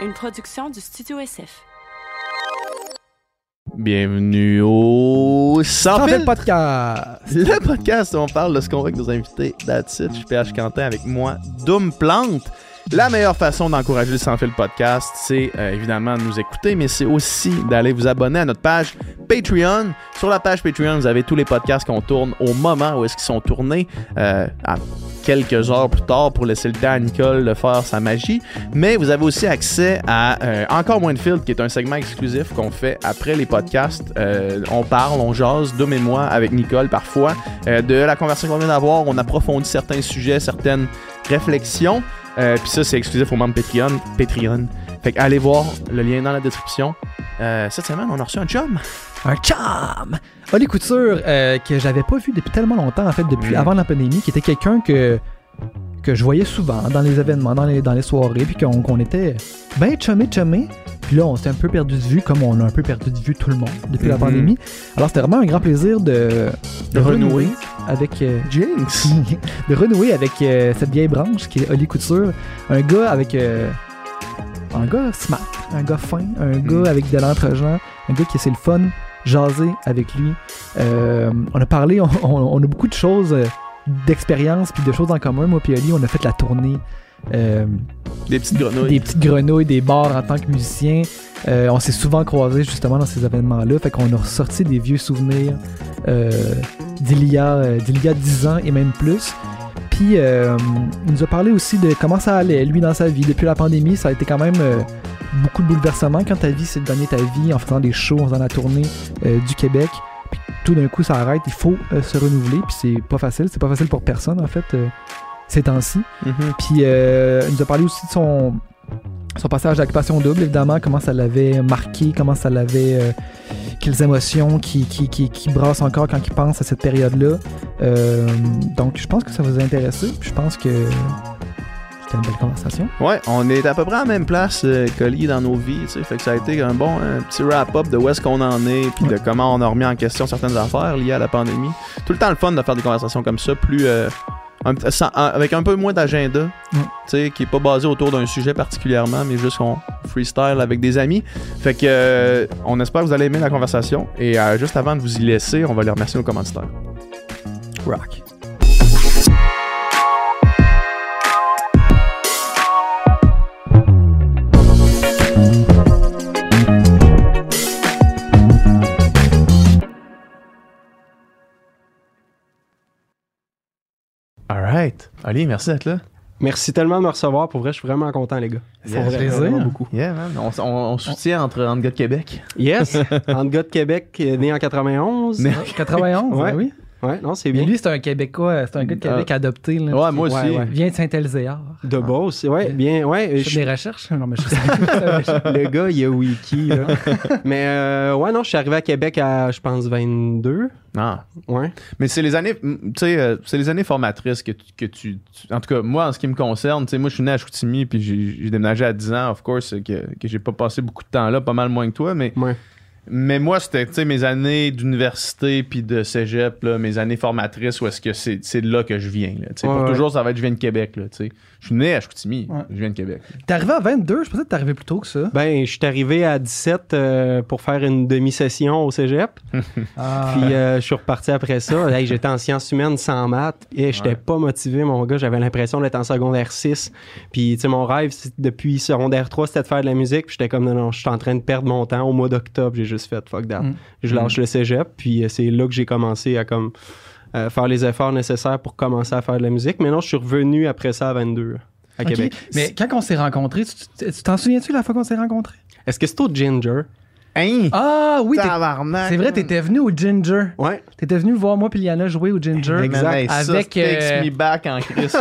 une production du Studio SF. Bienvenue au Sans Sans podcast. le podcast où on parle de ce qu'on veut avec nos invités. That's it. Je suis PH Quentin avec moi, Doom Plante. La meilleure façon d'encourager le Sans Fil podcast, c'est euh, évidemment de nous écouter, mais c'est aussi d'aller vous abonner à notre page Patreon. Sur la page Patreon, vous avez tous les podcasts qu'on tourne au moment où est-ce qu'ils sont tournés, euh, à quelques heures plus tard pour laisser le temps à Nicole de faire sa magie. Mais vous avez aussi accès à euh, Encore moins de filtres, qui est un segment exclusif qu'on fait après les podcasts. Euh, on parle, on jase, Dom et moi, avec Nicole parfois, euh, de la conversation qu'on vient d'avoir. On approfondit certains sujets, certaines réflexions. Puis ça, c'est exclusif aux membres Patreon. Patreon. Fait que allez voir le lien dans la description. Cette semaine, on a reçu un chum. Un charme. Oli Couture, euh, que j'avais pas vu depuis tellement longtemps, en fait, depuis Mm. avant la pandémie, qui était quelqu'un que, que je voyais souvent dans les événements, dans les, dans les soirées, puis qu'on qu'on était ben chumé, chumé. Puis là, on s'est un peu perdu de vue, comme on a un peu perdu de vue tout le monde depuis la Mhm. pandémie. Alors, c'était vraiment un grand plaisir de, De renouer. avec. euh, Jinx. de renouer avec euh, cette vieille branche qui est Oli Couture. Un gars avec. euh, un gars smart, un gars fin, un gars Mm. avec de l'entre-gens, un gars qui c'est le fun, jaser avec lui. Euh, on a parlé, on, on- on a beaucoup de choses, euh, d'expérience puis de choses en commun. Moi puis Oli, on a fait la tournée. euh, Des petites grenouilles. des petites grenouilles, des bars en tant que musicien. Euh, on s'est souvent croisés justement dans ces événements-là. Fait qu'on a ressorti des vieux souvenirs d'il y, y a 10 ans et même plus. Puis il nous a parlé aussi de comment ça allait, lui, dans sa vie. Depuis la pandémie, ça a été quand même beaucoup de bouleversements. Quand ta vie, c'est de donner ta vie en faisant des shows, en faisant la tournée euh, du Québec. Puis tout d'un coup, ça arrête. Il faut euh, se renouveler. Puis c'est pas facile. C'est pas facile pour personne, en fait, euh, ces temps-ci. Mhm. Puis il nous a parlé aussi de son, son passage d'occupation double, évidemment, comment ça l'avait marqué, comment ça l'avait. euh, quelles émotions qui, qui, qui, qui brassent encore quand il pense à cette période-là. Euh, donc je pense que ça vous a intéressé. Puis je pense que c'était une belle conversation. Ouais, on est à peu près à la même place, euh, collés dans nos vies, tu sais. Fait que ça a été un bon un petit wrap-up de où est-ce qu'on en est, puis de comment on a remis en question certaines affaires liées à la pandémie. Tout le temps le fun de faire des conversations comme ça, plus. euh, un- sans- un- avec un peu moins d'agenda, Mm. sais, qui est pas basé autour d'un sujet particulièrement, mais juste on freestyle avec des amis. Fait que euh, on espère que vous allez aimer la conversation. Et euh, juste avant de vous y laisser, on va les remercier nos commanditaires. Rock. Alright. Ali, merci d'être là. Merci tellement de me recevoir. Pour vrai, je suis vraiment content, les gars. Yeah, Vraiment, plaisir. beaucoup. Yeah, man. On, on- on soutient entre, entre gars de Québec. Yes. en gars de Québec, né en 91. Né- 91, Ouais. ben oui. Ouais, non, c'est Et bien. lui, c'est un Québécois, c'est un gars de Québec adopté. Là. Ouais, moi aussi. Ouais, ouais. Il vient de Saint-Elzéar. De Beauce. Ouais, bien. Ouais, Je je- fais des recherches. Non, mais je sais. le gars, il a wiki. Là. Mais euh, ouais, non, je suis arrivé à Québec à, je pense, 22. Ah. Ouais. Mais c'est les années, tu sais, euh, c'est les années formatrices que tu, que tu, tu- En tout cas, moi, en ce qui me concerne, tu sais, moi, je suis né à Chicoutimi, puis j'ai j'ai déménagé à 10 ans, of course, que, que j'ai pas passé beaucoup de temps là, pas mal moins que toi, mais, Ouais. Mais moi, c'était, tu sais, mes années d'université puis de cégep, là, mes années formatrices, où est-ce que c'est c'est de là que je viens, là. Ouais, Pour ouais. toujours, ça va être je viens de Québec, là, tu sais. Je suis né à Chicoutimi, Ouais. je viens de Québec. T'es arrivé à 22, je pensais que t'es arrivé plus tôt que ça. Ben, je suis arrivé à 17 euh, pour faire une demi-session au cégep. Ah. Puis euh, je suis reparti après ça. Hey, j'étais en sciences humaines sans maths et j'étais Ouais. pas motivé, mon gars. J'avais l'impression d'être en secondaire 6. Puis, tu sais, mon rêve, depuis secondaire 3, c'était de faire de la musique. Puis j'étais comme, non, non, je suis en train de perdre mon temps. Au mois d'octobre, j'ai juste fait fuck that. Mm. Je lâche le cégep. Puis euh, c'est là que j'ai commencé à comme euh, faire les efforts nécessaires pour commencer à faire de la musique. Mais non, je suis revenu après ça à 22 à. Québec. Mais quand on s'est rencontrés, tu t'en souviens-tu la fois qu'on s'est rencontrés? Est-ce que c'est au Ginger? Hein? Ah oui, c'est vrai, t'étais venu au Ginger. Ouais. T'étais venu voir moi puis Liana jouer au Ginger. Exact. Ça, Avec, takes euh, me back en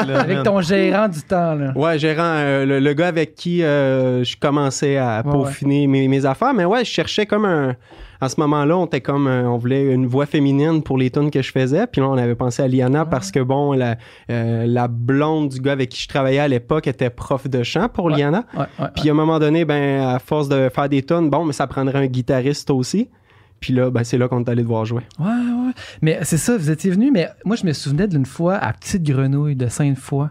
là, Avec ton gérant du temps, là. Ouais, gérant, euh, le, le gars avec qui euh, je commençais à Ouais, peaufiner Mes, mes affaires. Mais ouais, je cherchais comme un. En ce moment-là, on était comme. euh, on voulait une voix féminine pour les tunes que je faisais. Puis là, on avait pensé à Liana parce que, bon, la, euh, la blonde du gars avec qui je travaillais à l'époque était prof de chant pour Ouais. Liana. Ouais, ouais, Puis à un moment donné, ben, à force de faire des tunes, bon, mais ça prendrait un guitariste aussi. Puis là, ben, c'est là qu'on est allé devoir jouer. ouais. Ouais. Mais c'est ça, vous étiez venu, mais moi, je me souvenais d'une fois à Petite Grenouille de Sainte-Foy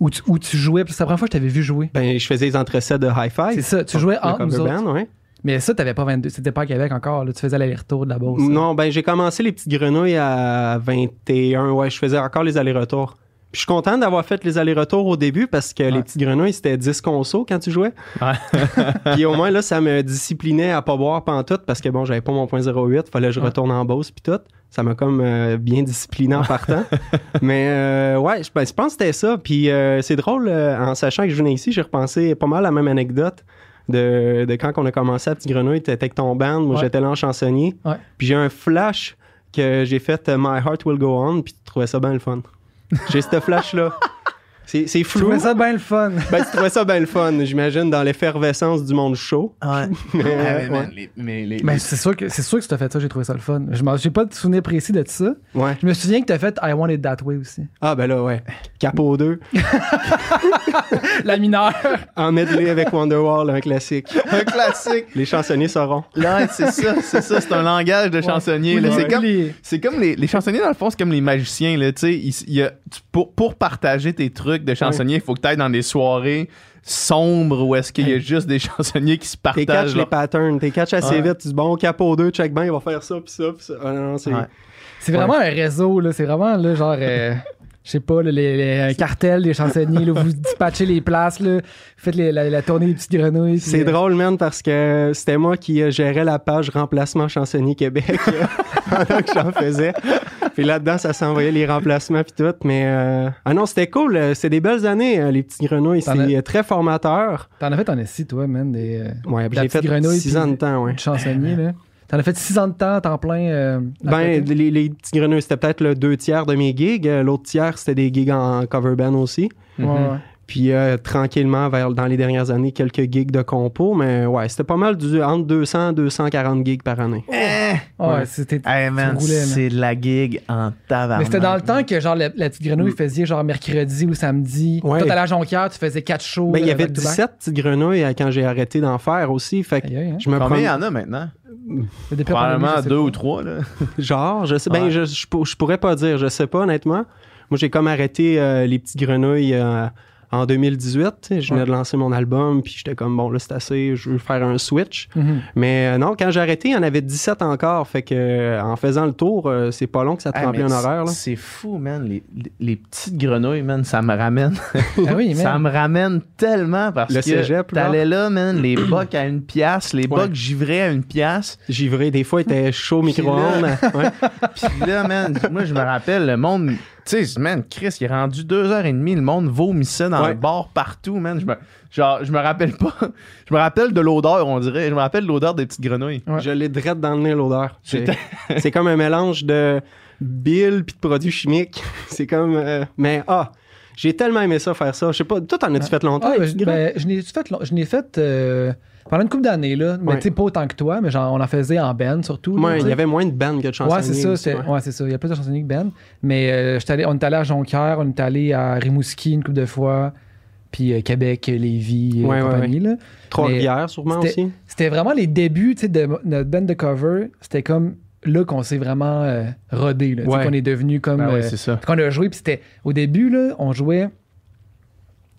Où tu, où tu jouais, c'est la première fois que je t'avais vu jouer. Ben, je faisais les entrecets de Hi-Fi. C'est ça, tu jouais entre nous autres. band, ouais. Mais ça, t'avais pas 22, c'était pas à Québec encore, là. Tu faisais l'aller-retour de la base. Non, ben j'ai commencé les petites grenouilles à 21. Ouais, je faisais encore les allers-retours. Puis je suis content d'avoir fait les allers-retours au début parce que les petites grenouilles, c'était 10 consos quand tu jouais. Ouais. Puis au moins, là, ça me disciplinait à pas boire pantoute parce que bon, j'avais pas mon point 08, fallait que je retourne en Beauce puis tout. Ça m'a comme euh, bien discipliné en partant. Mais euh, ouais, je, ben, je pense que c'était ça. Puis euh, c'est drôle, euh, en sachant que je venais ici, j'ai repensé pas mal à la même anecdote de, de quand on a commencé à Petite Grenouille. T'étais avec ton band, moi Ouais. j'étais là en chansonnier. Ouais. Puis j'ai un flash que j'ai fait euh, My Heart Will Go On, puis tu trouvais ça bien le fun. J'ai ce flash-là. C'est c'est Je flou. trouvais ça bien le fun. Ben, tu trouvais ça bien le fun, j'imagine, dans l'effervescence du monde chaud. Ouais. Mais, Ah, mais, man, ouais. les- mais les- Mais les- c'est sûr que c'est sûr que tu t'as fait ça, j'ai trouvé ça le fun. Je j'ai pas de souvenir précis de ça. Ouais. Je me souviens que t'as fait I Want It That Way aussi. Ah, ben là, ouais. Capot 2. La mineure. En medley avec Wonderwall, un classique. un classique. Les chansonniers sauront. Là, c'est ça, c'est ça, c'est un langage de chansonnier. Oui, C'est comme, les- c'est comme les, les chansonniers, dans le fond, c'est comme les magiciens. Là, tu sais, il- il y a- tu- pour, pour partager tes trucs de chansonnier, il faut que tu ailles dans des soirées sombres où est-ce qu'il y a juste des chansonniers qui se T'es partagent. catch les patterns, t'es catch assez Ouais. vite. Tu dis, bon, Capot 2, check bien, il va faire ça, puis ça, puis ça. Ah, non, non, c'est... Ouais. C'est vraiment un réseau, là. C'est vraiment, là, genre, euh, je sais pas, les, les- un cartel des chansonniers, là. Vous dispatchez les places, là. Vous faites les- la, la tournée des petites grenouilles. C'est euh, drôle, man, parce que c'était moi qui euh, gérais la page remplacement chansonnier Québec euh, pendant que j'en faisais. Puis là-dedans, ça s'envoyait les remplacements puis tout. Mais euh, ah non, c'était cool. C'était des belles années, les petits grenouilles. C'est très formateur. T'en as fait en esti, toi, man, des. euh, Ouais, j'ai fait grenouille, 6 puis- ans de temps, ouais. chansonnier, là. T'en as fait six ans de temps à temps plein. euh, Ben, les, les petits grenouilles, c'était peut-être le deux tiers de mes gigs. Euh, L'autre tiers, c'était des gigs en cover band aussi. Ouais, ouais. Puis euh, tranquillement, vers, dans les dernières années, quelques gigs de compo. Mais ouais, c'était pas mal du, entre 200 et 240 gigs par année. Eh! Ouais, Ouais. c'était. Hey, c'est de la gig en tabarnak. Mais c'était dans le temps que, genre, la, la petite grenouille faisait, genre, mercredi ou samedi. Ouais. Toi, à Jonquière, tu faisais quatre shows. Ben, il y euh, avait back-to-back. 17 petites grenouilles quand j'ai arrêté d'en faire aussi. Fait que Aïe, aïe, hein. je me Combien il y en a maintenant? Mais la Probablement deux ou trois. Là. Genre, je sais, ben, je, je, pour- je pourrais pas dire, je sais pas, honnêtement. Moi, j'ai comme arrêté euh, les petites grenouilles euh, en 2018. tu sais. Je venais Ouais. de lancer mon album, puis j'étais comme, bon, là, c'est assez, je veux faire un switch. Mhm. Mais euh, non, quand j'ai arrêté, il y en avait 17 encore. Fait que euh, en faisant le tour, euh, c'est pas long que ça te Hey, remplit mais un horaire. C'est fou, man. Les, petites grenouilles, man, ça me ramène. Ah oui, ça me ramène tellement parce Le que t'allais là, man, les bocs à une pièce, les Ouais. bocs givrés à une pièce. Givré, des fois, il était chaud micro-ondes. Ouais. Puis là, man, moi, je me rappelle, le monde... Tu sais, man, Chris, il est rendu deux heures et demie, le monde vomissait dans Ouais. le bar partout, man. Je me, genre, je me rappelle pas... Je me rappelle de l'odeur, on dirait. Je me rappelle de l'odeur des petites grenouilles. Ouais. Je l'ai drette dans le nez, l'odeur. C'est comme un mélange de bile puis de produits chimiques. c'est comme... euh, mais ah, j'ai tellement aimé ça, faire ça. Je sais pas, toi, t'en as-tu fait longtemps? Ah, ben, je, ben, je n'ai fait, long- je n'ai fait euh, pendant une couple d'années, là. Mais Ouais. tu sais, pas autant que toi, mais genre, on en faisait en band surtout. Ouais, il y avait moins de bandes que de chansonniers. Ouais, c'est ça, ouais. ouais, c'est ça. Il y a plus de chansonniers que Ben. Mais euh, allé- on est allé à Jonquière, on est allé à Rimouski une couple de fois, puis euh, Québec, Lévis, euh, Ouais, compagnie. Là. Trois-Rivières, sûrement aussi. C'était vraiment les débuts tu sais, de notre band de cover. C'était comme là qu'on s'est vraiment euh, rodé. Là, qu'on est devenu comme. Ben ouais, c'est ça. qu'on a joué, puis c'était. Au début, là, on jouait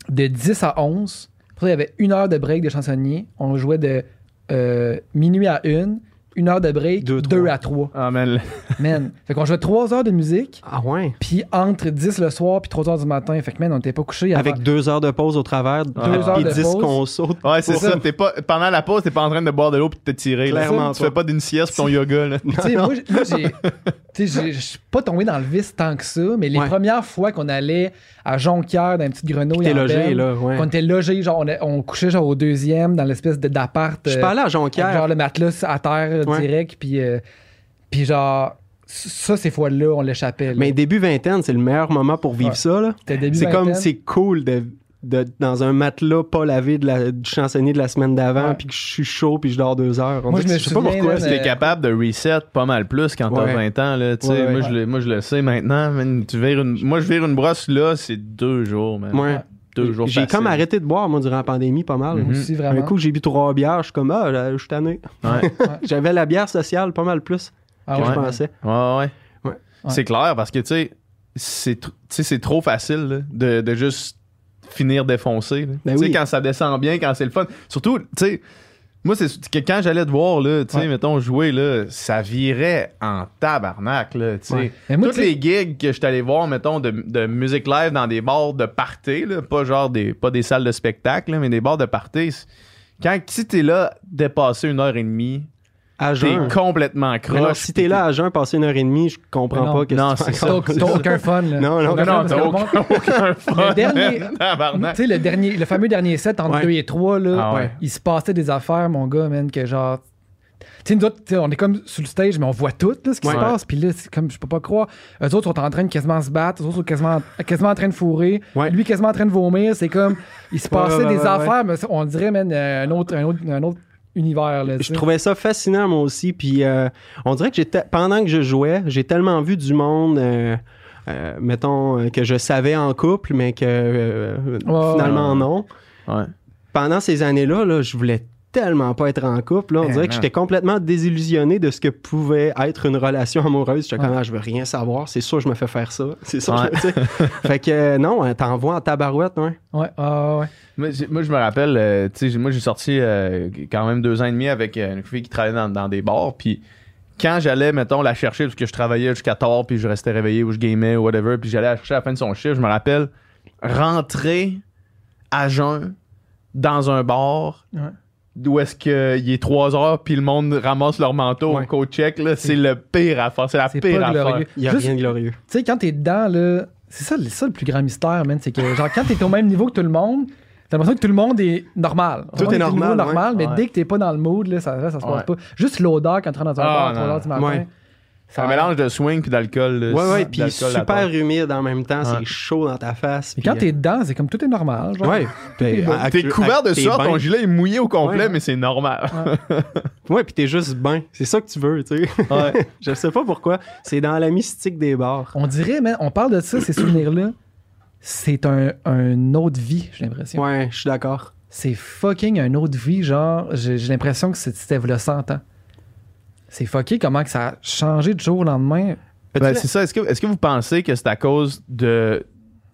de 10 à 11. Après, il y avait une heure de break de chansonnier. On jouait de euh, minuit à une, une heure de break, Deux, deux, trois. à trois. Ah, man, Man. Fait qu'on jouait trois heures de musique, Ah ouais? puis entre 10 le soir, puis 3 heures du matin. Fait que, man, on n'était pas couché avant. Avec deux heures de pause au travers, Deux heures de dix pause. qu'on saute. Ouais, c'est ça. T'es pas, pendant la pause, t'es pas en train de boire de l'eau puis de te tirer. Clairement Tu fais pas. d'une sieste pour ton yoga. Là. Tu sais, moi, j- moi, j'ai. Je suis pas tombé dans le vice tant que ça, mais les Ouais. premières fois qu'on allait à Jonquière, dans une petite grenouille. En logé, là, ouais. Qu'on était logé, genre, on, on couchait genre au deuxième, dans l'espèce de- d'appart. Je suis euh, pas allé à Avec Jonquière. genre le matelas à terre euh, Ouais. direct, puis, euh, puis genre, ça, ces fois-là, on l'échappait. Mais début vingtaine, c'est le meilleur moment pour vivre ça. là. C'est comme, c'est cool de, de- dans un matelas pas lavé de la, du chansonnier de la semaine d'avant, puis que je suis chaud, puis je dors deux heures. On Moi, dirait je que sais pas pourquoi. là, c'est- T'es capable de reset pas mal plus quand t'as Ouais. 20 ans. Là. Ouais, ouais. moi, Je le, moi, je le sais maintenant. man. tu vires une, moi, je vire une brosse là, c'est deux jours. Man. Ouais. Deux jours J'ai comme arrêté de boire, moi, durant la pandémie, pas mal. Aussi, Un coup, j'ai bu trois bières, je suis comme, ah, là, je suis tanné. Ouais, J'avais la bière sociale pas mal plus Ah que ouais? je pensais. ouais, ouais. Ouais. Ouais. C'est clair parce que, tu sais, c'est tr- tu sais, c'est trop facile là, de, de juste finir défoncé. Ben tu sais, oui. quand ça descend bien, quand c'est le fun. Surtout, tu sais, moi, c'est que quand j'allais te voir, là, tu sais, Ouais. mettons, jouer, là, ça virait en tabarnak, là, tu sais. Ouais. Toutes les gigs que je allé voir, mettons, de, de musique live dans des bars de party, là, pas genre des, pas des salles de spectacle, là, mais des bars de party, quand, si t'es là, dépasser une heure et demie, À t'es jeun. complètement Mais croche. non, si t'es là à jeun, passer une heure et demie, je comprends non. pas que Non, c'est encore. T'as aucun fun. Là. Non, non, Non, t'as aucun, fun. Le dernier-. Tu sais, le, dernier, le fameux dernier set entre Ouais. 2 et 3, là, Ah ouais. il se passait des affaires, mon gars, man, que genre. Tu sais, nous autres, on est comme sur le stage, mais on voit tout là, ce qui Ouais. se passe. Puis là, c'est comme, je peux pas croire. Eux autres sont en train de quasiment se battre, eux autres sont quasiment, quasiment en train de fourrer. Ouais. Lui, quasiment en train de vomir. C'est comme, il se Ouais, passait ouais, ouais, des ouais, affaires, mais ça, on dirait, man, euh, un autre, un autre, un autre univers. Là, tu Je trouvais ça fascinant, moi aussi. Puis euh, on dirait que j'étais pendant que je jouais, j'ai tellement vu du monde, euh, euh, mettons, euh, que je savais en couple, mais que euh, Ouais, finalement ouais. non. Ouais. Pendant ces années-là, là, je voulais tellement pas être en couple. Là. On Eh dirait non. que j'étais complètement désillusionné de ce que pouvait être une relation amoureuse. J'étais comme, Ouais. ah, je veux rien savoir. C'est sûr, je me fais faire ça. C'est sûr. Ouais. fait que euh, non, euh, t'envoies en tabarouette, ouais. Ouais, ah, ouais. Moi, je me rappelle, euh, tu sais, j'ai- moi, j'ai sorti euh, quand même deux ans et demi avec euh, une fille qui travaillait dans, dans des bars. Puis quand j'allais, mettons, la chercher, parce que je travaillais jusqu'à tard, puis je restais réveillé ou je gamais ou whatever, puis j'allais la chercher à la fin de son chiffre, je me rappelle rentrer à jeun dans un bar. Ouais. Où est-ce qu'il est 3 heures puis le monde ramasse leur manteau Ouais. au coach check là, c'est le pire affaire, c'est la C'est pire pas affaire. glorieux. Il y a Juste- rien de glorieux. Tu sais, quand t'es dedans, là, c'est ça, ça le plus grand mystère, man. C'est que, genre, quand t'es au même niveau que tout le monde, t'as l'impression que tout le monde est normal. Tout le monde est normal, normal, mais ouais. dès que t'es pas dans le mood, là, ça, ça, se passe Ouais. pas. Juste l'odeur quand tu rentres dans un Ah, bar à non. 3 heures du matin. C'est un mélange de swing puis d'alcool. Ouais, puis super humide en même temps. Ouais. C'est chaud dans ta face. Mais puis, quand t'es dedans, c'est comme tout est normal. Genre. Ouais. T'es couvert de sueur, ton gilet est mouillé au complet, Ouais. mais c'est normal. Ouais, puis t'es juste bien. C'est ça que tu veux, tu sais. Ouais. Je sais pas pourquoi. C'est dans la mystique des bars. On dirait, man, on parle de ça, ces souvenirs-là. C'est un, un autre vie, j'ai l'impression. Ouais, je suis d'accord. C'est fucking un autre vie, genre, j'ai l'impression que c'est- c'était le 100 ans. C'est fucké comment que ça a changé de jour au lendemain. Ben, c'est ça. Est-ce que, vous pensez que c'est à cause de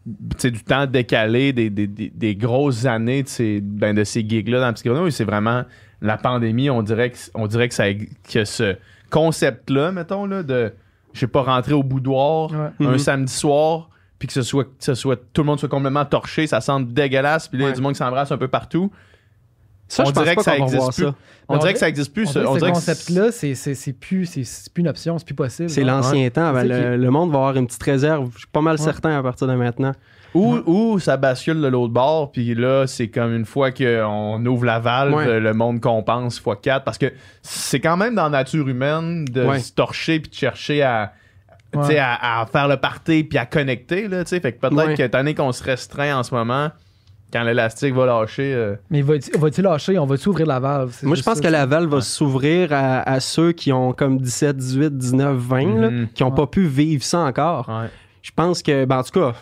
du temps décalé, des, des, des, des grosses années de ces, ben, de ces gigs-là dans le petit Grenoble, ou c'est vraiment la pandémie, on dirait que, on dirait que, ça, que ce concept-là, mettons, là, de je sais pas, rentrer au boudoir Ouais. un Mhm. samedi soir, puis que ce soit, que ce soit tout le monde soit complètement torché, ça sente dégueulasse, puis là, il y a du monde qui s'embrasse un peu partout. Ça, on je pense dirait pas que ça existe plus. ça. On dirait que ça existe plus. On ce- dirait on que ce dirait que concept-là, c'est, c'est, c'est plus, plus une option, c'est plus possible. C'est l'ancien temps. Ben, le, le monde va avoir une petite réserve. Je suis pas mal Ouais. certain à partir de maintenant. Ou, ou ça bascule de l'autre bord, puis là, c'est comme une fois qu'on ouvre la valve, Ouais. le monde compense x 4 parce que c'est quand même dans la nature humaine de Ouais. se torcher puis de chercher à, tu Ouais. sais, à, à faire le party puis à connecter. Là, tu sais. fait que peut-être Ouais. que étant donné qu'on se restreint en ce moment, quand l'élastique va lâcher. euh, Mais va-tu lâcher? On va-tu ouvrir la valve? C'est Moi, je pense ça, que la valve va Ouais. s'ouvrir à, à ceux qui ont comme 17, 18, 19, 20, là, Mhm. qui n'ont Ouais. pas pu vivre ça encore. ouais. Je pense que, ben, en tout cas,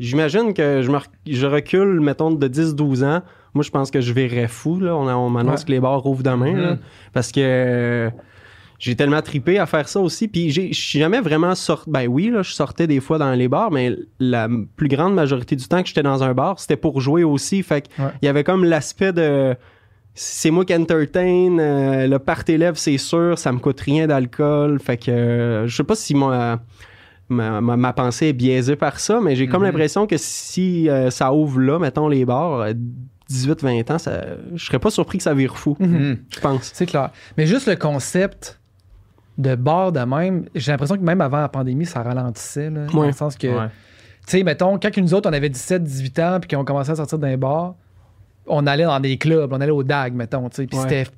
j'imagine que je, me rec- je recule, mettons, de 10, 12 ans. Moi, je pense que je verrais fou. Là. On, on m'annonce Ouais. que les bars ouvrent demain. là, Mhm. parce que euh, j'ai tellement tripé à faire ça aussi. Puis je suis jamais vraiment sorti. Ben oui, là, je sortais des fois dans les bars, mais la plus grande majorité du temps que j'étais dans un bar, c'était pour jouer aussi. Fait que Ouais. il y avait comme l'aspect de. C'est moi qui entertain, euh, le party lève, c'est sûr, ça me coûte rien d'alcool. Fait que euh, je sais pas si moi, ma, ma, ma pensée est biaisée par ça, mais j'ai comme Mhm. l'impression que si euh, ça ouvre là, mettons les bars, euh, 18-20 ans, ça, je serais pas surpris que ça vire fou, Mhm. Mhm. je pense. C'est clair. Mais juste le concept de bar de même, j'ai l'impression que même avant la pandémie, ça ralentissait. Là, Dans le sens que, Ouais. tu sais, mettons, quand nous autres, on avait 17, 18 ans, puis qu'on commençait à sortir d'un bar, on allait dans des clubs, on allait au DAG, mettons, tu sais, puis Ouais. c'était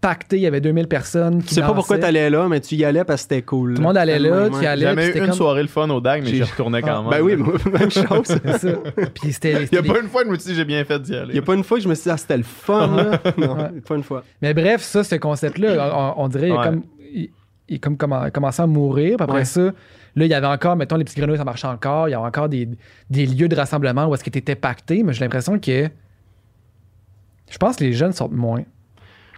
pacté, il y avait 2000 personnes qui Tu sais pas pourquoi dansaient. t'allais là, mais tu y allais parce que c'était cool. Tout le monde allait là, tu y J'ai allais, jamais puis eu c'était une comme... soirée le fun au DAG, mais j'y retournais quand Ah, même. Ben oui, moi, même chose. C'est ça. Puis c'était... Il y a pas une fois que je me suis dit j'ai bien fait d'y aller. Il y a pas une fois que je me suis dit, ah, c'était le fun, là. Non, Ouais. pas une fois. Mais bref, ça, ce concept-là, on, on dirait, Ouais. comme, il, il comme commen- commencé à mourir. Puis après Ouais. ça, là, il y avait encore, mettons, les petits grenouilles, ça marchait encore. Il y avait encore des, des lieux de rassemblement où est-ce qu'ils étaient pactés. Mais j'ai l'impression que. Je pense que les jeunes sortent moins.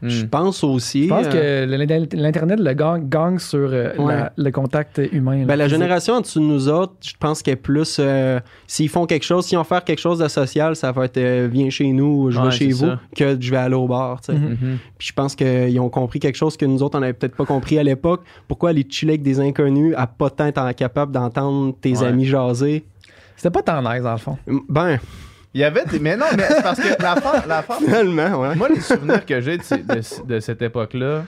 Je pense aussi. Je pense euh, que l'in- l'Internet le gagne, gagne sur euh, Ouais. la- le contact humain. là, Ben, la génération en dessous de nous autres, je pense qu'elle est plus. euh, S'ils font quelque chose, s'ils vont faire quelque chose de social, ça va être viens chez nous, je vais chez vous, ça. que je vais aller au bar. Mhm. Puis je pense qu'ils ont compris quelque chose que nous autres, on n'avait peut-être pas compris à l'époque. Pourquoi aller chiller avec des inconnus à pas tant être capable d'entendre tes Ouais. amis jaser? C'était pas tant nice, dans le fond. Ben, Il y avait des... Mais non, mais c'est parce que l'affaire... l'affaire- finalement, ouais. Moi, les souvenirs que j'ai de, ces- de- de cette époque-là,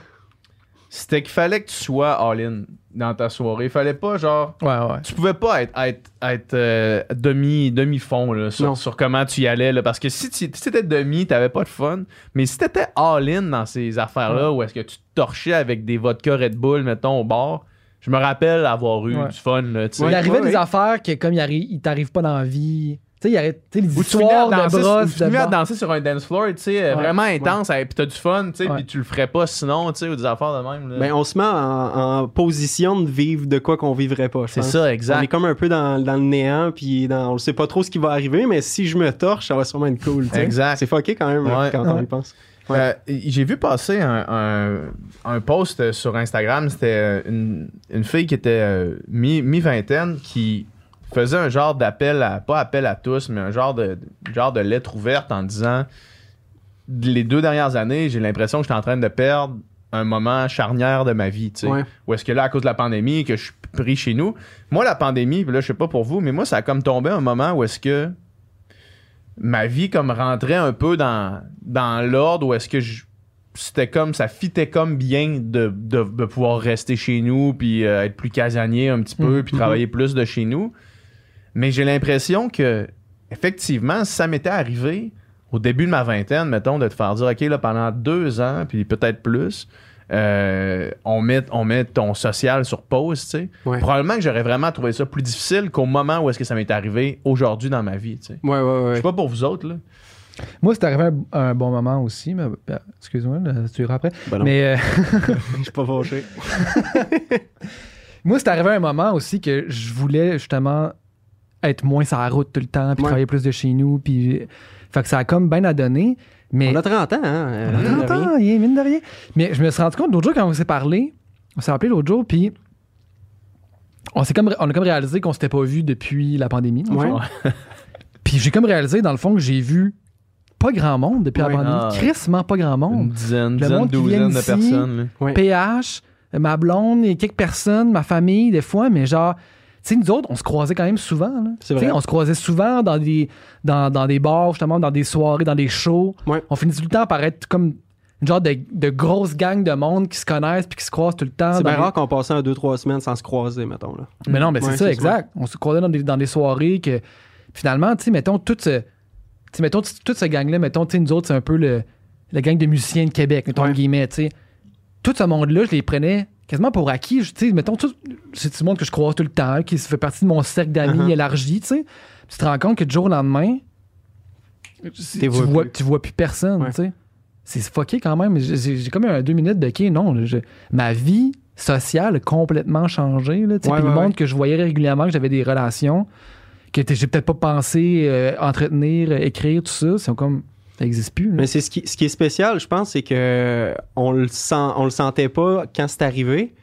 c'était qu'il fallait que tu sois all-in dans ta soirée. Il fallait pas, genre... Ouais, ouais. Tu pouvais pas être, être, être, euh, demi, demi-fond là, sur, sur comment tu y allais. Là, parce que si tu si t'étais demi, t'avais pas de fun. Mais si t'étais all-in dans ces affaires-là, où est-ce que tu te torchais avec des vodka Red Bull, mettons, au bar, je me rappelle avoir eu Ouais. du fun. Là, tu sais. il arrivait ouais, des ouais. affaires que, comme il, arri- il t'arrive pas dans la vie. Tu sais, il y à histoires de brosse. tu finis à danser sur un dance floor, tu sais, euh, Ouais. vraiment intense, et puis t'as du fun, tu sais, Ouais. puis tu le ferais pas sinon, tu sais, ou des affaires de même. là. Ben, on se met en, en position de vivre de quoi qu'on vivrait pas. c'est ça, On est exact. comme un peu dans, dans le néant, puis dans, on sait pas trop ce qui va arriver, mais si je me torche, ça va sûrement être cool. Exact. C'est fucké quand même Ouais. quand on Ouais. y pense. Ouais. Euh, J'ai vu passer un, un, un post sur Instagram. C'était une, une fille qui était euh, mi- mi-vingtaine qui faisait un genre d'appel à, pas appel à tous, mais un genre de, genre de lettre ouverte en disant les deux dernières années, j'ai l'impression que j'étais en train de perdre un moment charnière de ma vie. tu sais. Ouais. Ou est-ce que là, à cause de la pandémie, que je suis pris chez nous, moi, la pandémie, là, je sais pas pour vous, mais moi, ça a comme tombé un moment où est-ce que ma vie comme rentrait un peu dans, dans l'ordre, où est-ce que je- c'était comme, ça fitait comme bien de, de, de pouvoir rester chez nous, puis euh, être plus casanier un petit peu, Mhm. puis travailler plus de chez nous. Mais j'ai l'impression que, effectivement, si ça m'était arrivé au début de ma vingtaine, mettons, de te faire dire, OK, là, pendant deux ans, puis peut-être plus, euh, on, met, on met ton social sur pause, tu sais. Ouais. Probablement que j'aurais vraiment trouvé ça plus difficile qu'au moment où est-ce que ça m'est arrivé aujourd'hui dans ma vie, tu sais. Ouais, ouais, Je sais pas pour vous autres, là. Moi, c'est arrivé un, un bon moment aussi. Mais, euh, excuse-moi, tu verras après. Ben mais euh, je suis pas fâché. moi, c'est arrivé un moment aussi que je voulais justement être moins sur la route tout le temps, puis Ouais. travailler plus de chez nous. Puis, fait que ça a comme bien à donner. Mais On a 30 ans, hein? euh, On a mine de 30 rien. ans, rien, mine de rien. Mais je me suis rendu compte l'autre jour quand on s'est parlé, on s'est rappelé l'autre jour, puis on, s'est comme, on a comme réalisé qu'on s'était pas vu depuis la pandémie. Ouais. puis j'ai comme réalisé, dans le fond, que j'ai vu pas grand monde depuis Ouais. la pandémie. Ah. Crissement pas grand Une monde. dizaine, Le dizaine, monde qui douzaine de ici, personnes. PH, ma blonde et quelques personnes, ma famille, des fois, mais genre, sais, nous autres, on se croisait quand même souvent. là. Vrai. On se croisait souvent dans des, dans, dans des bars, justement, dans des soirées, dans des shows. Ouais. On finit tout le temps par être comme une genre de, de grosse gang de monde qui se connaissent puis qui se croisent tout le temps. C'est bien rare qu'on passait un, deux, trois semaines sans se croiser, mettons. Là. Mais non, mais c'est Ouais, ça, exact. On se croisait dans des, dans des soirées que finalement, tu sais, mettons, tout ce, mettons, toute ce gang-là, mettons, nous autres, c'est un peu le, la gang de musiciens de Québec, mettons, Ouais. guillemets, tu sais. Tout ce monde-là, je les prenais quasiment pour acquis. Tu sais, mettons, tout, c'est du monde que je croise tout le temps, qui fait partie de mon cercle d'amis Uh-huh. élargi, tu sais. Tu te rends compte que du jour au lendemain, tu, vois vois, plus. tu vois plus personne, Ouais. tu sais. C'est fucké quand même. J'ai comme eu un deux minutes de OK, non, je- ma vie sociale a complètement changé. Là, tu sais. Ouais, le monde que je voyais régulièrement, que j'avais des relations, que j'ai peut-être pas pensé euh, entretenir, euh, écrire, tout ça, c'est comme. Ça n'existe plus. là. Mais c'est ce qui, ce qui est spécial, je pense, c'est que on le sent, on le sentait pas quand c'est arrivé,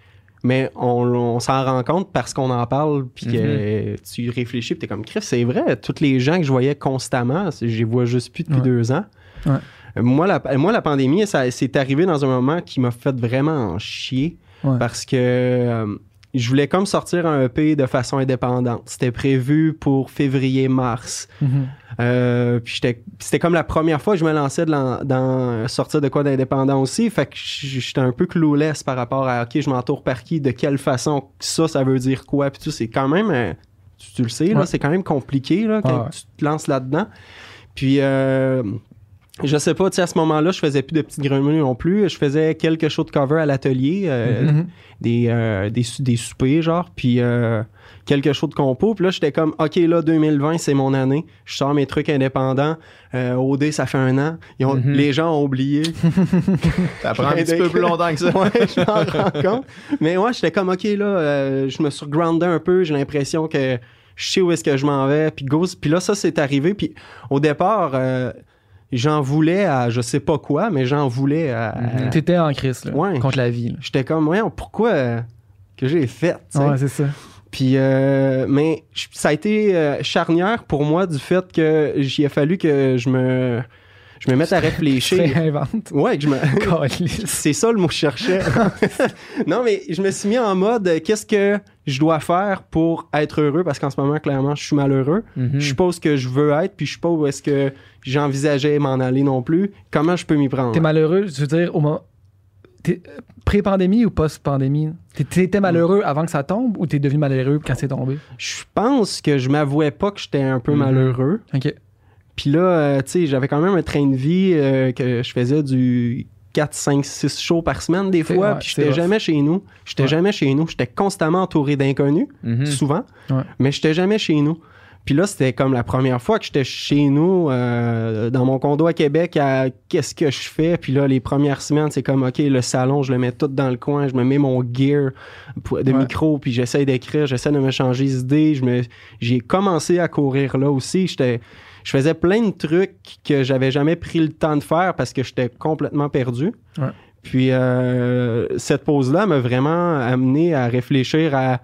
mais on, on s'en rend compte parce qu'on en parle, puis que tu y réfléchis, puis t'es comme, Chris, c'est vrai, tous les gens que je voyais constamment, je les vois juste plus depuis Ouais. deux ans. Ouais. Moi la, moi, la pandémie, ça c'est arrivé dans un moment qui m'a fait vraiment chier Ouais. parce que euh, je voulais comme sortir un EP de façon indépendante. C'était prévu pour février-mars. Euh, puis j'étais- c'était comme la première fois que je me lançais de dans sortir de quoi d'indépendant aussi. Fait que j'étais un peu clouless par rapport à OK, je m'entoure par qui, de quelle façon, ça, ça veut dire quoi. Puis tout, c'est quand même, euh, tu, tu le sais, là, Ouais. c'est quand même compliqué là, quand ouais. tu te lances là-dedans. Puis euh, je sais pas, tu sais, à ce moment-là, je faisais plus de petites grenouilles non plus. Je faisais quelques shows de cover à l'atelier. euh, Mhm. des, euh, des, des soupers, genre, puis euh, quelque chose de compo. Puis là, j'étais comme, OK, là, 2020, c'est mon année. Je sors mes trucs indépendants. Euh, OD, ça fait un an. Ils ont- Mhm. Les gens ont oublié. Ça prend un petit peu plus longtemps que ça. ouais, je m'en rends compte. Mais ouais, j'étais comme, OK, là, euh, je me suis groundé un peu. J'ai l'impression que je sais où est-ce que je m'en vais. Puis go. Puis là, ça, c'est arrivé. Puis au départ... j'en voulais à je sais pas quoi, mais j'en voulais à. Mhm. T'étais en crise, là, Ouais. contre la vie. là. J'étais comme, voyons, pourquoi euh, que j'ai fait, tu sais? Ouais, c'est ça. Puis, euh, mais ça a été euh, charnière pour moi du fait que j'y a fallu que je me, je me mette à réfléchir. Ouais, que je me. C'est ça le mot que je cherchais. non, mais je me suis mis en mode euh, qu'est-ce que je dois faire pour être heureux? Parce qu'en ce moment, clairement, je suis malheureux. Je suis pas où ce que je veux être, puis je suis pas où est-ce que j'envisageais m'en aller non plus. Comment je peux m'y prendre? T'es malheureux, je veux dire, au moment. Pré-pandémie ou post-pandémie? T'étais malheureux avant que ça tombe ou t'es devenu malheureux quand c'est tombé? Je pense que je m'avouais pas que j'étais un peu Mhm. malheureux. Ok. Puis là, euh, tu sais, j'avais quand même un train de vie euh, que je faisais du 4, 5, 6 shows par semaine des fois. puis j'étais jamais chez nous. J'étais Ouais. jamais chez nous. J'étais constamment entouré d'inconnus, Mhm. souvent. Ouais. Mais j'étais jamais chez nous. Puis là, c'était comme la première fois que j'étais chez nous, euh, dans mon condo à Québec, à qu'est-ce que je fais? Puis là, les premières semaines, c'est comme, OK, le salon, je le mets tout dans le coin, je me mets mon gear de Ouais. micro, puis j'essaie d'écrire, j'essaie de me changer me, j'ai commencé à courir là aussi. J'étais, je faisais plein de trucs que j'avais jamais pris le temps de faire parce que j'étais complètement perdu. Ouais. Puis euh, cette pause-là m'a vraiment amené à réfléchir à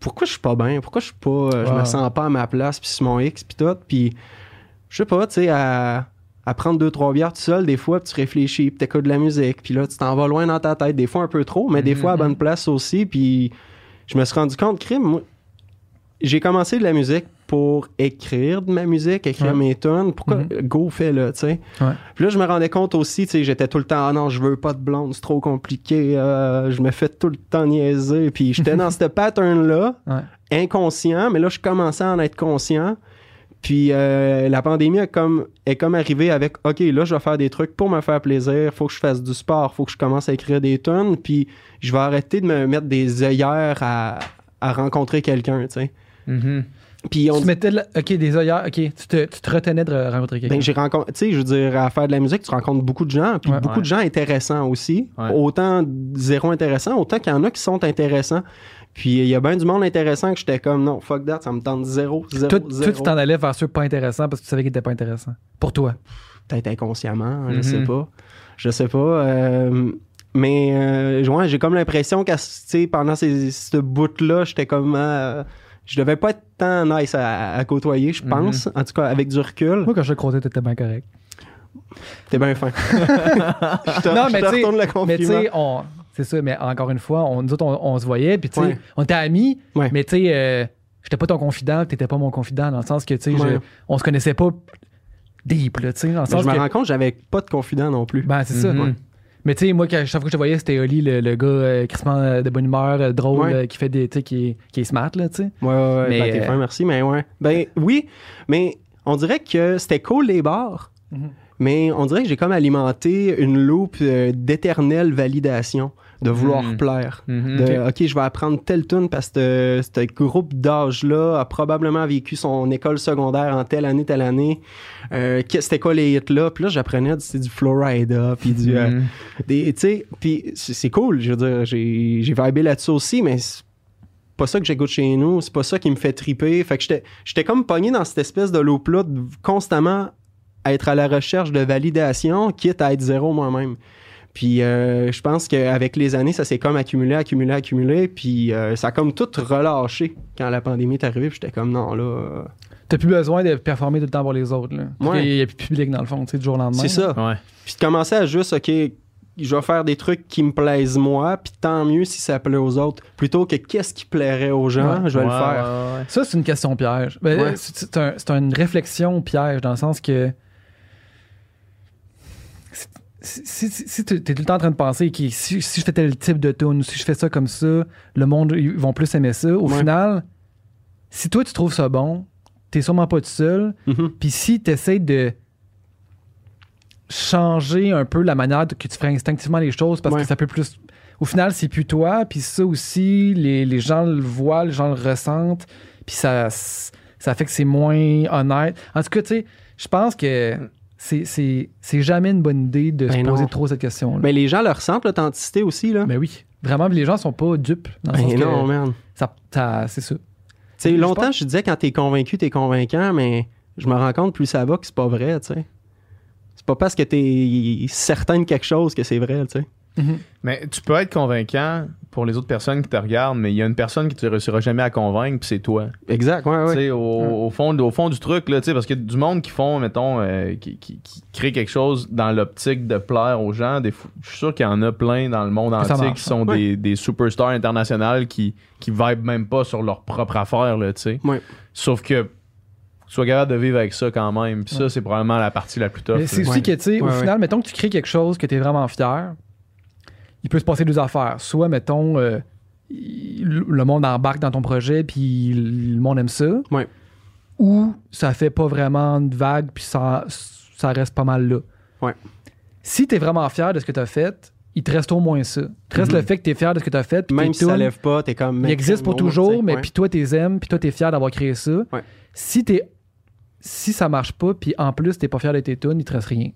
pourquoi je suis pas bien, pourquoi je suis pas, euh, je me sens pas à ma place, puis sur mon X, puis tout, puis je sais pas, tu sais, à, à prendre deux trois bières tout seul, des fois, puis tu réfléchis, puis t'écoutes de la musique, puis là, tu t'en vas loin dans ta tête, des fois un peu trop, mais des fois à bonne place aussi, puis je me suis rendu compte, crime, moi, j'ai commencé de la musique pour écrire de ma musique, écrire Ouais. mes tunes. Pourquoi Mhm. go fait là, tu sais? Ouais. Puis là, je me rendais compte aussi, tu sais, j'étais tout le temps, ah non, je veux pas de blonde, c'est trop compliqué, euh, je me fais tout le temps niaiser. Puis j'étais dans ce pattern-là, Ouais. inconscient, mais là, je commençais à en être conscient. Puis euh, la pandémie a comme, est comme arrivée avec, OK, là, je vais faire des trucs pour me faire plaisir, faut que je fasse du sport, faut que je commence à écrire des tunes, puis je vais arrêter de me mettre des œillères à, à rencontrer quelqu'un, tu sais. Mhm. Puis on Tu mettais là- ok, des œillères, ok, tu te, tu te retenais de rencontrer quelqu'un. Ben, j'ai rencontré, tu sais, je veux dire, à faire de la musique, tu rencontres beaucoup de gens, puis Ouais. beaucoup Ouais. de gens intéressants aussi. Ouais. Autant zéro intéressant, autant qu'il y en a qui sont intéressants. Puis il y a bien du monde intéressant que j'étais comme, non, fuck that, ça me tente zéro, zéro, toi, zéro. toi, tu t'en allais vers ceux pas intéressants parce que tu savais qu'ils étaient pas intéressants. Pour toi. Peut-être inconsciemment, je Mhm. sais pas. Je sais pas. euh, mais euh, ouais, j'ai comme l'impression que tu sais, pendant ces, ce bout-là, j'étais comme. euh, je devais pas être tant nice à, à côtoyer, je pense. En tout cas, avec du recul. Moi, quand je te croisais, t'étais bien correct. T'es bien fin. je te, Non, je mais te tu sais- retourne le Mais tu sais, on. C'est ça, mais encore une fois, on, nous autres, on, on se voyait, puis tu sais, Ouais. on était amis, Ouais. mais tu sais, euh, j'étais pas ton confident, t'étais pas mon confident, dans le sens que, tu sais, Ouais. on se connaissait pas deep, là, tu sais, dans le Mais sens je me que. rends compte, j'avais pas de confident non plus. Ben, c'est ça. Mhm. ouais. Mais tu sais, moi, chaque fois que je te voyais, c'était Oli, le, le gars euh, crissement, euh, de bonne humeur, euh, drôle, Ouais. euh, qui fait des. Tu sais, qui, est- qui est smart, là, tu sais. Ouais, ouais, ouais. Mais, ben, t'es fin, merci. Mais ouais. Ben oui, mais on dirait que c'était cool les bars, Mhm. mais on dirait que j'ai comme alimenté une loupe d'éternelle validation, de vouloir Mhm. plaire. Mhm. De, OK, je vais apprendre telle tune parce que ce groupe d'âge-là a probablement vécu son école secondaire en telle année, telle année. Euh, C'était quoi les hits-là? Puis là, j'apprenais du, du Florida, puis du... euh, tu sais, puis c'est cool, je veux dire, j'ai vibé là-dessus aussi, mais c'est pas ça que j'écoute chez nous, c'est pas ça qui me fait triper. Fait que j'étais- comme pogné dans cette espèce de loop-là, de constamment être à la recherche de validation, quitte à être zéro moi-même. Puis euh, je pense qu'avec les années, ça s'est comme accumulé, accumulé, accumulé, puis euh, ça a comme tout relâché quand la pandémie est arrivée, puis j'étais comme non, là... euh, T'as plus besoin de performer tout le temps pour les autres, là. Parce Ouais. qu'il y a plus de public, dans le fond, tu sais, du jour au lendemain. C'est ça. Ouais. Puis de commencer à juste, OK, je vais faire des trucs qui me plaisent moi, puis tant mieux si ça plaît aux autres, plutôt que qu'est-ce qui plairait aux gens, Ouais. je vais le faire. ouais, ouais. Ça, c'est une question piège. Ben, Ouais. c'est- C'est un- c'est une réflexion piège dans le sens que si, si, si- si tu es tout le temps en train de penser que si, si je fais tel type de tune, si je fais ça comme ça, le monde, ils vont plus aimer ça. Au Ouais. final, si toi tu trouves ça bon, t'es sûrement pas tout seul. Mhm. Puis si tu essaies de changer un peu la manière que tu ferais instinctivement les choses parce Ouais. que ça peut plus. Au final, c'est plus toi, puis ça aussi, les, les gens le voient, les gens le ressentent, puis ça, ça fait que c'est moins honnête. En tout cas, tu sais, je pense que c'est- c'est c'est jamais une bonne idée de se Ben poser non. trop cette question. Mais les gens le ressentent, l'authenticité aussi, là. Mais oui, vraiment, les gens sont pas dupes. Dans le Ben sens que non, man. ça, ça- c'est ça. Tu sais, Je longtemps, pense- je disais quand t'es convaincu, t'es convaincant, mais je me rends compte, plus ça va, que c'est pas vrai, tu sais. pas parce que t'es certain de quelque chose que c'est vrai, tu sais. Mais tu peux être convaincant pour les autres personnes qui te regardent, mais il y a une personne qui ne te réussira jamais à convaincre, puis c'est toi. Exact, ouais, Tu ouais. sais, Au, au fond, au fond du truc, là, tu sais, parce qu'il y a du monde qui font, mettons, euh, qui, qui, qui crée quelque chose dans l'optique de plaire aux gens. Des je suis sûr qu'il y en a plein dans le monde ça entier marche, qui sont ouais. des, des superstars internationales qui, qui vibent même pas sur leur propre affaire, là, tu sais. Ouais. Sauf que tu sois capable de vivre avec ça quand même. Puis ça, c'est probablement la partie la plus tough. Mais c'est aussi Ouais. que, tu sais, au Ouais, final, mettons que tu crées quelque chose que tu es vraiment fier, il peut se passer deux affaires. Soit, mettons, euh, le monde embarque dans ton projet, puis le monde aime ça. Ouais. Ou ça fait pas vraiment de vague, puis ça, ça reste pas mal là. Ouais. Si tu es vraiment fier de ce que tu as fait, il te reste au moins ça. Il te reste Mhm. le fait que tu es fier de ce que tu as fait. puis Même si ça lève pas, t'es comme. il existe pour toujours, mais puis toi, tu les aimes, puis toi, tu es fier d'avoir créé ça. Ouais. Si, t'es- si ça marche pas, puis en plus, tu pas fier de tes tunes, il te reste rien.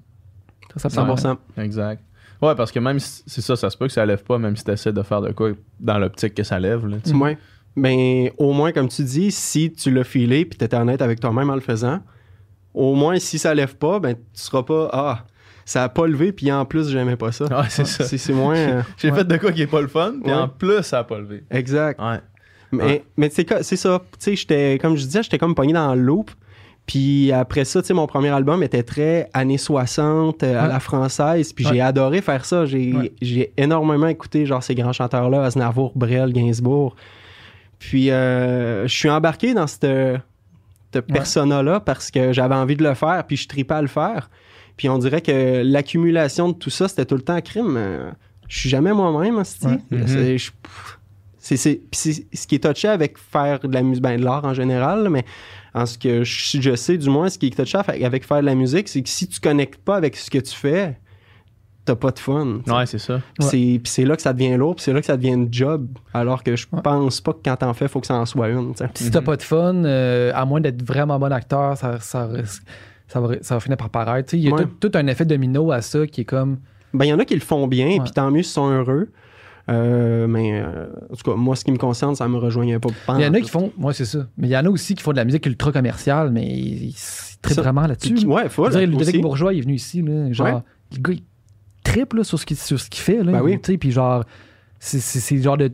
Ça, ça paraît. 100%. Exact. Ouais, parce que même si c'est ça, ça se peut que ça lève pas, même si tu essaies de faire de quoi dans l'optique que ça lève. Là, tu. Ouais. Ben, au moins, comme tu dis, si tu l'as filé puis t'étais honnête avec toi-même en le faisant, au moins, si ça lève pas, ben, tu seras pas. Ah, ça a pas levé, puis en plus, j'aimais pas ça. Ouais, c'est ça. C'est moins. euh, J'ai Ouais. fait de quoi qui est pas le fun, puis Ouais. en plus, ça a pas levé. exact. Ouais. Mais, mais c'est ça. Tu sais, j'étais, comme je disais, j'étais comme pogné dans le loop. Puis après ça, tu sais, mon premier album était très années 60, euh, à la française. Puis j'ai adoré faire ça. J'ai Ouais. j'ai énormément écouté, genre, ces grands chanteurs-là, Aznavour, Brel, Gainsbourg. Puis euh, je suis embarqué dans cette, cette persona-là parce que j'avais envie de le faire, puis je tripais à le faire. Puis on dirait que l'accumulation de tout ça, c'était tout le temps crime. Euh, Je suis jamais moi-même. C'est- je- c'est c'est- puis c'est ce qui est touché avec faire de la musique, ben, de l'art en général, mais en ce que je, je sais du moins, ce qui est touché avec, avec faire de la musique, c'est que si tu connectes pas avec ce que tu fais, t'as pas de fun. tu sais. Ouais, c'est ça. Puis c'est- là que ça devient lourd, puis c'est là que ça devient une job, alors que je Ouais. pense pas que quand t'en fais, faut que ça en soit une. tu sais. Puis si t'as Mhm. pas de fun, euh, à moins d'être vraiment bon acteur, ça, ça, risque- ça, va, ça va finir par paraître. Il y a Ouais. tout, tout un effet domino à ça qui est comme. Ben, il y en a qui le font bien, puis tant mieux s'ils sont heureux. Euh, mais euh, en tout cas, moi, ce qui me concerne, ça me rejoignait pas. Il y en a qui font. Moi, c'est ça. Mais il y en a aussi qui font de la musique ultra commerciale, mais ils, ils trippent vraiment là-dessus. Ouais, faut dire, Ludovic. Bourgeois il est venu ici, là, genre, Ouais. le gars, il trippe là, sur ce qu'il qu'il fait. Là, Ben oui. Tu sais, Puis genre, c'est- genre de.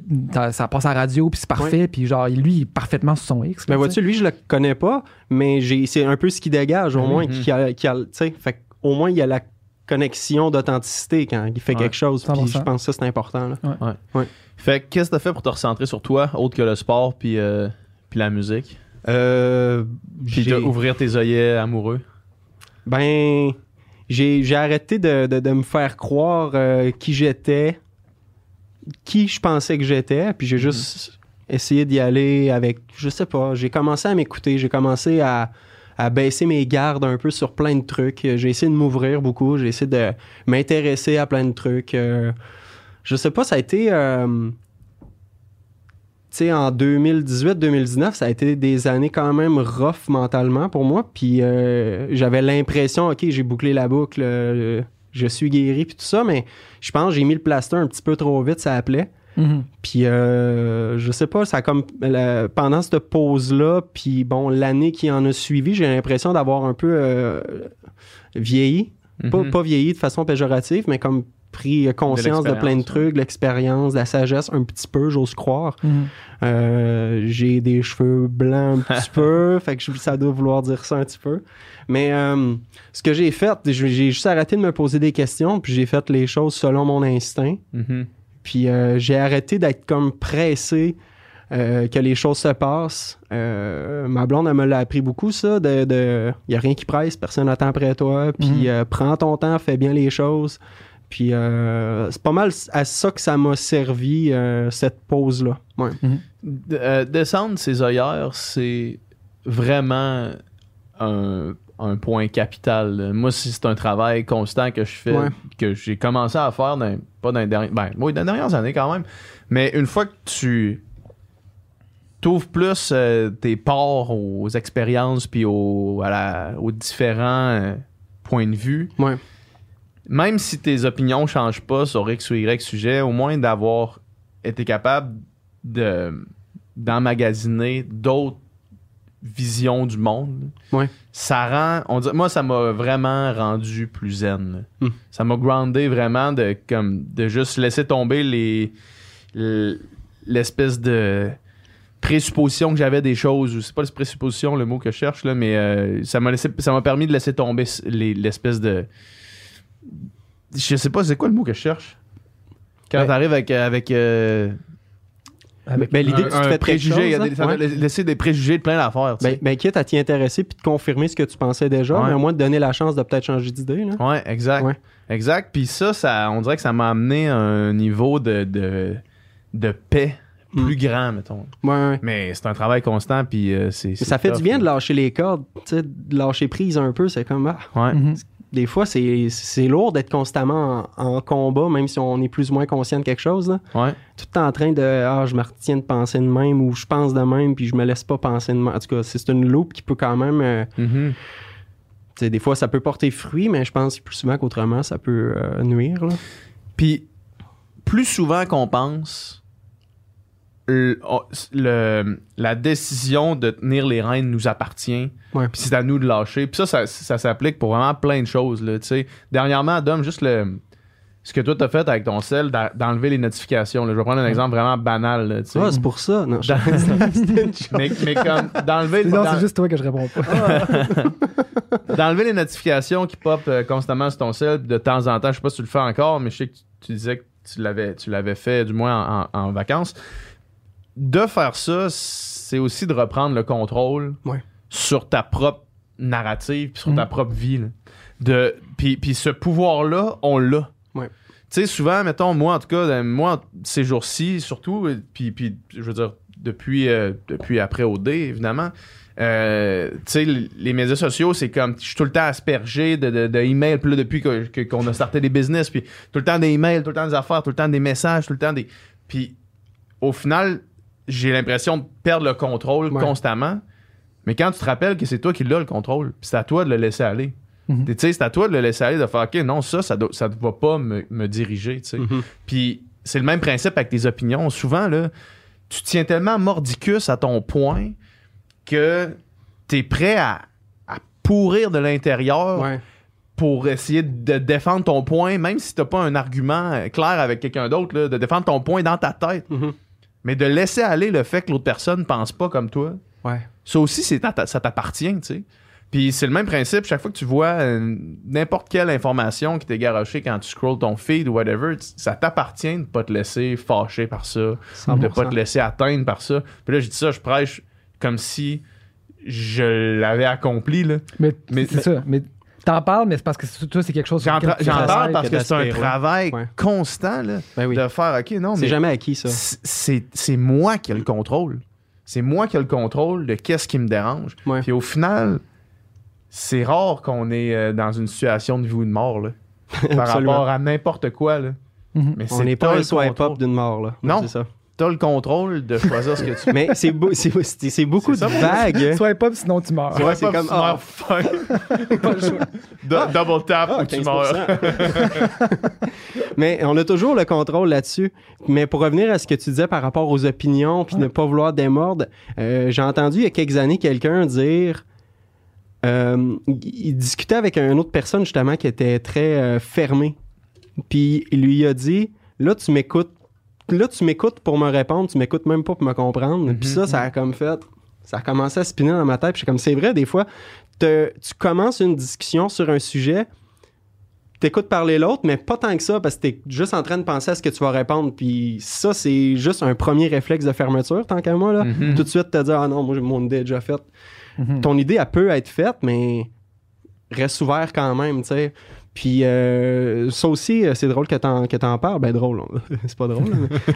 ça- passe à la radio, puis c'est parfait, puis genre, lui, il est parfaitement sur son X. là, Ben tu vois-tu, lui, je le connais pas, mais c'est un peu ce qui dégage, au Mhm. moins, qui a, a- tu sais, fait au moins, il y a la connexion d'authenticité quand il fait Ouais, quelque chose, puis 100%. je pense que ça, c'est important, là. Fait que qu'est-ce que t'as fait pour te recentrer sur toi, autre que le sport puis, euh, puis la musique? Euh, Puis ouvrir tes œillets amoureux? Ben, j'ai, j'ai arrêté de, de- de me faire croire euh, qui j'étais, qui je pensais que j'étais, puis j'ai Mhm. juste essayé d'y aller avec, je sais pas, j'ai commencé à m'écouter, j'ai commencé à, à baisser mes gardes un peu sur plein de trucs. J'ai essayé de m'ouvrir beaucoup, j'ai essayé de m'intéresser à plein de trucs. euh, je sais pas, ça a été... euh, tu sais, en 2018-2019, ça a été des années quand même rough mentalement pour moi. Puis euh, j'avais l'impression, OK, j'ai bouclé la boucle, euh, je suis guéri, puis tout ça, mais je pense que j'ai mis le plaster un petit peu trop vite, ça appelait. Mhm. Puis je je sais pas, ça comme la- pendant cette pause-là, puis bon, l'année qui en a suivi, j'ai l'impression d'avoir un peu euh, vieilli. Pas, Mhm. pas vieilli de façon péjorative, mais comme pris conscience de, plein de trucs, l'expérience, de la sagesse, un petit peu, j'ose croire. Mhm. Euh, j'ai des cheveux blancs un petit peu, fait que ça doit vouloir dire ça un petit peu. Mais euh, ce que j'ai fait, j'ai j'ai juste arrêté de me poser des questions, puis j'ai fait les choses selon mon instinct. Mhm. Puis euh, j'ai arrêté d'être comme pressé euh, que les choses se passent. Euh, ma blonde, elle me l'a appris beaucoup, ça. De, de y a rien qui presse, personne n'attend après toi. Puis Mhm. euh, prends ton temps, fais bien les choses. Puis euh, c'est pas mal à ça que ça m'a servi, euh, cette pause-là. Ouais. Euh, descendre ses œillères, c'est vraiment un, un point capital. Moi, si c'est un travail constant que je fais, Ouais. que j'ai commencé à faire, dans, pas dans les dernières, ben, oui, dans les dernières années quand même, mais une fois que tu t'ouvres plus euh, tes ports aux expériences puis aux, à la- aux différents euh, points de vue, Ouais. même si tes opinions changent pas sur X ou Y sujet, au moins d'avoir été capable de d'emmagasiner d'autres vision du monde. Ouais. Ça rend. On dirait- moi, ça m'a vraiment rendu plus zen. Hmm. Ça m'a groundé vraiment de, comme, de juste laisser tomber les, l'espèce de présupposition que j'avais des choses. ou C'est pas les présuppositions le mot que je cherche, là, mais euh, ça m'a laissé, ça m'a permis de laisser tomber l'espèce de. Je sais pas, c'est quoi le mot que je cherche? Quand Ben- t'arrives avec. avec euh, Avec- Ben, l'idée que tu te fais préjugé, chose, des- ouais. doit laisser des préjugés de plein d'affaires. Ben, ben, quitte à t'y intéresser puis de confirmer ce que tu pensais déjà, Ouais. mais au moins de donner la chance de peut-être changer d'idée. là. Ouais, exact. Ouais. Exact. Puis ça, ça, on dirait que ça m'a amené à un niveau de, de, de paix plus grand, mettons. Ouais, ouais. Mais c'est un travail constant, puis euh, c'est. Ça fait tough, du bien de lâcher les cordes, tu sais, de lâcher prise un peu. C'est comme, ah, Ouais. Mhm. des fois, c'est c'est lourd d'être constamment en, en combat, même si on est plus ou moins conscient de quelque chose. Là. Ouais. Tout en train de, ah, je me retiens de penser de même ou je pense de même, puis je me laisse pas penser de même. En tout cas, c'est une loupe qui peut quand même. euh, Mhm. tu sais, des fois, ça peut porter fruit, mais je pense plus souvent qu'autrement, ça peut euh, nuire. là. Puis, plus souvent qu'on pense, le- on- le- la décision de tenir les rênes nous appartient. Ouais. Puis c'est à nous de lâcher. Puis ça, ça, ça s'applique pour vraiment plein de choses. Là. Dernièrement, Dom, juste le, ce que toi t'as fait avec ton sel, d'enlever les notifications. là. Je vais prendre un exemple vraiment banal. là. Ah, c'est pour ça. Non, je- mais, mais comme d'enlever Non, c'est juste toi que je réponds pas. d'enlever les notifications qui pop euh, constamment sur ton sel de temps en temps. Je sais pas si tu le fais encore, mais je sais que tu, disais que tu l'avais, tu l'avais fait du moins en, en- en vacances. De faire ça, c'est aussi de reprendre le contrôle Ouais. sur ta propre narrative, puis sur ta propre vie. là. De, puis, puis ce pouvoir-là, on l'a. Ouais. Tu sais, souvent, mettons, moi, en tout cas, euh, moi, ces jours-ci, surtout, euh, puis, puis je veux dire, depuis, euh, depuis après OD, évidemment, euh, tu sais, les médias sociaux, c'est comme, je suis tout le temps aspergé de, de, de emails, puis là, depuis que- que- qu'on a starté des business, puis tout le temps des emails, tout le temps des affaires, tout le temps des messages, tout le temps des... Puis, au final, j'ai l'impression de perdre le contrôle Ouais. constamment, mais quand tu te rappelles que c'est toi qui l'as le contrôle, c'est à toi de le laisser aller. Mhm. Tu sais, c'est à toi de le laisser aller, de faire, OK, non, ça, ça ne va pas me, me diriger, tu sais. Mhm. Puis c'est le même principe avec tes opinions. Souvent, là, tu tiens tellement mordicus à ton point que tu es prêt à, à pourrir de l'intérieur Ouais. pour essayer de défendre ton point, même si t'as pas un argument clair avec quelqu'un d'autre, là, de défendre ton point dans ta tête. Mhm. Mais de laisser aller le fait que l'autre personne pense pas comme toi, Ouais. ça aussi, c'est ça t'appartient, tu sais. Puis c'est le même principe, chaque fois que tu vois n'importe quelle information qui t'est garochée quand tu scrolls ton feed ou whatever, ça t'appartient de pas te laisser fâcher par ça, de 100%. pas te laisser atteindre par ça. Puis là, je dis ça, je prêche comme si je l'avais accompli, là. Mais, Mais- c'est ça. Mais t'en parles, mais c'est parce que c'est- toi, c'est quelque chose J'en parle parce que que c'est un travail Ouais. constant, là, Ben oui. de faire, OK, non, C'est mais jamais acquis, ça. c'est c'est moi qui ai le contrôle. C'est moi qui ai le contrôle de qu'est-ce qui me dérange. Ouais. Puis au final, c'est rare qu'on est euh, dans une situation de vie ou de mort là, par rapport à n'importe quoi. Là. Mhm. Mais On n'est pas un le swipe up d'une mort, là. Non. C'est ça. T'as le contrôle de choisir ce que tu Mais c'est beau- c'est c'est- c'est beaucoup de C'est ça, mon vagues. Sois pas, sinon tu meurs. Ouais, c'est comme, ah. Do- Double tap Ah, ou tu 15%. meurs. mais on a toujours le contrôle là-dessus. Mais pour revenir à ce que tu disais par rapport aux opinions, puis ne pas vouloir démordre, euh, j'ai entendu il y a quelques années quelqu'un dire. Euh, il discutait avec une autre personne justement qui était très euh, fermée. Puis il lui a dit Là, tu m'écoutes. Là, tu m'écoutes pour me répondre, tu m'écoutes même pas pour me comprendre. Puis ça, ça a comme fait. Ça a commencé à spinner dans ma tête. Puis comme, c'est vrai, des fois, te- tu commences une discussion sur un sujet, t'écoutes parler l'autre, mais pas tant que ça, parce que t'es juste en train de penser à ce que tu vas répondre. Puis ça, c'est juste un premier réflexe de fermeture, tant qu'à moi. Là. Mhm. Tout de suite, te dire, ah non, moi, mon idée est déjà faite. Mhm. Ton idée, elle peut être faite, mais reste ouvert quand même, tu sais. Puis euh, ça aussi, euh, c'est drôle que t'en, que t'en parles. Ben drôle, c'est pas drôle.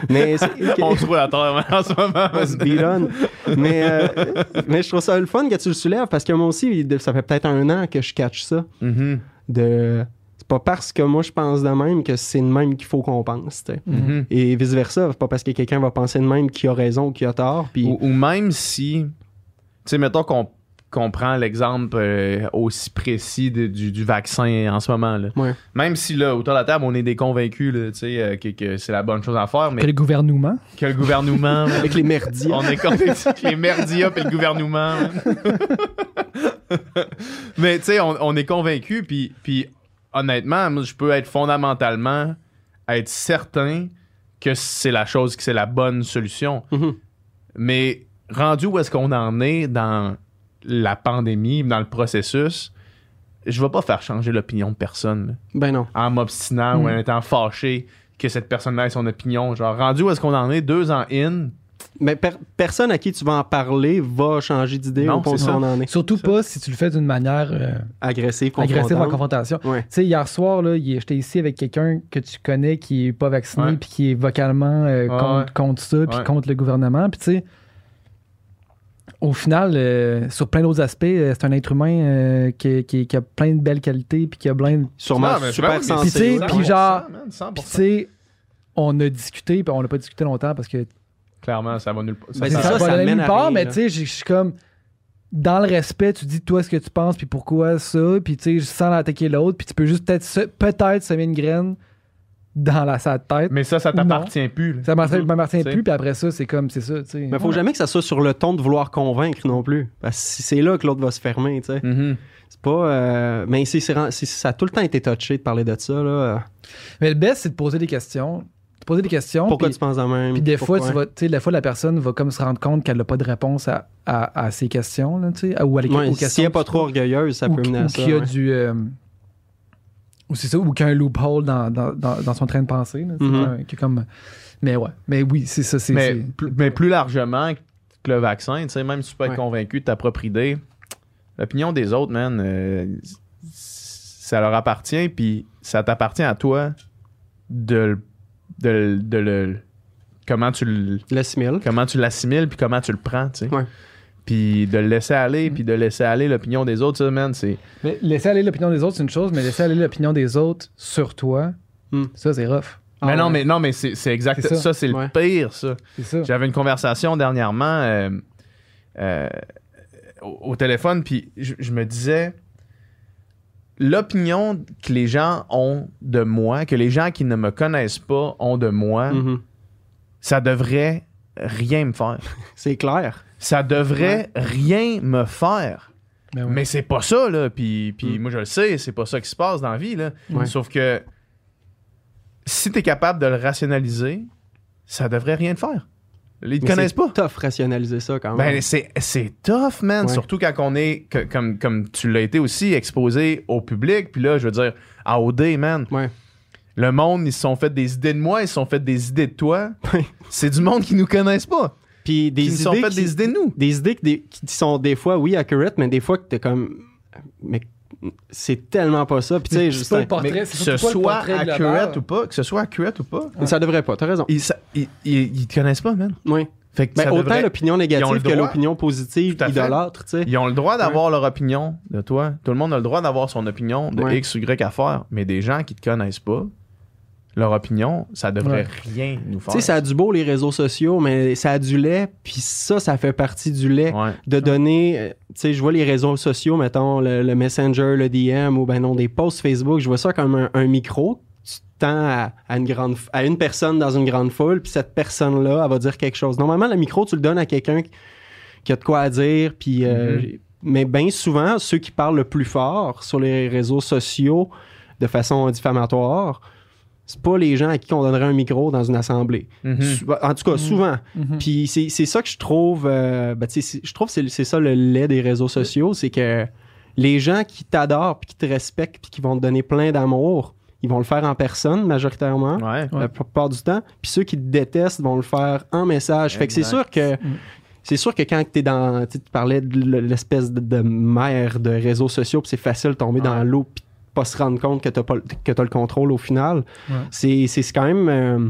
mais mais c'est- On se roule à terre en ce moment. on se. Mais, euh, mais je trouve ça le fun que tu le soulèves parce que moi aussi, ça fait peut-être un an que je catch ça. Mhm. De... C'est pas parce que moi je pense de même que c'est de même qu'il faut qu'on pense. Mhm. Et vice-versa. C'est pas parce que quelqu'un va penser de même qui a raison ou qui a tort. Ou, ou même si, sais, mettons qu'on qu'on prend l'exemple euh, aussi précis de- du, du vaccin en ce moment. Là. Ouais. Même si là, autour de la table, on est des convaincus là, tu sais, euh, que, que c'est la bonne chose à faire, mais Que le gouvernement. que le gouvernement. Avec les merdiers. on est convaincus que les merdias et le gouvernement. mais tu sais, on, on est convaincus, puis, puis honnêtement, moi, je peux être fondamentalement être certain que c'est la chose, que c'est la bonne solution. Mhm. Mais rendu où est-ce qu'on en est dans la pandémie, dans le processus, je vais pas faire changer l'opinion de personne Ben non. en m'obstinant ou Mm. en étant fâché que cette personne-là ait son opinion. Genre, rendu où est-ce qu'on en est deux ans in, Mais per- personne à qui tu vas en parler va changer d'idée Non, au point où ça. on en est. Surtout pas si tu le fais d'une manière euh, Agressif, agressive en confrontation. Ouais. Tu sais, hier soir, j'étais ici avec quelqu'un que tu connais qui est pas vacciné puis qui est vocalement euh, Ouais, contre, contre ça puis contre le gouvernement. Puis tu sais, au final, euh, sur plein d'autres aspects, euh, c'est un être humain euh, qui, qui- qui a plein de belles qualités puis qui a plein de... Sûrement Non, mais super oui, mais Puis tu sais, sensé. c'est- puis 100%, genre- man, 100%. Puis tu sais, on a discuté puis on n'a pas discuté longtemps parce que Clairement, ça va nulle part. Ben, ça, ça, va ça nulle part, rien, mais tu sais, je suis comme dans le respect, tu dis toi ce que tu penses puis pourquoi ça, puis tu sais, sans attaquer l'autre, puis tu peux juste peut-être peut-être semer une graine dans la sa tête. Mais ça, ça t'appartient plus. là. Ça m'appartient Mhm. m'appartient T'sais. plus, puis après ça, c'est comme, c'est ça, tu sais. Mais faut jamais que ça soit sur le ton de vouloir convaincre non plus. Parce que si c'est là que l'autre va se fermer, tu sais. Mhm. C'est pas. euh, Mais c'est, c'est ren- c'est- ça a tout le temps été touché de parler de ça, là. Mais le best, c'est de poser des questions. De poser des questions. Pourquoi puis, tu penses de même? puis des Pourquoi? fois, tu vas, tu sais, des fois, la personne va comme se rendre compte qu'elle n'a pas de réponse à, à, à ses questions, là, tu sais, ou à les, Ouais, aux questions. si elle est pas trop orgueilleuse, ça peut mener ou à ça. qu'il y a ouais. du. euh, ou c'est ça, ou qu'il y a un loophole dans, dans, dans, dans son train de pensée. Là, tu sais, Mhm. un- qui est comme, mais ouais, mais oui, c'est ça. c'est Mais, mais plus largement que le vaccin, tu sais, même si tu peux être Ouais. convaincu de ta propre idée, l'opinion des autres, man, euh, ça leur appartient, puis ça t'appartient à toi de, le- de, de le. Comment tu le- L'assimile. comment tu l'assimiles, puis comment tu le prends, tu sais. Ouais. Puis de le laisser aller, puis de laisser aller l'opinion des autres, ça, man, c'est. Mais laisser aller l'opinion des autres, c'est une chose, mais laisser aller l'opinion des autres sur toi, Hmm. ça, c'est rough. Ah mais non, ouais. mais non, mais c'est exact. C'est Ça, ça. c'est Ouais. le pire, ça. C'est ça. J'avais une conversation dernièrement euh, euh, au, au téléphone, puis je, me disais l'opinion que les gens ont de moi, que les gens qui ne me connaissent pas ont de moi, Mhm. ça devrait rien me faire. C'est clair. Ça devrait rien me faire. Ben. Mais c'est pas ça, là. Puis, puis Mm. moi, je le sais, c'est pas ça qui se passe dans la vie, là. Ouais. Sauf que si t'es capable de le rationaliser, ça devrait rien te faire. Ils te Mais connaissent c'est pas. tough rationaliser ça quand Ben, même. c'est, c'est tough, man. Ouais. Surtout quand on est, que- comme, comme tu l'as été aussi, exposé au public. Puis là, je veux dire, à OD, man. Ouais. Le monde, ils se sont fait des idées de moi, ils se sont fait des idées de toi. C'est du monde qui nous connaissent pas. Puis des Qui idées sont fait qui- des idées de nous. des idées des- qui sont des fois, oui, accurate, mais des fois que t'es comme. Mais c'est tellement pas ça. Puis tu sais, juste. pas le portrait, Mais c'est que ce soit accurate ou pas, que ce soit accurate ou pas, Ça devrait pas, t'as raison. ils, ça- ils, ils- ils te connaissent pas, man. Oui. Fait que Ben, autant devrait- l'opinion ils ont négative le que l'opinion positive, à idolâtre, tu sais. Ils ont le droit d'avoir leur opinion de toi. Tout le monde a le droit d'avoir son opinion de Ouais. X ou Y affaire. Mais des gens qui te connaissent pas, leur opinion, ça devrait rien nous faire. Tu sais, ça a du beau les réseaux sociaux, mais ça a du lait, puis ça, ça fait partie du lait. Ouais. De donner, euh, tu sais, je vois les réseaux sociaux, mettons le, le Messenger, le DM ou ben non, des posts Facebook, je vois ça comme un, un micro. Tu tends à, à une grande, à une personne dans une grande foule, puis cette personne-là, elle va dire quelque chose. Normalement, le micro, tu le donnes à quelqu'un qui- a de quoi à dire, puis. euh, Mhm. Mais bien souvent, ceux qui parlent le plus fort sur les réseaux sociaux de façon diffamatoire, c'est pas les gens à qui on donnerait un micro dans une assemblée. Mhm. Sou- En tout cas, souvent. Mhm. Puis c'est c'est ça que je trouve. euh, ben, je trouve que c'est c'est ça le lait des réseaux sociaux, c'est que les gens qui t'adorent, puis qui te respectent, puis qui vont te donner plein d'amour, ils vont le faire en personne majoritairement. Ouais. Ouais. La plupart du temps. Puis ceux qui te détestent vont le faire en message. Fait que c'est sûr que Mm. c'est sûr que quand tu es dans. Tu parlais de l'espèce de, de mer de réseaux sociaux, puis c'est facile de tomber dans l'eau, puis pas se rendre compte que tu as, le contrôle au final. Ouais. C'est c'est quand même. euh,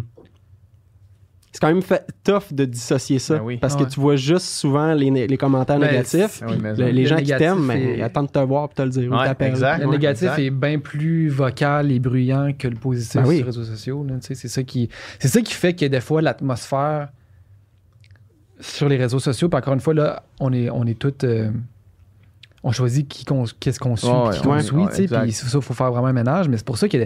c'est quand même fait- tough de dissocier ça. Ben oui. Parce Ouais. que tu vois juste souvent les, les commentaires Ben, négatifs. Ah oui, mais les Le gens qui t'aiment, est- ils attendent de te voir pour te le dire. ou Ouais, exact. Le Ouais, négatif exact. est bien plus vocal et bruyant que le positif Ben oui. sur les réseaux sociaux. là, tu sais, C'est ça, qui, c'est ça qui fait que des fois, l'atmosphère sur les réseaux sociaux, puis encore une fois, là, on est, on est tous. euh, on choisit qui qu'on- qu'est-ce qu'on suit, puis qui qu'on ouais, suit, sais, exact. puis ça, il faut faire vraiment un ménage, mais c'est pour ça que, à un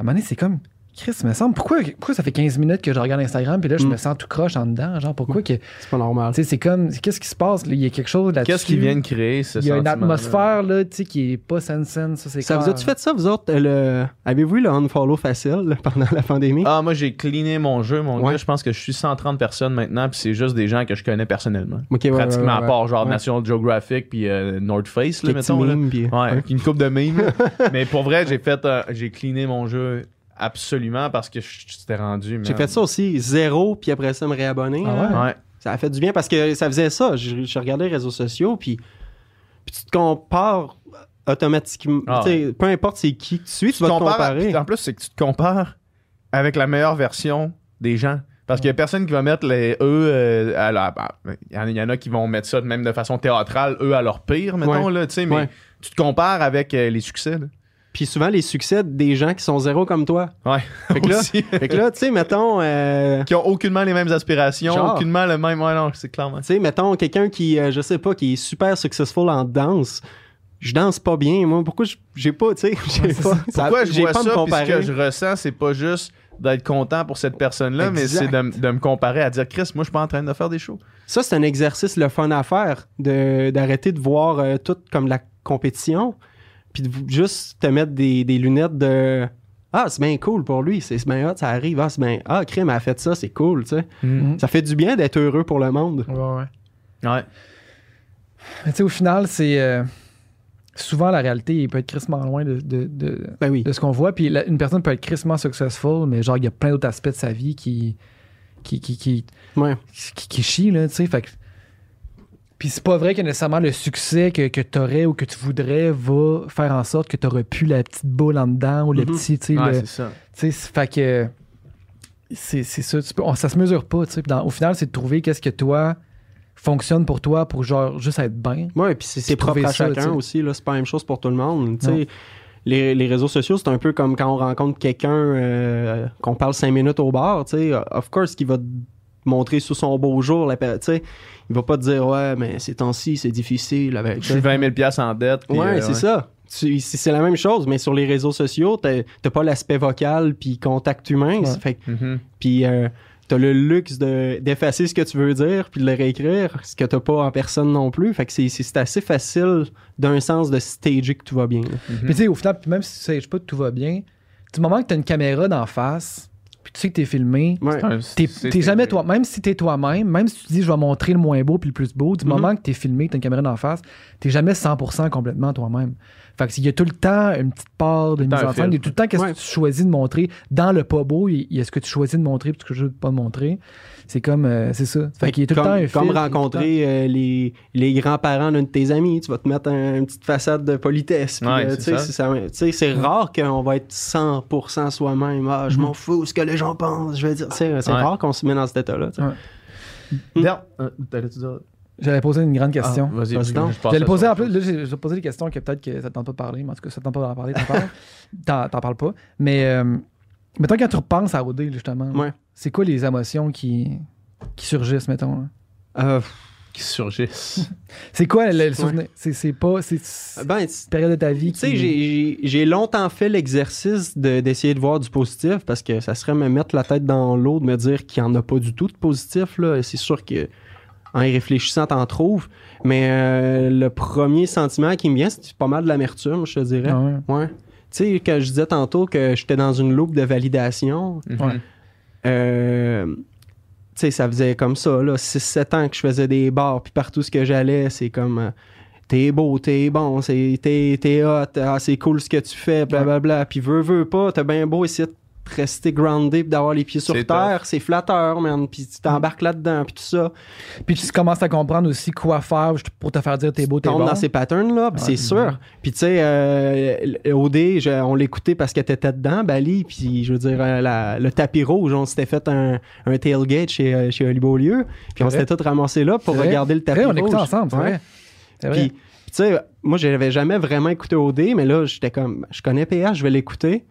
moment donné, c'est comme, Chris, me semble, pourquoi, pourquoi ça fait 15 minutes que je regarde Instagram, puis là, je Mm. me sens tout croche en dedans, genre, pourquoi que, C'est pas normal. sais, c'est comme, qu'est-ce qui se passe, il y a quelque chose là-dessus. Qu'est-ce qu'ils viennent créer, ce Il y a une atmosphère, là, tu sais, qui est pas saine-saine, ça, c'est Ça vous a-tu fait ça, vous autres? euh, le... Avez-vous eu le unfollow facile là, pendant la pandémie? Ah, moi, j'ai cleané mon jeu, mon Ouais. gars. Je pense que je suis 130 personnes maintenant, puis c'est juste des gens que je connais personnellement. Ouais, Pratiquement ouais, à ouais, part genre ouais. National Geographic puis euh, North Face, là, mettons. là. Ouais, une coupe de mimes. Mais pour vrai, j'ai fait, euh, j'ai cleané mon jeu absolument parce que je j'étais rendu. J'ai fait ça aussi, zéro, puis après ça, me réabonner. Ah là. ouais? Ouais. Ça a fait du bien parce que ça faisait ça. Je, je regardais les réseaux sociaux, puis, puis tu te compares automatiquement. Ah Peu importe c'est qui tu suis, tu, Tu vas te à- comparer. en plus, c'est que tu te compares avec la meilleure version des gens. Parce qu'il y a personne qui va mettre les eux euh, à la- bah, Il y en- il y en a qui vont mettre ça même de façon théâtrale, eux à leur pire, mettons, Ouais. là, tu sais, mais Ouais. tu te compares avec euh, les succès. Là. Puis souvent, les succès des gens qui sont zéro comme toi. Ouais. Fait que là, Aussi. fait que là tu sais, mettons, euh, qui ont aucunement les mêmes aspirations, Genre. aucunement le même. Ouais, non, c'est clairement. tu sais, mettons, quelqu'un qui, euh, je sais pas, qui est super successful en danse. Je danse pas bien, moi. Pourquoi je- j'ai pas, tu sais, j'ai pas. ça. Pourquoi je vois pas ça, puis ce que je ressens, c'est pas juste d'être content pour cette personne-là, mais c'est de, me comparer à dire, Chris, moi, je suis pas en train de faire des shows. Ça, c'est un exercice le fun à faire, de- d'arrêter de voir euh, tout comme la compétition, puis de juste te mettre des, des lunettes de Ah, c'est bien cool pour lui, c'est c'est bien hot, ça arrive, ah, c'est bien. Ah, Crime a fait ça, c'est cool, tu sais. Mhm. Ça fait du bien d'être heureux pour le monde. Ouais, ouais. Ouais. Mais tu sais, au final, c'est. euh, souvent, la réalité, il peut être crissement loin de, de, de, Ben oui. de ce qu'on voit. Puis la- une personne peut être crissement successful, mais genre, il y a plein d'autres aspects de sa vie qui. qui, qui, qui, Ouais. qui, qui chient, là, tu sais. Fait que. Puis c'est pas vrai que nécessairement le succès que, que tu aurais ou que tu voudrais va faire en sorte que tu auras plus la petite boule en dedans ou le Mhm. petit, tu sais, Ouais, c'est ça. fait que c'est ça. tu peux- on- ça se mesure pas. tu sais. Dans- au final, c'est de trouver qu'est-ce que toi fonctionne pour toi pour genre juste être bien. Ouais, puis c'est propre à ça, chacun tu sais. aussi, là. C'est pas la même chose pour tout le monde. Tu sais, les, les réseaux sociaux, c'est un peu comme quand on rencontre quelqu'un euh, qu'on parle cinq minutes au bar, tu sais. Of course, qui va te montrer sous son beau jour, la. Il va pas te dire, ouais, mais ces temps-ci, c'est difficile avec Je suis 20 000 piastres en dette. puis, Ouais, euh, c'est ça. C'est la même chose, mais sur les réseaux sociaux, t'as t'as pas l'aspect vocal puis contact humain. Ouais. Fait Mhm. puis euh, t'as le luxe de- d'effacer ce que tu veux dire puis de le réécrire, ce que t'as pas en personne non plus. Fait que c'est- assez facile d'un sens de stager que tout va bien. Mhm. Puis tu sais, au final, même si tu sais pas que tout va bien, du moment que tu as une caméra d'en face, tu sais que tu es filmé, Ouais. T'es t'es jamais toi. Même si tu es toi-même, même si tu dis je vais montrer le moins beau puis le plus beau, du Mhm. moment que tu es filmé, que tu as une caméra d'en face, t'es jamais 100% complètement toi-même. Fait que s'il y a tout le temps une petite part de mise en scène, il y a tout le temps qu'est-ce Ouais. que tu choisis de montrer. Dans le pas beau, il y a ce que tu choisis de montrer puis ce que tu choisis de pas montrer. C'est comme, euh, c'est ça. Fait qu'il y a tout comme, le temps un comme filtre, il y a tout le temps- rencontrer euh, les, les grands-parents d'un de tes amis, tu vas te mettre un- une petite façade de politesse. Ouais, euh, c'est rare qu'on va être 100% soi-même. Ah, je Mhm. m'en fous ce que les gens pensent. Je veux dire, c'est rare qu'on se met dans cet état-là. D'ailleurs, euh, t'allais-tu dire- J'allais poser une grande question. Ah, Vas-y, J'allais poser en plus, là, j'ai j'ai posé des questions que peut-être que ça te tente pas de parler, mais en tout cas, ça te tente pas d'en parler, t'en parles. T'en t'en parles pas. Mais euh, mettons quand tu repenses à OD, justement, Ouais. c'est quoi les émotions qui, qui surgissent, mettons? là? Euh, Qui surgissent. C'est quoi le, le souvenir? C'est- C'est pas. C'est c'est ben, une période de ta vie Tu sais, qui. j'ai- j'ai j'ai longtemps fait l'exercice de- d'essayer de, voir du positif parce que ça serait me mettre la tête dans l'eau de me dire qu'il n'y en a pas du tout de positif. là. C'est sûr que en y réfléchissant, t'en trouves. Mais euh, le premier sentiment qui me vient, c'est pas mal de l'amertume, je te dirais. Ah ouais. Ouais. Tu sais, quand je disais tantôt que j'étais dans une loupe de validation, Mhm. Ouais. euh, tu sais, ça faisait comme ça, là, 6-7 ans que je faisais des bars, puis partout ce que j'allais, c'est comme euh, t'es beau, t'es bon, c'est, t'es, t'es hot, ah, c'est cool ce que tu fais, blablabla. Puis veux, veux pas, t'as bien beau de rester groundé puis d'avoir les pieds sur C'est terre, c'est flatteur, man, puis tu t'embarques là-dedans, puis tout ça. Puis tu commences à comprendre aussi quoi faire pour te faire dire t'es beau, Tu t'es tombes bon. dans ces patterns-là, puis c'est sûr. Puis tu sais, euh, le- OD, je- on l'écoutait parce qu'elle était dedans, Bali, puis je veux dire, euh, la- le tapis rouge, on s'était fait un, un tailgate chez, euh, chez Oli Beaulieu, puis on s'était tous ramassés là pour C'est vrai. regarder le C'est tapis vrai, on rouge. écoutait ensemble, c'est Ouais. vrai. Puis tu sais, moi, j'avais jamais vraiment écouté OD, mais là, j'étais comme, je connais PH, je vais l'écouter.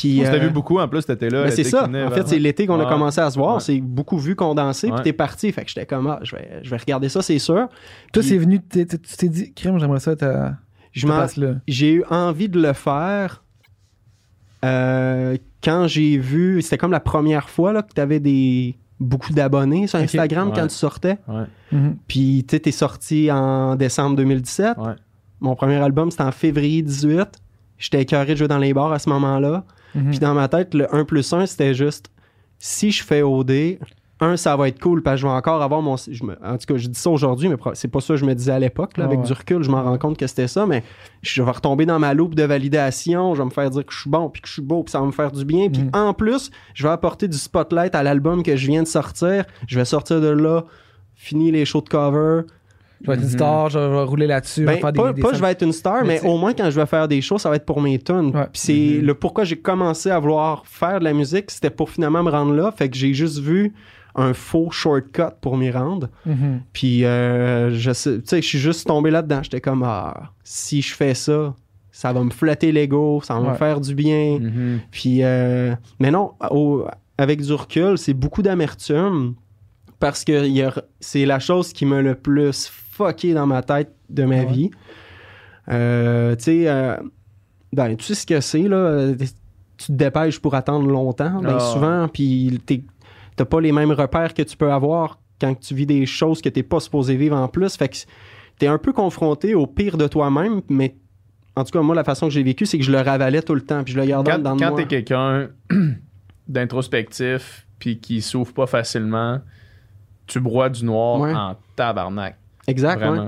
Puis, On s'était euh, vu beaucoup en plus, t'étais là. ben, c'est ça. En fait, c'est l'été qu'on a Ouais. commencé à se voir. Ouais. C'est beaucoup vu condenser. Ouais. Puis t'es parti. Fait que j'étais comme, ah, je vais, je vais regarder ça, c'est sûr. Toi, Puis- c'est venu, tu t'es dit, crime, j'aimerais ça, ta, Je ta m'en- place là. j'ai eu envie de le faire euh, quand j'ai vu. C'était comme la première fois là, que tu avais des, beaucoup d'abonnés sur. Instagram quand Ouais. tu sortais. Ouais, Mhm. Puis tu t'es sorti en décembre 2017. ouais. Mon premier album, c'était en février 18. J'étais écœuré de jouer dans les bars à ce moment-là. Mhm. Puis dans ma tête, le 1 plus 1, c'était juste si je fais OD, un, ça va être cool parce que je vais encore avoir mon. je me- en tout cas, je dis ça aujourd'hui, mais c'est pas ça que je me disais à l'époque. là. Avec ouais. du recul, je m'en rends compte que c'était ça, mais je vais retomber dans ma loupe de validation. Je vais me faire dire que je suis bon, puis que je suis beau, puis ça va me faire du bien. Puis Mhm. en plus, je vais apporter du spotlight à l'album que je viens de sortir. Je vais sortir de là, fini les shows de cover. Je vais être une Mhm. star, je vais rouler là-dessus, je vais Ben, faire des, pas, des pas je vais être une star, Mais au moins quand je vais faire des shows, ça va être pour mes tunes. Ouais. Puis c'est Mhm. le pourquoi j'ai commencé à vouloir faire de la musique, c'était pour finalement me rendre là. Fait que j'ai juste vu un faux shortcut pour m'y rendre. Mhm. Puis euh, je sais, tu sais, je suis juste tombé là-dedans. J'étais comme ah, si je fais ça, ça va me flatter l'ego, ça va me faire du bien. Puis, euh, mais non, au- avec du recul, c'est beaucoup d'amertume parce que il y a- c'est la chose qui m'a le plus fucké dans ma tête de ma Ouais. vie. Euh, tu sais, euh, ben, tu sais ce que c'est, là. Tu te dépêches pour attendre longtemps, ben, Ah. souvent, puis t'as pas les mêmes repères que tu peux avoir quand tu vis des choses que t'es pas supposé vivre en plus. Fait que t'es un peu confronté au pire de toi-même, mais en tout cas, moi, la façon que j'ai vécu, c'est que je le ravalais tout le temps, puis je le gardais Quand, dans quand moi. t'es quelqu'un d'introspectif puis qui s'ouvre pas facilement, tu broies du noir Ouais. en tabarnak. Exact, ouais.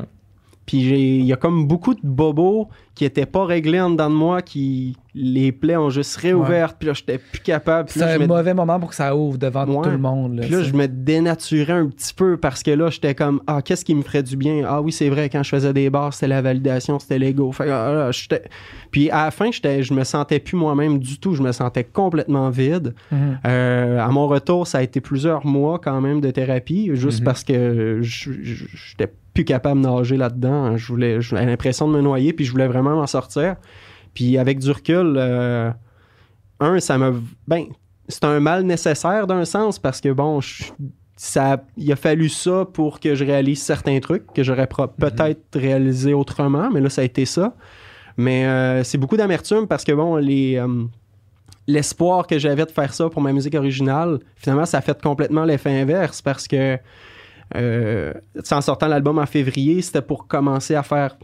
Puis j'ai- il y a comme beaucoup de bobos qui étaient pas réglés en dedans de moi, qui les plaies ont juste réouvertes, puis là j'étais plus capable. C'est un mauvais moment pour que ça ouvre devant Ouais. tout le monde. Là, puis là, je me dénaturais un petit peu parce que là j'étais comme ah qu'est-ce qui me ferait du bien ah oui c'est vrai quand je faisais des bars c'était la validation c'était l'ego Fait ah, j'étais- puis à la fin j'étais je me sentais plus moi-même du tout je me sentais complètement vide Mhm. Euh, à mon retour, ça a été plusieurs mois quand même de thérapie, juste Mhm. parce que j'étais plus capable de nager là-dedans. Je voulais, j'avais l'impression de me noyer, puis je voulais vraiment m'en sortir. Puis avec du recul, euh, un, ça m'a, ben, c'est un mal nécessaire d'un sens parce que bon, je- ça, il a fallu ça pour que je réalise certains trucs que j'aurais pro- peut-être réalisé autrement, mais là ça a été ça. Mais euh, c'est beaucoup d'amertume parce que bon, les euh, l'espoir que j'avais de faire ça pour ma musique originale, finalement, ça a fait complètement l'effet inverse parce que, en sortant l'album en février, c'était pour commencer à faire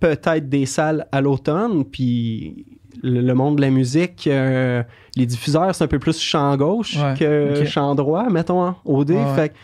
peut-être des salles à l'automne, puis le, le monde de la musique, euh, les diffuseurs, c'est un peu plus champ gauche Ouais, que ok. champ droit, mettons, hein, au dé. Ouais, ouais. Fait que,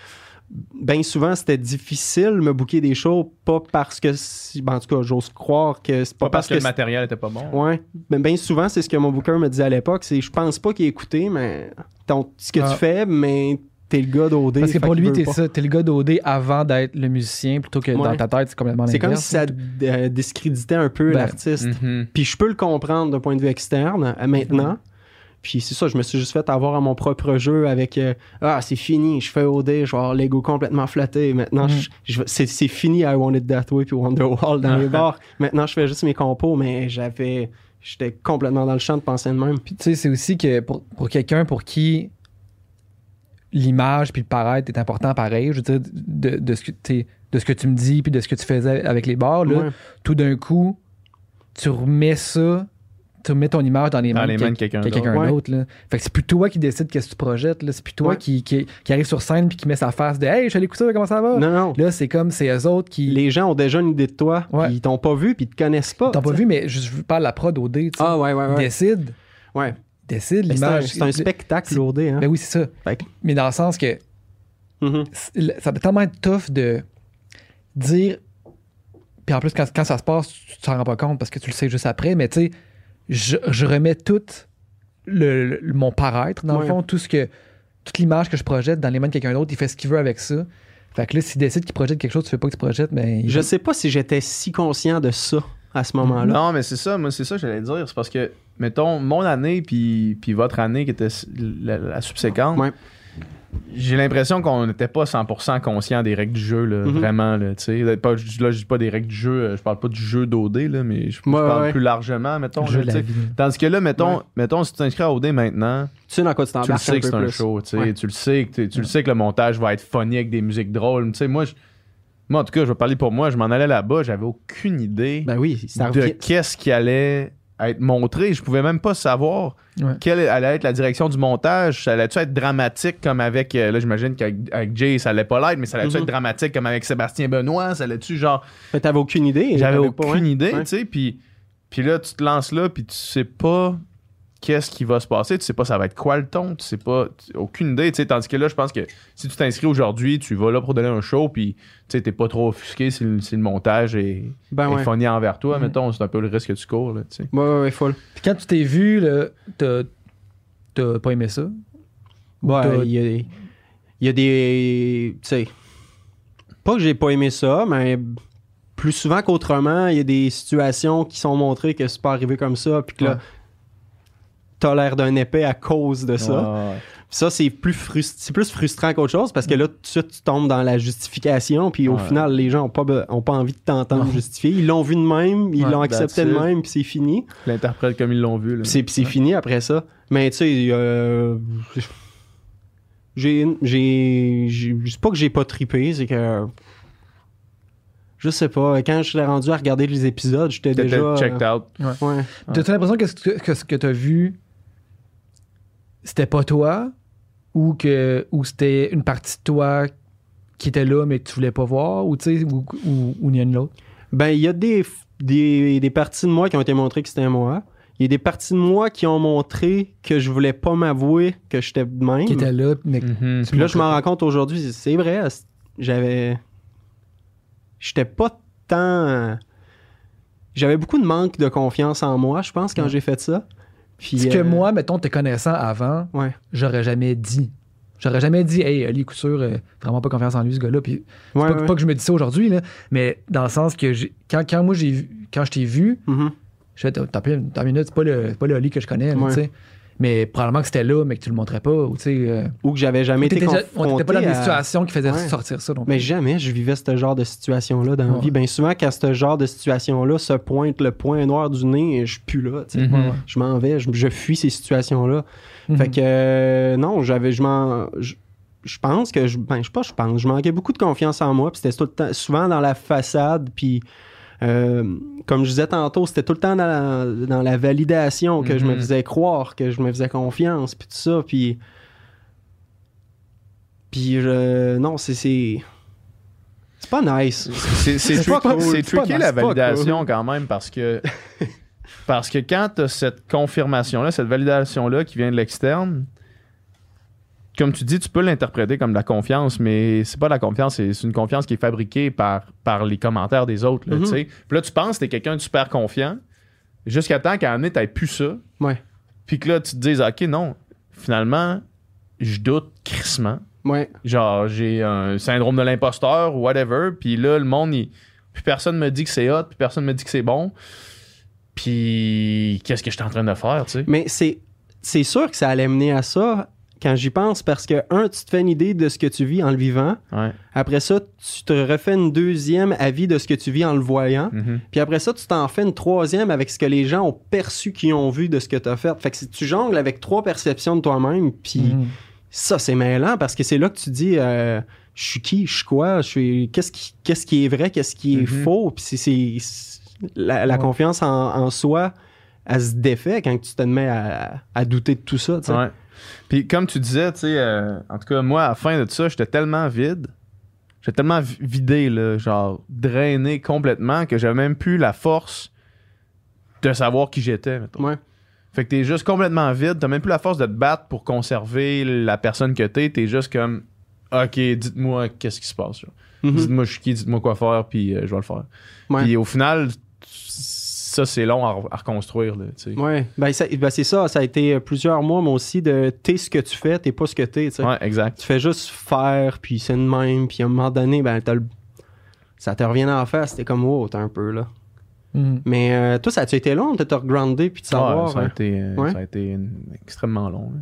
bien souvent, c'était difficile de me booker des shows, pas parce que, si- ben, en tout cas, j'ose croire que c'est pas, Pas parce que le matériel était pas bon. Ouais. Mais bien souvent, c'est ce que mon booker me disait à l'époque, c'est je pense pas qu'il ait écouté, mais ton, ce que Ah. tu fais, mais t'es le gars d'OD. Parce que pour lui, t'es ça, t'es le gars d'OD avant d'être le musicien, plutôt que Ouais. dans ta tête, c'est complètement C'est comme si ça euh, discréditait un peu Ben, l'artiste. Mhm. Puis je peux le comprendre d'un point de vue externe euh, maintenant. Puis c'est ça, je me suis juste fait avoir à mon propre jeu avec euh, Ah, c'est fini, je fais OD, je vais avoir l'ego complètement flatté. Maintenant, c'est, c'est fini I Want It That Way puis Wonderwall dans les bars. Maintenant, je fais juste mes compos, mais j'avais. J'étais complètement dans le champ de penser de même. Puis tu sais, c'est aussi que pour, pour quelqu'un pour qui l'image puis le paraître est important pareil, je veux dire, de, de ce, que, de ce que tu me dis puis de ce que tu faisais avec les bars, là, Ouais. tout d'un coup, tu remets ça, tu remets ton image dans les Dans mains les de mains de quel- quelqu'un d'autre. Ouais. Fait que c'est plus toi qui décide qu'est-ce que tu projettes, là. c'est plus toi Ouais. qui, qui, qui arrive sur scène puis qui met sa face de Hey, je suis allé écouter ça, comment ça va? Non, non. Là, c'est comme c'est eux autres qui. Les gens ont déjà une idée de toi, puis ils t'ont pas vu, puis ils te connaissent pas. T'as pas tu sais. vu, mais je, je parle de la prod OD, tu sais. Ah ouais, ouais, ouais. Décide. ouais. Décide C'est un, l'image. c'est un spectacle lourdé, hein. Ben oui, c'est ça. Mais dans le sens que Mhm. c'est- ça peut tellement être tough de dire. Puis en plus, quand, quand ça se passe, tu tu t'en rends pas compte parce que tu le sais juste après. Mais tu sais, je, je remets tout le, le- mon paraître, dans Ouais. le fond, tout ce que. Toute l'image que je projette dans les mains de quelqu'un d'autre, il fait ce qu'il veut avec ça. Fait que là, s'il décide qu'il projette quelque chose, tu fais pas que tu projettes, mais. il- Je sais pas si j'étais si conscient de ça à ce moment-là. Non, mais c'est ça, moi, c'est ça que j'allais dire. C'est parce que, mettons, mon année puis, puis votre année qui était la, la subséquente, Ouais. j'ai l'impression qu'on n'était pas 100% conscient des règles du jeu, là, Mhm. vraiment. Là, tu sais. Pas- là, je dis pas des règles du jeu, euh, je parle pas du jeu d'OD, là, mais je, parle ouais. plus largement, mettons. Jeu là. Tandis que là, mettons, Ouais. mettons si tu t'inscris à OD maintenant, Tu sais dans quoi tu tu le t'embarques sais un que c'est un plus. show, tu sais, Ouais. tu le sais que tu le sais que le montage va être funny avec des musiques drôles. Tu sais, moi, je- moi, en tout cas, je vais parler pour moi, je m'en allais là-bas, j'avais aucune idée Ben oui, ça de qu'est-ce qui allait être montré. Je pouvais même pas savoir Ouais. quelle allait être la direction du montage. Ça allait-tu être dramatique comme avec. euh, là, j'imagine qu'avec avec Jay, ça allait pas l'être, mais ça allait-tu Mhm. être dramatique comme avec Sébastien Benoît? Ça allait-tu genre. Mais t'avais aucune idée. J'avais pas, aucune ouais. idée, Ouais. tu sais. Puis, puis là, tu te lances là, puis tu sais pas qu'est-ce qui va se passer. Tu sais pas ça va être quoi le ton. Tu sais pas. tu- aucune idée, tu sais. Tandis que là, je pense que si tu t'inscris aujourd'hui, tu vas là pour donner un show, puis tu sais, t'es pas trop offusqué si le, si le montage est, Ben est ouais. funny envers toi. Mhm. Mettons, c'est un peu le risque que tu cours, là, tu sais. Ouais, ouais, ouais, full. Puis quand tu t'es vu, là, t'as t'as pas aimé ça? Ouais, il y a, il y a des. Tu sais. Pas que j'ai pas aimé ça, mais plus souvent qu'autrement, il y a des situations qui sont montrées que c'est pas arrivé comme ça, puis que là, Ouais. T'as l'air d'un épais à cause de ça. Ouais, ouais. Ça, c'est plus, frust- c'est plus frustrant qu'autre chose parce que là, tout de suite, tu tombes dans la justification, puis au Ouais. final, les gens ont pas, be- ont pas envie de t'entendre justifier. Ils l'ont vu de même, ils Ouais, l'ont accepté de même, puis c'est fini. L'interprète comme ils l'ont vu. Là. Puis c'est, fini après ça. Mais tu sais, euh, j'ai, c'est pas que j'ai pas trippé, c'est que je sais pas. Quand je l'ai rendu à regarder les épisodes, j'étais déjà. checked out. euh, ouais. T'as-tu l'impression que ce que, que que t'as vu, c'était pas toi? Ou que ou c'était une partie de toi qui était là mais que tu voulais pas voir? Ou tu sais, ou, ou, ou ni un ni l'autre? Ben, il y a des, des, des parties de moi qui ont été montrées que c'était moi. Il y a des parties de moi qui ont montré que je voulais pas m'avouer que j'étais de même. Qui était là, mais que Mhm. Puis là, je m'en rends compte aujourd'hui, c'est vrai, j'avais. J'étais pas tant. J'avais beaucoup de manque de confiance en moi, je pense, quand j'ai fait ça. Puis, Ce que euh, moi, mettons, te connaissant avant, Ouais. j'aurais jamais dit. J'aurais jamais dit, hey, Ali Couture, euh, vraiment pas confiance en lui, ce gars-là. Puis Ouais, pas, ouais. pas que je me dis ça aujourd'hui, là, mais dans le sens que j'ai- quand, quand moi j'ai vu, quand je t'ai vu, Mhm. je fais, t'as une minute, c'est pas le, pas le Ali que je connais, tu sais. Mais probablement que c'était là, mais que tu le montrais pas, ou euh, Ou que j'avais jamais été confronté on n'était pas dans des à- situations qui faisaient Ouais. sortir ça. Donc, Mais jamais je vivais ce genre de situation-là dans la Ouais. vie. Bien souvent, quand ce genre de situation-là se pointe le point noir du nez, je suis plus là. tu sais. Ouais, ouais. Je m'en vais, je, je fuis ces situations-là. Mhm. Fait que euh, non, j'avais, je m'en, je, je pense que je, ben je sais pas, je pense, je manquais beaucoup de confiance en moi, puis c'était tout le temps, souvent dans la façade, puis euh, comme je disais tantôt, c'était tout le temps dans la, dans la validation que je me Mhm. faisais croire, que je me faisais confiance, puis tout ça, puis puis je- non, c'est c'est pas nice. C'est tricky, tricky la validation quand même parce que parce que quand tu cette confirmation-là, cette validation-là qui vient de l'externe, comme tu dis, tu peux l'interpréter comme de la confiance, mais c'est pas de la confiance, c'est une confiance qui est fabriquée par, par les commentaires des autres. Là, Mhm. tu sais. Puis là, tu penses que t'es quelqu'un de super confiant, jusqu'à temps qu'à un moment donné, t'aies plus ça. Ouais. Puis que là, tu te dises, OK, non, finalement, je doute crissement. Ouais. Genre, j'ai un syndrome de l'imposteur ou whatever. Puis là, le monde, il... puis personne me dit que c'est hot, puis personne me dit que c'est bon. Puis qu'est-ce que je suis en train de faire, tu sais? Mais c'est c'est sûr que ça allait mener à ça quand j'y pense parce que un, tu te fais une idée de ce que tu vis en le vivant. Ouais. Après ça, tu te refais une deuxième avis de ce que tu vis en le voyant. Mhm. Puis après ça, tu t'en fais une troisième avec ce que les gens ont perçu qu'ils ont vu de ce que tu as fait. Fait que si tu jongles avec trois perceptions de toi-même, puis Mhm. ça, c'est mêlant parce que c'est là que tu dis euh, je suis qui, je suis quoi, je suis qu'est-ce qui, qu'est-ce qui est vrai, qu'est-ce qui est Mhm. faux? Puis c'est, la, la Ouais. confiance en, en soi, elle se défait quand tu te mets à, à douter de tout ça. Ouais. Puis comme tu disais, tu sais, euh, en tout cas, moi, à la fin de ça, j'étais tellement vide. J'étais tellement vi- vidé, là, genre drainé complètement que j'avais même plus la force de savoir qui j'étais. Ouais. Fait que t'es juste complètement vide, t'as même plus la force de te battre pour conserver la personne que t'es, t'es juste comme OK, dites-moi qu'est-ce qui se passe. Mhm. Dites-moi je suis qui, dites-moi quoi faire, puis euh, je vais le faire. Ouais. Puis au final, ça c'est long à, à reconstruire, sais. Ouais, ben, ça- ben, c'est ça, ça a été plusieurs mois, moi aussi, de t'es ce que tu fais, t'es pas ce que t'es, tu sais. Ouais, exact. Tu fais juste faire, puis c'est de même, puis à un moment donné, ben, t'as le- ça te revient en face, t'es comme, wow, t'es un peu là. Mhm. Mais euh, toi, ça a-tu été long de te regrander puis de Ouais, savoir? ça, a hein? été, euh, Ouais. ça a été une- extrêmement long.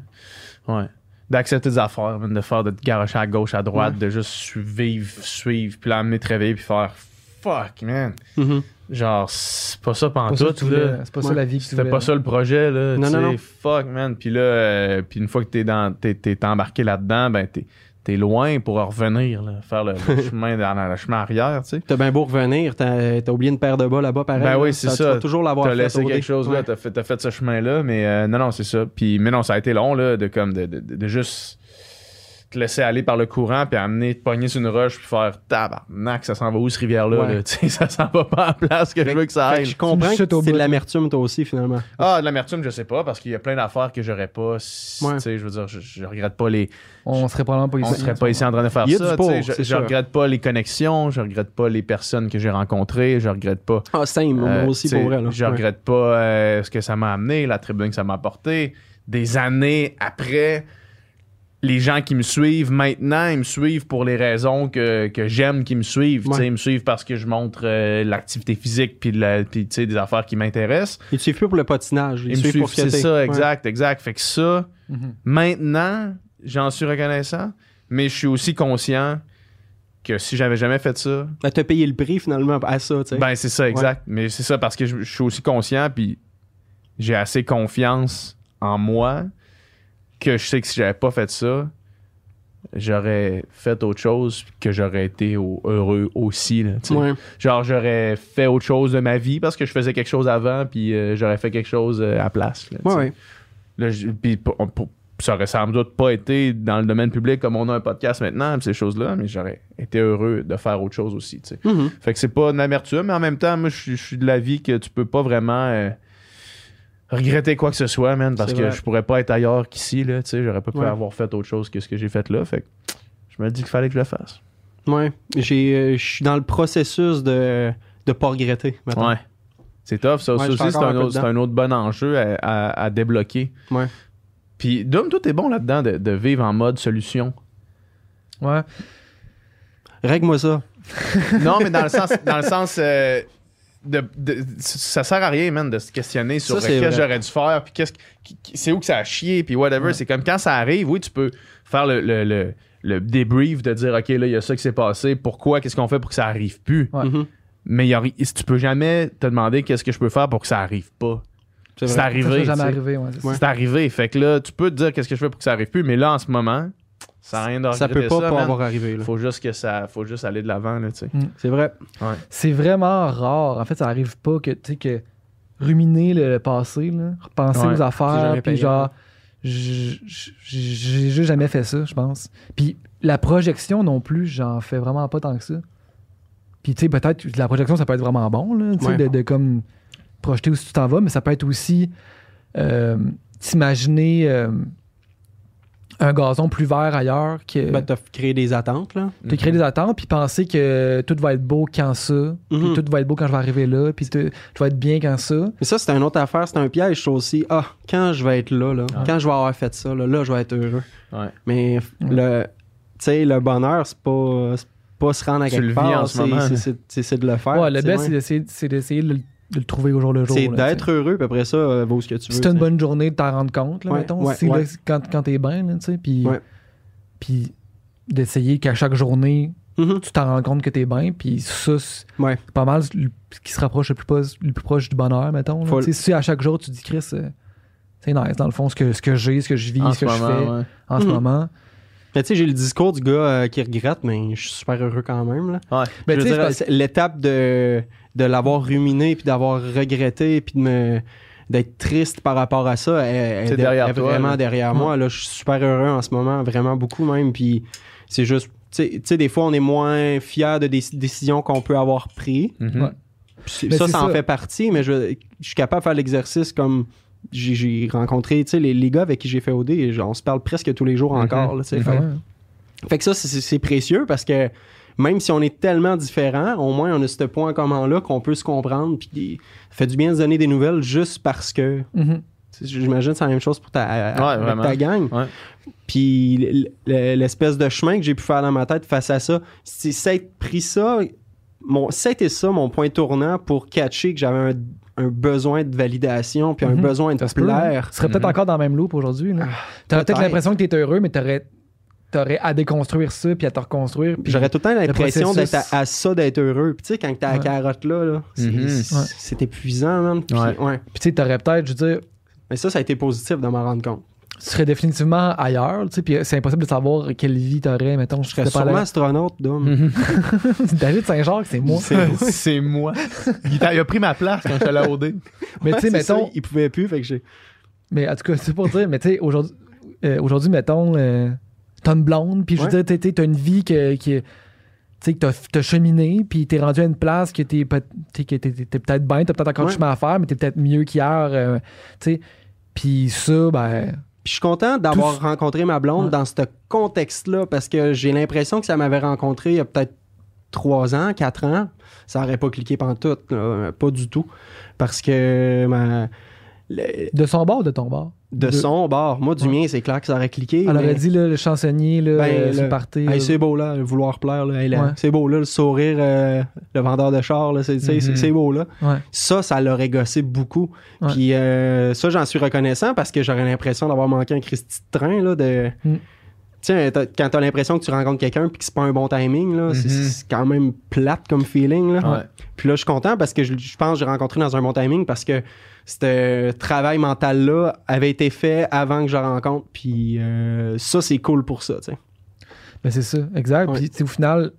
là. Ouais. d'accepter des affaires, de faire de te garocher à gauche, à droite, de juste suivre, suivre, puis l'amener te réveiller, puis faire fuck, man. Mhm. Genre, c'est pas ça pendant tout, tu. C'est pas ça la vie que tu C'était pas ça le projet, là. Non, tu non, non. Fuck, man. Puis là, euh, puis une fois que t'es dans, t'es, t'es embarqué là-dedans, ben, t'es, t'es loin pour revenir, là, faire le, le chemin, dans, le chemin arrière, tu sais. T'as bien beau revenir, t'as t'as oublié une paire de bas là-bas, pareil. Ben là. oui, c'est Tu ça. vas toujours l'avoir T'as fait laissé dé. quelque chose, là, t'as fait, t'as fait ce chemin-là, mais euh, non, non, c'est ça. Puis, mais non, ça a été long, là, de comme, de, de, de- de juste te laisser aller par le courant, puis amener, te pogner sur une roche, puis faire tabarnak, ça s'en va où, cette rivière-là, Ouais. là? Tu sais, ça s'en va pas à la place que je veux que ça aille. je comprends que c'est de l'amertume toi aussi finalement. Ah, de l'amertume, je sais pas, parce qu'il y a plein d'affaires que j'aurais pas. si- Ouais. Je veux dire, je, je regrette pas les. On serait probablement pas On ici. serait pas ici en train de faire Il y a ça. je regrette pas les connexions, je regrette pas les personnes que j'ai rencontrées, je regrette pas. Ah, same, moi euh, aussi pour vrai. Là. Je Ouais. regrette pas euh, ce que ça m'a amené, la tribune que ça m'a apporté. Des années après, les gens qui me suivent maintenant, ils me suivent pour les raisons que, que j'aime qu'ils me suivent. Tu sais, Ouais. Ils me suivent parce que je montre euh, l'activité physique puis, la- des affaires qui m'intéressent. Ils te suivent plus pour le patinage. Ils, me suivent suivent, pour c'est ça, Ouais. exact, exact. Fait que ça, Mhm. maintenant, j'en suis reconnaissant, mais je suis aussi conscient que si j'avais jamais fait ça, Ben, t'as payé le prix finalement à ça, tu sais. ben c'est ça, exact. Mais c'est ça parce que je, je suis aussi conscient, puis j'ai assez confiance en moi que je sais que si j'avais pas fait ça, j'aurais fait autre chose, que j'aurais été au- heureux aussi. Là. Ouais. Genre, j'aurais fait autre chose de ma vie parce que je faisais quelque chose avant, puis euh, j'aurais fait quelque chose euh, à la place. là, Ouais, puis pour- ça aurait sans doute pas été dans le domaine public comme on a un podcast maintenant, ces choses-là, mais j'aurais été heureux de faire autre chose aussi. Mhm. Fait que c'est pas une amertume, mais en même temps, moi, je suis- je suis de l'avis que tu peux pas vraiment euh, regretter quoi que ce soit, man, parce que je pourrais pas être ailleurs qu'ici, là, tu sais, j'aurais pas pu Ouais. avoir fait autre chose que ce que j'ai fait là. Fait que je me dis qu'il fallait que je le fasse. Ouais. J'ai, euh, je suis dans le processus de de pas regretter. maintenant. Ouais. C'est tough, ça, Ouais, aussi, c'est un, autre- un autre bon enjeu à, à- à débloquer. Ouais. Puis, Dom, toi, t'es bon là-dedans de, de vivre en mode solution. Ouais. Règle-moi ça. Non, mais dans le sens, dans le sens euh, de, de- ça sert à rien, man, de se questionner sur euh, qu'est-ce que j'aurais dû faire, puis qu'est-ce c'est où que ça a chié, puis whatever. Ouais. C'est comme quand ça arrive, oui, tu peux faire le, le, le, le débrief de dire, OK, là, il y a ça qui s'est passé, pourquoi, qu'est-ce qu'on fait pour que ça arrive plus. Ouais. Mhm. Mais y a tu peux jamais te demander qu'est-ce que je peux faire pour que ça arrive pas. C'est arrivé. ouais, c'est ça. Ouais. Arrivé. Fait que là, tu peux te dire qu'est-ce que je fais pour que ça arrive plus, mais là, en ce moment, ça n'a rien de Ça peut pas, ça, pas avoir arrivé. là. Faut juste que ça, faut juste aller de l'avant, là, tu sais. C'est vrai. C'est vraiment rare. En fait, ça arrive pas que, tu sais, que ruminer le, le passé, là, repenser Ouais, aux affaires, puis genre, j'ai juste jamais fait ça, je pense. Puis la projection non plus, j'en fais vraiment pas tant que ça. Puis tu sais, peut-être la projection, ça peut être vraiment bon, là, tu sais, Ouais. de, de comme projeter où tu t'en vas, mais ça peut être aussi euh, t'imaginer euh, un gazon plus vert ailleurs que Ben, t'as créé des attentes, là. te créer des attentes puis penser que tout va être beau quand ça puis Mhm. tout va être beau quand je vais arriver là puis tout, tout va être bien quand ça Mais ça, c'est une autre affaire, c'est un piège, ça aussi. Ah, quand je vais être là, là quand je vais avoir fait ça, là, là, je vais être heureux. Ouais. Mais le, tu sais, le bonheur, c'est pas, c'est pas se rendre à Tu quelque le part. ce c'est- de le faire. ouais le tu best ouais. c'est d'essayer c'est d'essayer de, le- de le trouver au jour le jour C'est là, d'être heureux, puis après ça, euh, vaut ce que tu veux. t'as une bonne journée de t'en rendre compte là, Ouais, mettons ouais, si, là, ouais. quand, quand t'es bien là, tu sais puis d'essayer qu'à chaque journée Mhm. tu t'en rends compte que t'es bien puis ça c'est Ouais. pas mal ce qui se rapproche le plus, pas- le plus proche du bonheur mettons là. Faut- Tu sais, si à chaque jour tu dis Chris euh, c'est nice dans le fond ce que, ce que j'ai ce que je vis En ce que je fais ouais. en ce Mhm. moment Mais tu sais, j'ai le discours du gars euh, qui regrette, mais je suis super heureux quand même. Là. Ouais. Ben, c'est c'est l'étape de, de l'avoir ruminé, puis d'avoir regretté, puis de me d'être triste par rapport à ça, elle, est de- derrière elle est toi, vraiment là. derrière moi. Là, je suis super heureux en ce moment, vraiment beaucoup même. Puis c'est juste, tu sais- des fois, on est moins fier de des décisions qu'on peut avoir prises. Mhm. Ouais. C'est- Mais ça, ça en fait partie, mais je, je suis capable de faire l'exercice comme j'ai- rencontré, tu sais, les, les gars avec qui j'ai fait OD, et on se parle presque tous les jours Mhm. encore. là. Mhm. Fait- que ça, c'est précieux parce que même si on est tellement différents, au moins on a ce point commun-là qu'on peut se comprendre. Puis ça fait du bien de se donner des nouvelles juste parce que. Tu sais, J'imagine que c'est la même chose pour ta, avec vraiment. ta gang. Ouais. Puis l'espèce de chemin que j'ai pu faire dans ma tête face à ça, c'est s'être pris ça mon, ça a été ça, mon point tournant pour catcher que j'avais un, un besoin de validation puis un Mhm. besoin de Ça peut, hein. plaire. Tu serais peut-être Mhm. encore dans le même loop aujourd'hui. là. Ah, T'aurais peut-être peut-être. l'impression que t'es heureux, mais t'aurais, t'aurais à déconstruire ça puis à te reconstruire. Puis J'aurais tout le temps l'impression d'être à, à ça d'être heureux. Puis tu sais, quand t'as la Ouais. carotte là, là, c'est, Mhm. Ouais. épuisant, man. Puis, Ouais. ouais. Puis tu sais, t'aurais peut-être, je veux dire, Mais ça, ça a été positif de m'en rendre compte. tu serais définitivement ailleurs, tu sais, puis c'est impossible de savoir quelle vie t'aurais, mettons. Je serais sûrement astronaute, Dom. Mhm. David Saint-Jacques, c'est moi. C'est moi. Il, t'a- il a pris ma place quand je suis allé à OD. Mais tu sais, mettons, ça, il pouvait plus, fait que j'ai. Mais en tout cas, c'est pour dire, mais tu sais, aujourd'hui, euh, aujourd'hui, mettons, euh, t'as une blonde, puis je veux Ouais. dire, t'as une vie que, qui est- tu sais, que t'as, t'as cheminé, puis t'es rendu à une place que t'es, peut- t'es, que t'es- t'es peut-être bien, t'as peut-être encore du Ouais. chemin à faire, mais t'es peut-être mieux qu'hier, euh, tu sais. Puis ça, ben, Puis je suis content d'avoir Tout- rencontré ma blonde Ouais. dans ce contexte-là parce que j'ai l'impression que ça m'avait rencontré il y a peut-être trois ans, quatre ans. Ça aurait pas cliqué pantoute, là, pas du tout. Parce que ma- le- de son bord de ton bord? De De- son bord, moi, du Ouais. mien, c'est clair que ça aurait cliqué. Elle mais- aurait dit, là, le chansonnier, là, Ben, euh, le- le party. Hey, c'est beau là, le vouloir plaire là, Hey, là, Ouais. c'est beau là, le sourire, euh, le vendeur de char là, c'est, c'est- Mhm. c'est beau là. Ouais. Ça, ça l'aurait gossé beaucoup. Puis euh, ça, j'en suis reconnaissant parce que j'aurais l'impression d'avoir manqué un Christy de train là, de. Mm. Tiens, t'as- quand t'as l'impression que tu rencontres quelqu'un puis que c'est pas un bon timing là, c'est, Mhm. c'est quand même plate comme feeling là. Ouais. Puis là, je suis content parce que je, je pense que j'ai rencontré dans un bon timing parce que ce travail mental-là avait été fait avant que je rencontre. Puis euh, ça, c'est cool pour ça, tu sais. Ben, c'est ça, exact. Ouais. Puis, tu sais, au final,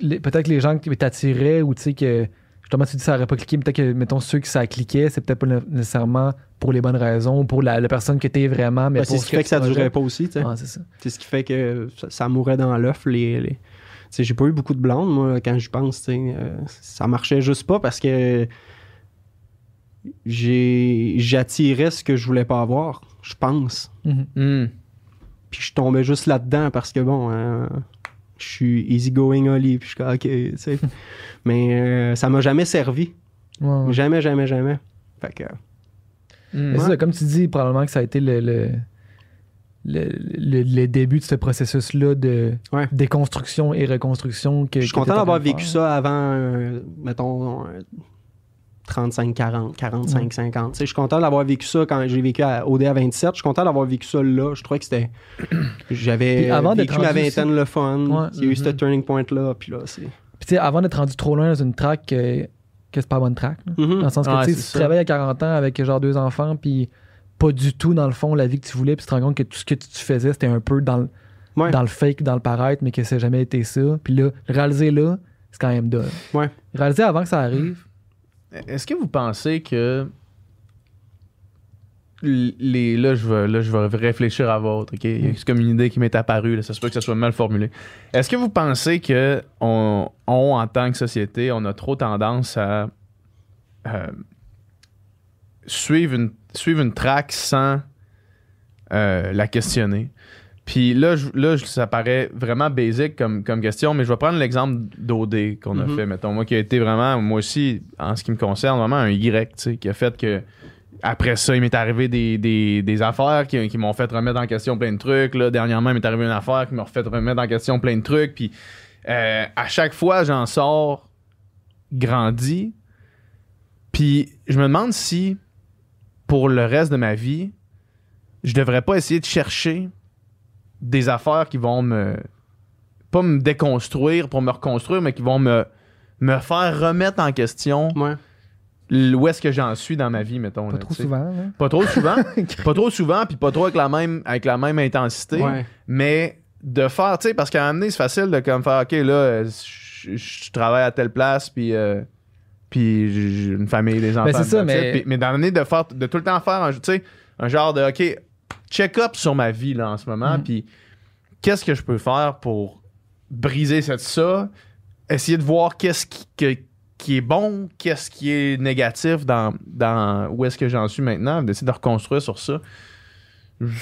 peut-être que les gens qui t'attiraient ou tu sais que justement tu dis que ça n'aurait pas cliqué, peut-être que mettons ceux qui ça cliquait, c'est peut-être pas né- nécessairement pour les bonnes raisons, pour la, la personne que t'es vraiment, mais Ben, c'est pour ce qui fait que ça tu durait pas aussi, tu sais. Ah, c'est. C'est ce qui fait que ça, ça mourait dans l'œuf. Les, Tu j'ai pas eu beaucoup de blondes, moi, quand je pense. tu. Euh, ça marchait juste pas parce que j'attirais ce que je voulais pas avoir, je pense. Mhm. Hmm. Puis je tombais juste là-dedans parce que bon, euh, je suis easygoing Oli, puis je suis comme, ok, tu sais. Mais euh, ça m'a jamais servi. Jamais, jamais, jamais. Fait que. Ouais. ça, comme tu dis, probablement que ça a été le, le, le, le- le début de ce processus-là de Ouais. déconstruction et reconstruction. Que, Je suis que content en d'avoir vécu ça avant, euh, mettons, euh, 35, 40, 45, Ouais. 50. Tu sais, Je suis content d'avoir vécu ça quand j'ai vécu à OD à 27. Je suis content d'avoir vécu ça là. Je trouvais que c'était. J'avais vécu ma vingtaine le fun. Ouais. Il y a eu ce Mhm. turning point-là. Puis là, c'est. Puis tu sais, avant d'être rendu trop loin dans une track que, que c'est pas bonne track. Mhm. Dans le sens que tu ça. travailles à 40 ans avec genre deux enfants, puis pas du tout dans le fond la vie que tu voulais, puis tu te rends compte que tout ce que tu faisais, c'était un peu dans le, Ouais. dans le fake, dans le paraître, mais que ça n'a jamais été ça. Puis là, réaliser là, c'est quand même dole. Ouais. Réaliser avant que ça arrive, Est-ce que vous pensez que les là je vais là je vais réfléchir à votre ok? Mm. c'est comme une idée qui m'est apparue là. ça se peut que ça soit mal formulé est-ce que vous pensez que on, on, en tant que société on a trop tendance à euh, suivre une suivre une track sans euh, la questionner? Puis là, je- là ça paraît vraiment basic comme, comme question, mais je vais prendre l'exemple d'OD qu'on a Mhm. fait, mettons. Moi qui a été vraiment, moi aussi, en ce qui me concerne, vraiment un Y, tu sais, qui a fait que après ça, il m'est arrivé des, des, des affaires qui, qui m'ont fait remettre en question plein de trucs. Là. Dernièrement, il m'est arrivé une affaire qui m'a fait remettre en question plein de trucs. Puis euh, à chaque fois, j'en sors grandi. Puis je me demande si, pour le reste de ma vie, je devrais pas essayer de chercher des affaires qui vont me. pas me déconstruire pour me reconstruire, mais qui vont me, me faire remettre en question Ouais. où est-ce que j'en suis dans ma vie, mettons. pas là, trop souvent. là. Pas trop souvent. pas trop souvent, puis pas trop avec la même, avec la même intensité. Ouais. Mais de faire, tu sais, parce qu'à un moment donné, c'est facile de comme faire, OK, là, je je travaille à telle place, puis. euh, puis j'ai une famille, des enfants. c'est ça, mais- mais l'année de faire, de tout le temps faire, un, tu sais, un genre de, OK, check-up sur ma vie, là, en ce moment, Mhm. puis qu'est-ce que je peux faire pour briser cette ça, essayer de voir qu'est-ce qui, que- qui est bon, qu'est-ce qui est négatif dans, dans où est-ce que j'en suis maintenant, d'essayer de reconstruire sur ça.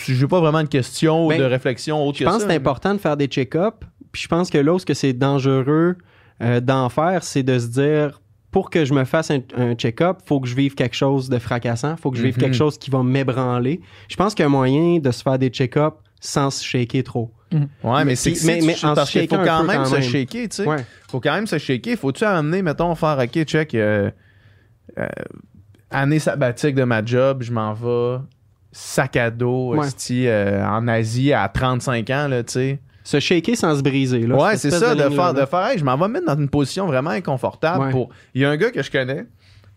J'ai pas vraiment de questions ou Ben, de réflexion autre Je que pense ça. que c'est important de faire des check-ups. Puis je pense que là où ce que c'est dangereux euh, d'en faire, c'est de se dire pour que je me fasse un, un check-up, faut que je vive quelque chose de fracassant, faut que je vive Mhm. quelque chose qui va m'ébranler. Je pense qu'il y a un moyen de se faire des check-ups sans se shaker trop. Ouais, mais c'est mais- mais se parce qu'il faut quand même se shaker, tu sais. Ouais. Faut quand même se shaker. Faut-tu amener, mettons, faire, OK, check, euh, euh, année sabbatique de ma job, je m'en vais, sac à dos, Ouais. euh, en Asie à 35 ans, là, tu sais. Se shaker sans se briser. Là, Ouais, c'est ça, de faire, de faire, hey, je m'en vais me mettre dans une position vraiment inconfortable Ouais. pour. Il y a un gars que je connais,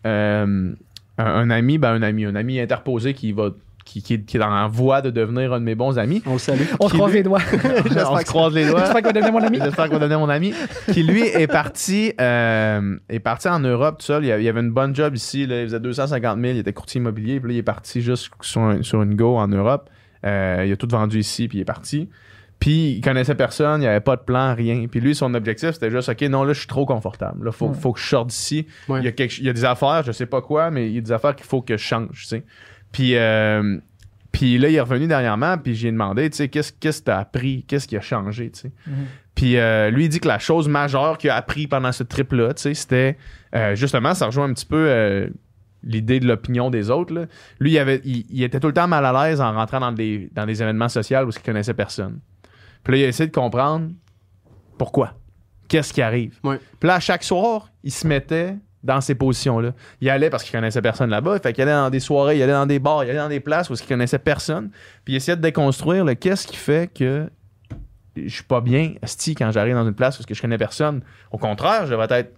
euh, un, un ami, ben un ami, un ami interposé qui va. Qui, qui, qui est dans la voie de devenir un de mes bons amis. On le salue. On se croise lui- les doigts. On se croise les doigts. J'espère qu'il va devenir mon ami. J'espère qu'il va devenir mon ami. Qui lui est parti, euh, est parti en Europe tout seul. Il avait il avait une bonne job ici. Là. Il faisait 250 000. Il était courtier immobilier. Puis là, il est parti juste sur, un- sur une go en Europe. Euh, il a tout vendu ici. Puis il est parti. Puis il connaissait personne. Il n'y avait pas de plan, rien. Puis lui, son objectif, c'était juste OK, non, là, je suis trop confortable. Là, faut, Ouais. faut que je sorte d'ici. Ouais. Il, y a quelque- il y a des affaires, je sais pas quoi, mais il y a des affaires qu'il faut que je change. Tu sais. Puis. euh, puis là, il est revenu dernièrement, puis j'ai demandé, tu sais, qu'est-ce que t'as appris? Qu'est-ce qui a changé, tu sais? Puis euh, lui, il dit que la chose majeure qu'il a appris pendant ce trip-là, tu sais, c'était euh, justement, ça rejoint un petit peu l'idée de l'opinion des autres. là. Lui, il, avait, il, il était tout le temps mal à l'aise en rentrant dans des, dans des événements sociaux où il connaissait personne. Puis là, il a essayé de comprendre pourquoi. Qu'est-ce qui arrive? Ouais. Puis là, à chaque soir, il se mettait dans ces positions-là. Il allait parce qu'il connaissait personne là-bas. Fait qu'il allait dans des soirées, il allait dans des bars, il allait dans des places où il connaissait personne. Puis il essayait de déconstruire le qu'est-ce qui fait que je suis pas bien, sti, quand j'arrive dans une place où je connais personne. Au contraire, je vais être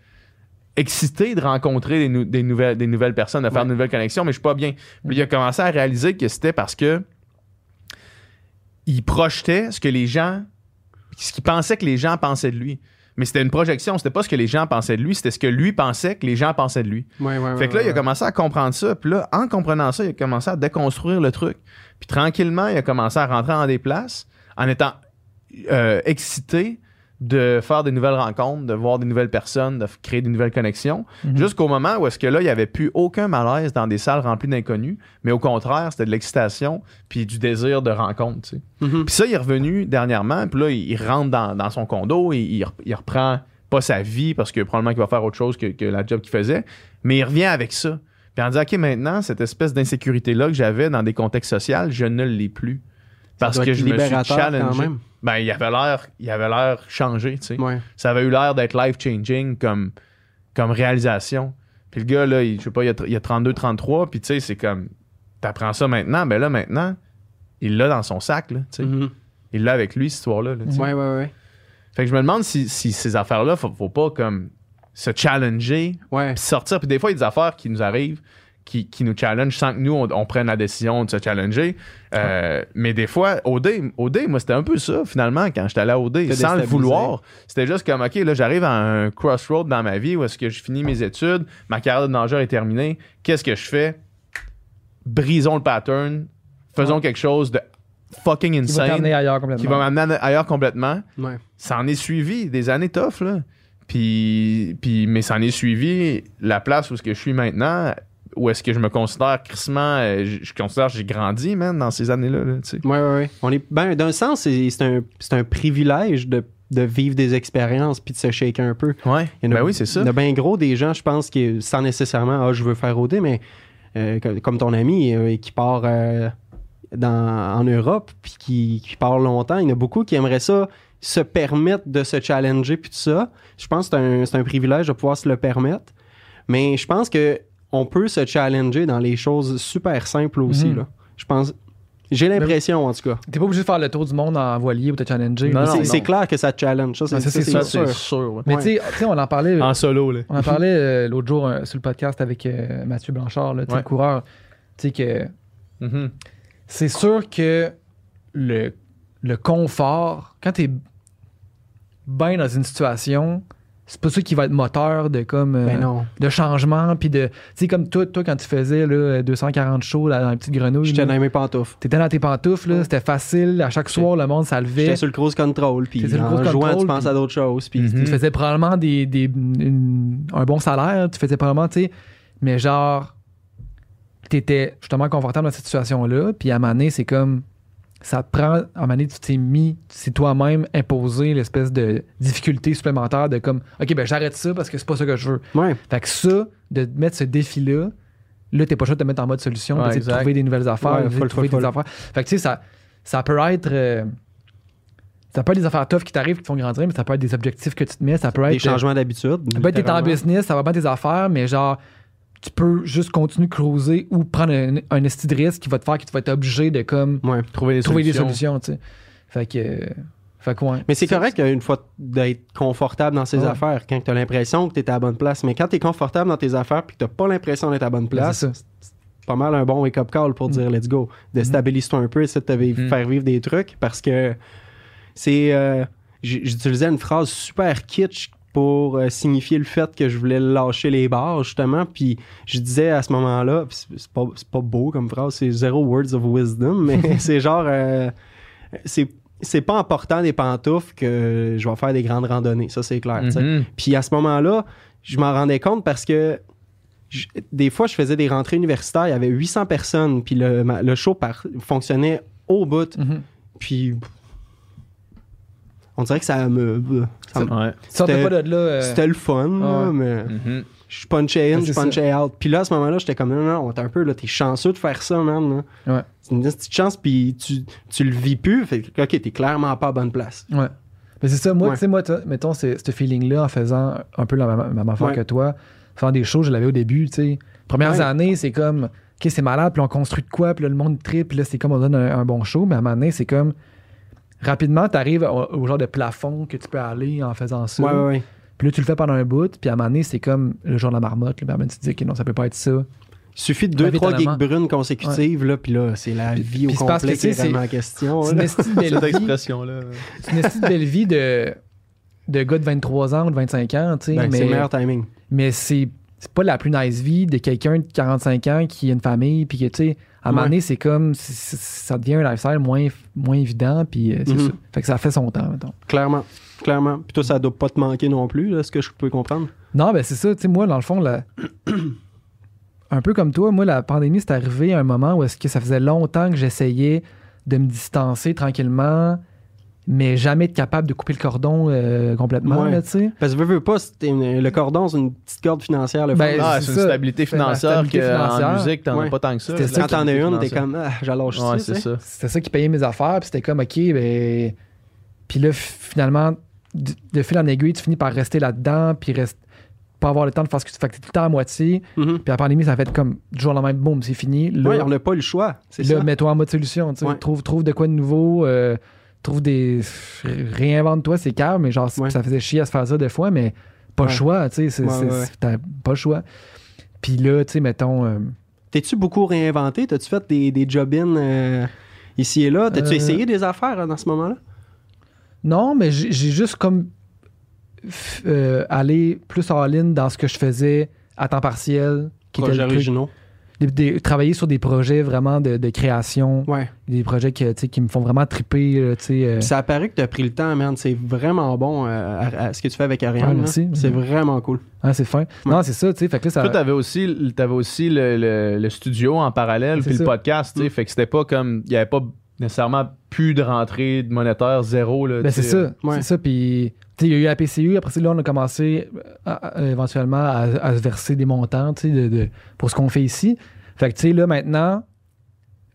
excité de rencontrer des, nou- des nouvelles, des nouvelles personnes, de faire Ouais. de nouvelles connexions, mais je suis pas bien. Puis il a commencé à réaliser que c'était parce que il projetait ce que les gens, ce qu'il pensait que les gens pensaient de lui. Mais c'était une projection, c'était pas ce que les gens pensaient de lui, c'était ce que lui pensait que les gens pensaient de lui. Ouais, ouais, Fait que là, ouais, il a commencé à comprendre ça. Puis là, en comprenant ça, il a commencé à déconstruire le truc. Puis tranquillement, il a commencé à rentrer dans des places en étant euh, excité de faire des nouvelles rencontres, de voir des nouvelles personnes, de créer des nouvelles connexions. Mhm. Jusqu'au moment où est-ce que là, il n'y avait plus aucun malaise dans des salles remplies d'inconnus, mais au contraire, c'était de l'excitation puis du désir de rencontre. tu sais. Mhm. Puis ça, il est revenu dernièrement, puis là, il, il rentre dans, dans son condo, et il, il reprend pas sa vie parce que probablement qu'il va faire autre chose que, que la job qu'il faisait, mais il revient avec ça. Puis en disant, OK, maintenant, cette espèce d'insécurité-là que j'avais dans des contextes sociaux, je ne l'ai plus. Parce que je me suis quand challengé. même. Ben, il avait l'air, il avait l'air changé, tu sais. Ouais. Ça avait eu l'air d'être life-changing comme, comme réalisation. Puis le gars, là, il, je sais pas, il a, il a 32, 33, puis tu sais, c'est comme, t'apprends ça maintenant, ben là, maintenant, il l'a dans son sac, là, tu sais. Mhm. Il l'a avec lui, cette histoire-là. là, tu sais. Ouais, ouais, ouais. Fait que je me demande si, si ces affaires-là, faut, faut pas comme se challenger, Ouais. sortir. Puis des fois, il y a des affaires qui nous arrivent, qui, qui nous challengent sans que nous, on, on prenne la décision de se challenger. Euh, Mais des fois, OD, OD, moi, c'était un peu ça, finalement, quand j'étais allé à OD, sans le vouloir. C'était juste comme, OK, là, j'arrive à un crossroad dans ma vie où est-ce que je finis mes études, ma carrière de nageur est terminée. Qu'est-ce que je fais? Brisons le pattern, faisons quelque chose de fucking va insane t'emmener ailleurs complètement. qui va m'amener ailleurs complètement Ouais. ça en est suivi des années tough, là. Puis, puis, mais ça en est suivi la place où ce que je suis maintenant, où est-ce que je me considère crissement, euh, je, je considère que j'ai grandi, man, dans ces années-là, là, ouais. On est, ben, d'un sens, c'est c'est un, c'est un privilège de, de vivre des expériences puis de se shaker un peu. Ouais, Il y en a- ben oui, c'est ça. Il y en a bien gros des gens, je pense, qui, sans nécessairement, ah, je veux faire OD, mais euh, comme, comme ton ami euh, qui part euh, dans, en Europe puis qui, qui part longtemps, il y en a beaucoup qui aimeraient ça se permettre de se challenger puis tout ça. Je pense que c'est un, c'est un privilège de pouvoir se le permettre. Mais je pense que on peut se challenger dans les choses super simples aussi. Mhm. là. Je pense. J'ai l'impression, en tout cas. T'es pas obligé de faire le tour du monde en voilier ou te challenger. C'est clair que ça te challenge. Ça, c'est sûr. c'est sûr, ouais. Mais Ouais. tu sais, tu sais, on en parlait. En solo, là. On en parlait euh, l'autre jour euh, sur le podcast avec euh, Mathieu Blanchard, là, Ouais. le coureur. Tu sais que Mhm. c'est sûr que le, le confort, quand t'es bien dans une situation, c'est pas ça qui va être moteur de comme euh, Ben non. de changement puis de tu sais comme toi toi quand tu faisais là, 240 shows là, dans la petite grenouille J'étais là, dans mes pantoufles. t'étais dans tes pantoufles là, Ouais. c'était facile à chaque soir le monde ça levait J'étais sur le cruise control, puis en cruise jouant, control, tu penses puis- à d'autres choses. Puis Mhm. tu faisais probablement des, des- une- un bon salaire, tu faisais probablement, tu sais, mais genre, t'étais justement confortable dans cette situation-là, puis à un moment donné, c'est comme, ça te prend, à un moment donné, tu t'es mis, c'est toi-même imposé l'espèce de difficulté supplémentaire de comme, OK, ben j'arrête ça parce que c'est pas ça que je veux. Ouais. Fait que ça, de mettre ce défi-là, là, t'es pas chaud de te mettre en mode solution, Ouais, de trouver des nouvelles affaires, Ouais, full, trouver full, des full. affaires. Fait que tu sais, ça, ça peut être. euh, ça peut être des affaires tough qui t'arrivent, qui te font grandir, mais ça peut être des objectifs que tu te mets. Ça peut être. Des changements d'habitude. Ça peut être t'es en business, ça va pas tes affaires, mais genre, tu peux juste continuer de closer ou prendre un, un esti de risque qui va te faire que tu vas être obligé de comme Ouais. Trouver des trouver solutions. des solutions, tu sais. Fait que. euh, Fait que ouais. Mais c'est correct une fois d'être confortable dans ses Ouais. affaires quand tu as l'impression que tu es à la bonne place. Mais quand tu es confortable dans tes affaires puis que tu pas l'impression d'être à la bonne Ben, place, c'est pas mal un bon wake-up call pour dire let's go. Déstabilise-toi un peu, essaie de te Mhm. faire vivre des trucs parce que c'est. euh, J'utilisais une phrase super kitsch pour euh, signifier le fait que je voulais lâcher les barres, justement. Puis je disais à ce moment-là, c'est pas, pas beau comme phrase, c'est zéro words of wisdom, mais c'est genre. euh, c'est c'est pas en portant des pantoufles que je vais faire des grandes randonnées, ça c'est clair. Mhm. Puis à ce moment-là, je m'en rendais compte parce que je- des fois, je faisais des rentrées universitaires, il y avait 800 personnes, puis le, le show par- fonctionnait au bout. Mhm. Puis on dirait que ça me. ça me- Ouais. C'était- euh, C'était le fun, là, mais Mhm. je punchais in, Ben, je punchais out. Puis là, à ce moment-là, j'étais comme, non, non, t'es un peu, là, t'es chanceux de faire ça, man. là. Ouais. C'est une petite chance, puis tu, tu le vis plus. Fait que, ok, t'es clairement pas à bonne place. Ouais. Mais c'est ça, moi, Ouais. tu sais, moi, mettons, c'est- ce feeling-là en faisant un peu la même, affaire Ouais. que toi, faisant des shows, je l'avais au début, tu sais. Premières Ouais. années, c'est comme, OK, c'est malade, puis on construit de quoi, puis là, le monde tripe, puis là, c'est comme on donne un, un bon show, mais à un moment donné, c'est comme, rapidement, t'arrives au, au genre de plafond que tu peux aller en faisant ça. Ouais, ouais, ouais. Puis là, tu le fais pendant un bout, puis à un moment donné, c'est comme le jour de la marmotte, là, puis à un moment, tu te dis, OK, non, ça peut pas être ça. Il suffit de deux, Ouais, trois gigs étonnamment. brunes consécutives, là, puis là, c'est la vie au puis c'est parce complet que, qui est tu vraiment en question. C'est une là. esti de belle vie. expression-là. C'est une esti de belle vie de, de gars de 23 ans ou de 25 ans, tu sais. Ben, mais... C'est le meilleur timing. mais c'est c'est pas la plus nice vie de quelqu'un de 45 ans qui a une famille puis que tu sais à un moment donné c'est comme ça devient un lifestyle moins moins évident puis euh, c'est Mhm. ça fait que ça fait son temps mettons. Clairement. Clairement. Puis toi, ça doit pas te manquer non plus, là, ce que je peux comprendre? non ben c'est ça tu sais moi dans le fond la- un peu comme toi moi la pandémie c'est arrivé à un moment où est-ce que ça faisait longtemps que j'essayais de me distancer tranquillement mais jamais être capable de couper le cordon euh, complètement Ouais. là, tu sais Parce que veux, veux pas, une- le cordon, c'est une petite corde financière. Le Ben. Ah, c'est une ça. stabilité financière stabilité qu'en financière. musique, t'en as pas tant que ça. Ça Quand t'en as une, t'es comme, ah, financière. Ouais, ça. c'est ça. c'était ça qui payait mes affaires, puis c'était comme, OK, ben. Puis là, finalement, de, de fil en aiguille, tu finis par rester là-dedans, puis reste, pas avoir le temps de faire ce que tu fais, que t'es tout le temps à moitié. Mhm. Puis la pandémie, ça fait comme du jour au lendemain, boum, c'est fini. Là, Ouais, on n'a pas eu le choix. C'est là mets-toi en mode solution. tu sais. Ouais. Trouve, trouve de quoi de nouveau, euh, trouve des. Réinvente-toi, c'est calme, mais genre, Ouais. ça faisait chier à se faire ça des fois, mais pas le Ouais. choix, tu sais. Ouais, pas le choix. Puis là, tu sais, mettons. euh, T'es-tu beaucoup réinventé? T'as-tu fait des, des job-in euh, ici et là? T'as-tu Euh, essayé des affaires hein, dans ce moment-là? Non, mais j'ai juste comme aller plus all-in dans ce que je faisais à temps partiel. Qui était le truc. originaux. Des- des- travailler sur des projets vraiment de, de création, Ouais. des projets que, tu qui me font vraiment triper. tu euh, ça a paru que t'as pris le temps, man. C'est vraiment bon euh, à- à ce que tu fais avec Ariane. Ouais. C'est vraiment cool. ah, c'est fin. Non, c'est ça, tu sais. Fait que là, ça. Toi, t'avais aussi, t'avais aussi le, le- le studio en parallèle, puis le ça. podcast, tu sais. Mm. Fait que c'était pas comme. Il y avait pas nécessairement plus de rentrée de monétaire, zéro. Là, Ben, tu c'est ça. Ouais. C'est ça. Puis, tu il y a eu la PCU. Après là, on a commencé euh, à- à- éventuellement à, à se verser des montants, de, de- pour ce qu'on fait ici. Fait que, tu sais, là, maintenant,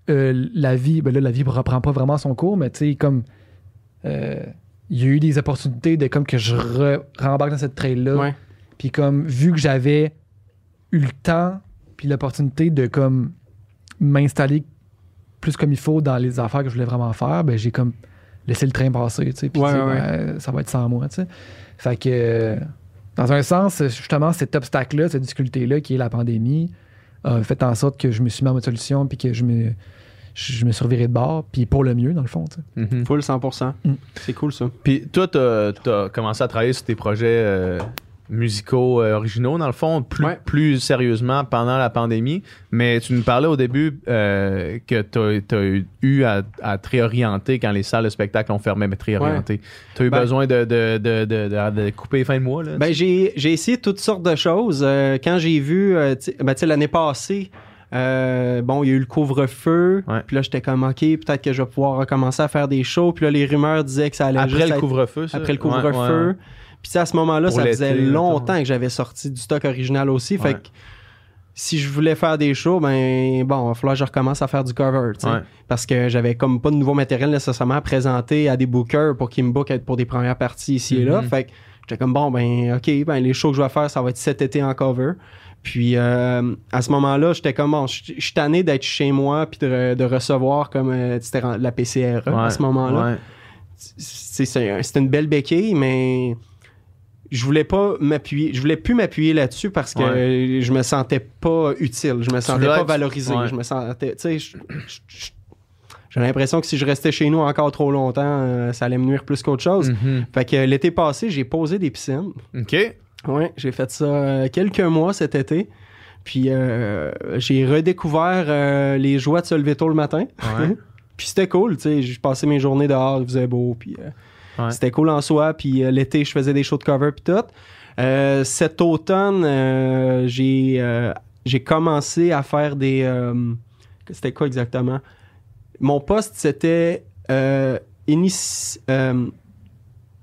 euh, la vie, ben là, la vie reprend pas vraiment son cours, mais tu sais, comme. euh, il y a eu des opportunités de comme que je re- rembarque dans cette trail-là. Puis comme vu que j'avais eu le temps puis l'opportunité de comme m'installer plus comme il faut dans les affaires que je voulais vraiment faire, ben j'ai comme laissé le train passer, tu sais. Puis Ouais, ouais, ben, ça va être sans moi, tu sais. Fait que dans un sens, justement, cet obstacle-là, cette difficulté-là qui est la pandémie, a fait en sorte que je me suis mis en mode solution puis que je me je me suis reviré de bord, puis pour le mieux, dans le fond. tu sais. Mhm. Full 100%. Mm. C'est cool, ça. Puis toi, t'as as commencé à travailler sur tes projets euh, musicaux euh, originaux, dans le fond, plus, Ouais. plus sérieusement pendant la pandémie. Mais tu nous parlais au début euh, que tu as, eu à, à te réorienter quand les salles de spectacle ont fermé, mais te réorienter. Tu as eu Ben- besoin de, de, de, de, couper fins de mois. Là, Ben, j'ai, j'ai essayé toutes sortes de choses. Euh, quand j'ai vu, ben, l'année passée, euh, bon, il y a eu le couvre-feu. Ouais. Puis là, j'étais comme, OK, peut-être que je vais pouvoir recommencer à faire des shows. Puis là, les rumeurs disaient que ça allait Après juste le couvre-feu, après le Ouais, couvre-feu. ouais. Puis tu sais, à ce moment-là, ça faisait longtemps que j'avais sorti du stock original aussi. Ouais. Fait que si je voulais faire des shows, ben bon, il va falloir que je recommence à faire du cover, tu sais. Ouais. Parce que j'avais comme pas de nouveau matériel nécessairement à présenter à des bookers pour qu'ils me bookent pour des premières parties ici et là. Mhm. Fait que j'étais comme bon, ben ok, ben les shows que je vais faire, ça va être cet été en cover. Puis euh, à ce moment-là, j'étais comme bon, je suis tanné d'être chez moi puis de, de recevoir comme euh, la PCR à ce moment-là Ouais. c'est c'est- c'est une belle béquille, mais je voulais pas m'appuyer, je voulais plus m'appuyer là-dessus parce que Ouais. je me sentais pas utile, je me sentais pas valorisé, ouais. je me sentais, tu sais, j'ai l'impression que si je restais chez nous encore trop longtemps, euh, ça allait me nuire plus qu'autre chose. Mhm. Fait que l'été passé, j'ai posé des piscines. OK. Ouais, j'ai fait ça euh, quelques mois cet été. Puis euh, j'ai redécouvert les joies de se lever tôt le matin. Ouais. Puis c'était cool, tu sais. Je passais mes journées dehors, il faisait beau, puis Ouais. c'était cool en soi. Puis euh, l'été, je faisais des shows de cover, puis tout. Euh, cet automne, euh, j'ai j'ai commencé à faire des. c'était quoi exactement? Mon poste, c'était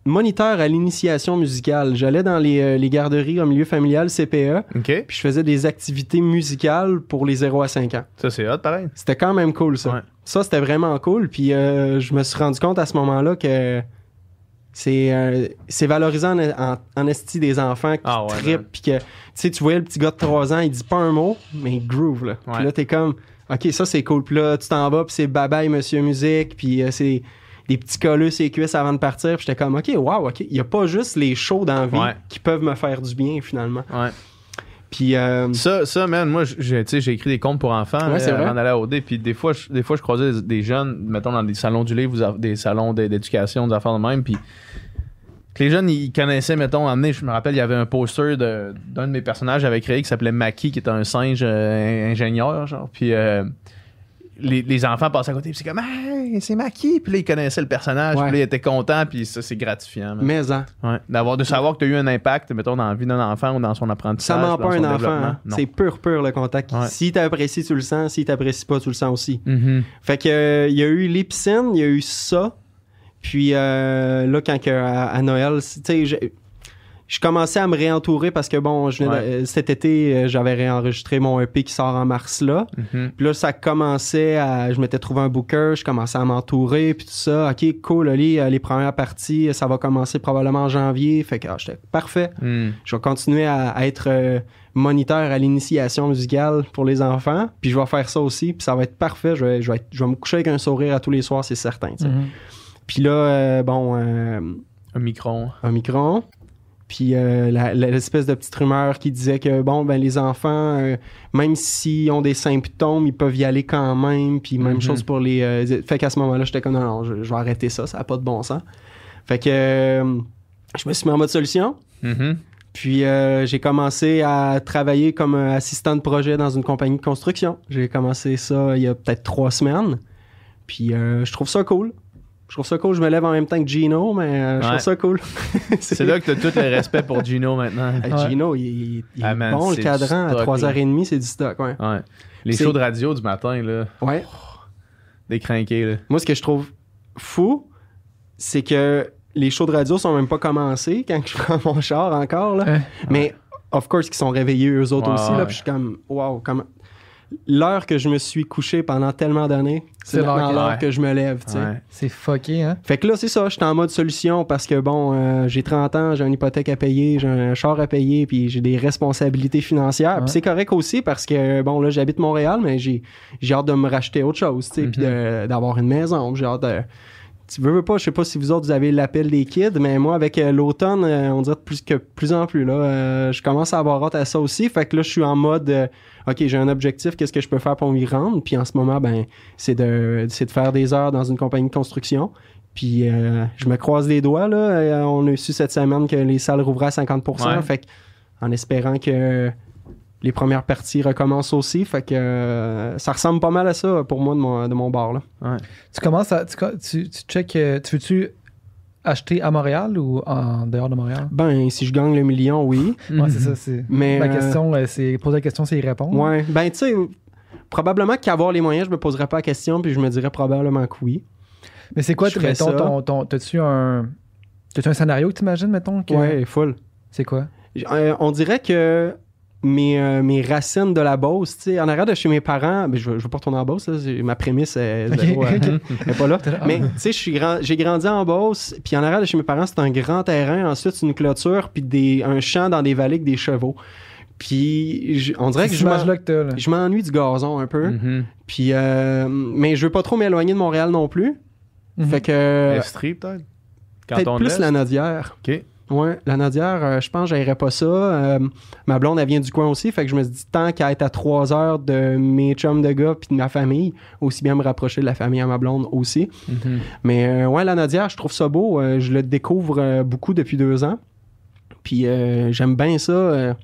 moniteur à l'initiation musicale. J'allais dans les, les garderies au milieu familial CPE, puis je faisais des activités musicales pour les 0 à 5 ans. Ça, c'est hot, pareil. C'était quand même cool, ça. Ouais. Ça, c'était vraiment cool. Puis je me suis rendu compte à ce moment-là que c'est euh, c'est valorisant en, en, en esti des enfants qui Ah ouais, trippent. man. Puis que, tu sais, tu voyais le petit gars de 3 ans, il dit pas un mot, mais il groove, là. Puis là, t'es comme, OK, ça, c'est cool. Puis là, tu t'en vas, puis c'est bye-bye, monsieur musique. Puis euh, c'est des petits colleux sur les cuisses avant de partir. Puis j'étais comme, OK, wow, OK. Il y a pas juste les shows d'envie Ouais. qui peuvent me faire du bien, finalement. Ouais. Puis, euh, Ça, ça, man, moi, j'ai, tu sais, j'ai écrit des contes pour enfants Ouais, vrai. avant d'aller à OD. Puis des fois, je, des fois, je croisais des, des jeunes, mettons, dans des salons du livre, des salons d'é- d'éducation, des affaires de même. Puis que les jeunes, ils connaissaient, mettons, emmené, je me rappelle, il y avait un poster de, d'un de mes personnages avec créé qui s'appelait Maki, qui était un singe euh, ingénieur, genre. Puis euh, les, les enfants passaient à côté, puis c'est comme, hey, c'est Maki. Puis là, ils connaissaient le personnage, Ouais. puis là, ils étaient contents, puis ça, c'est gratifiant. mais hein, Ouais. D'avoir, de savoir que tu as eu un impact, mettons, dans la vie d'un enfant ou dans son apprentissage. Ça ment pas un enfant. hein. C'est pur, pur le contact. Ouais. Si t'apprécies, tu le sens. Si t'apprécies pas, tu le sens aussi. Mhm. Fait que euh, il y a eu les piscines, il y a eu ça. Puis euh, là, quand que, à, à Noël, tu sais, j'ai- je commençais à me réentourer parce que bon, je de- cet été, euh, j'avais réenregistré mon EP qui sort en mars là. Mhm. Puis là, ça commençait à. Je m'étais trouvé un booker, je commençais à m'entourer, puis tout ça. Ok, cool, Ali, euh, les premières parties, ça va commencer probablement en janvier. Fait que ah, j'étais parfait Mhm. je vais continuer à, à être euh, moniteur à l'initiation musicale pour les enfants, puis je vais faire ça aussi, puis ça va être parfait. Je vais, je vais, être- je vais me coucher avec un sourire à tous les soirs, c'est certain. Mhm. Puis là, euh, bon, euh, Un micron. un micron, puis euh, l'espèce de petite rumeur qui disait que, bon, ben les enfants, euh, même s'ils ont des symptômes, ils peuvent y aller quand même, puis même Mhm. chose pour les... euh, fait qu'à ce moment-là, j'étais comme, non, non, je, je vais arrêter ça, ça n'a pas de bon sens. Fait que je me suis mis en mode solution. Mhm. Puis j'ai commencé à travailler comme assistant de projet dans une compagnie de construction. J'ai commencé ça il y a peut-être trois semaines. Puis je trouve ça cool. Je trouve ça cool. Je me lève en même temps que Gino, mais euh, je Ouais. trouve ça cool. C'est là que tu as tout le respect pour Gino maintenant. Ouais. Gino, il, Ah, est man, bon, le cadran. À stock, 3h30, c'est du stock. Ouais. Les shows de radio du matin, là, ouais. des crinqués, là. Moi, ce que je trouve fou, c'est que les shows de radio sont même pas commencés quand je prends mon char encore. Là. Mais, of course, qu'ils sont réveillés eux autres aussi. Là, puis je suis comme, wow, comment. L'heure que je me suis couché pendant tellement d'années, c'est l'heure que- l'heure ouais. que je me lève. Ouais. C'est fucké, hein? Fait que là, c'est ça, je suis en mode solution parce que bon, euh, j'ai 30 ans, j'ai une hypothèque à payer, j'ai un char à payer, puis j'ai des responsabilités financières. Ouais. Puis c'est correct aussi parce que bon, là, j'habite Montréal, mais j'ai hâte de me racheter autre chose, tu sais, puis de- d'avoir une maison. J'ai hâte de. Tu veux, veux pas, je sais pas si vous autres vous avez l'appel des kids, mais moi avec euh, l'automne, euh, on dirait plus que plus en plus là, euh, je commence à avoir hâte à ça aussi. Fait que là, je suis en mode, ok, j'ai un objectif, qu'est-ce que je peux faire pour m'y rendre? Puis en ce moment, ben, c'est de, c'est de faire des heures dans une compagnie de construction. Puis euh, je me croise les doigts là. Euh, on a su cette semaine que les salles rouvraient à 50%. Ouais. Fait que, en espérant que les premières parties recommencent aussi. Fait que euh, ça ressemble pas mal à ça pour moi de mon, de mon bar là. Tu commences à. Tu, tu, tu check. Tu veux-tu acheter à Montréal ou en dehors de Montréal? Ben, si je gagne le million, oui. Ouais, c'est ça. C'est... Mais Ma euh, question, euh, c'est. Poser la question, c'est y répondre. Ouais, ben tu sais, probablement qu'avoir les moyens, je me poserais pas la question, puis je me dirais probablement que oui. Mais c'est quoi, mettons, ton, ton, t'as-tu un. T'as-tu un scénario que t'imagines, mettons? Que... Ouais, full. C'est quoi? Euh, on dirait que mes, euh, mes racines de la Beauce, tu sais, en arrière de chez mes parents, ben, je, veux- je veux pas retourner en Beauce, là, ma prémisse est, Ok, zéro, euh, pas là. Mais tu sais, je suis grand- j'ai grandi en Beauce, puis en arrière de chez mes parents, c'est un grand terrain, ensuite c'est une clôture, puis des, un champ dans des vallées avec des chevaux. Puis on dirait que je m'ennuie du gazon un peu. Mhm. Puis, euh, mais je veux pas trop m'éloigner de Montréal non plus. Mhm. Fait que Estrie, peut-être? plus la Nodière. OK. Ouais, la Nodière, euh, je pense que j'aimerais pas ça. Euh, ma blonde, elle vient du coin aussi. Fait que je me suis dit, tant qu'à être à trois heures de mes chums de gars puis de ma famille, aussi bien me rapprocher de la famille à ma blonde aussi. Mhm. Mais euh, ouais, la Nodière, je trouve ça beau. Je le découvre beaucoup depuis deux ans. Puis euh, j'aime bien ça.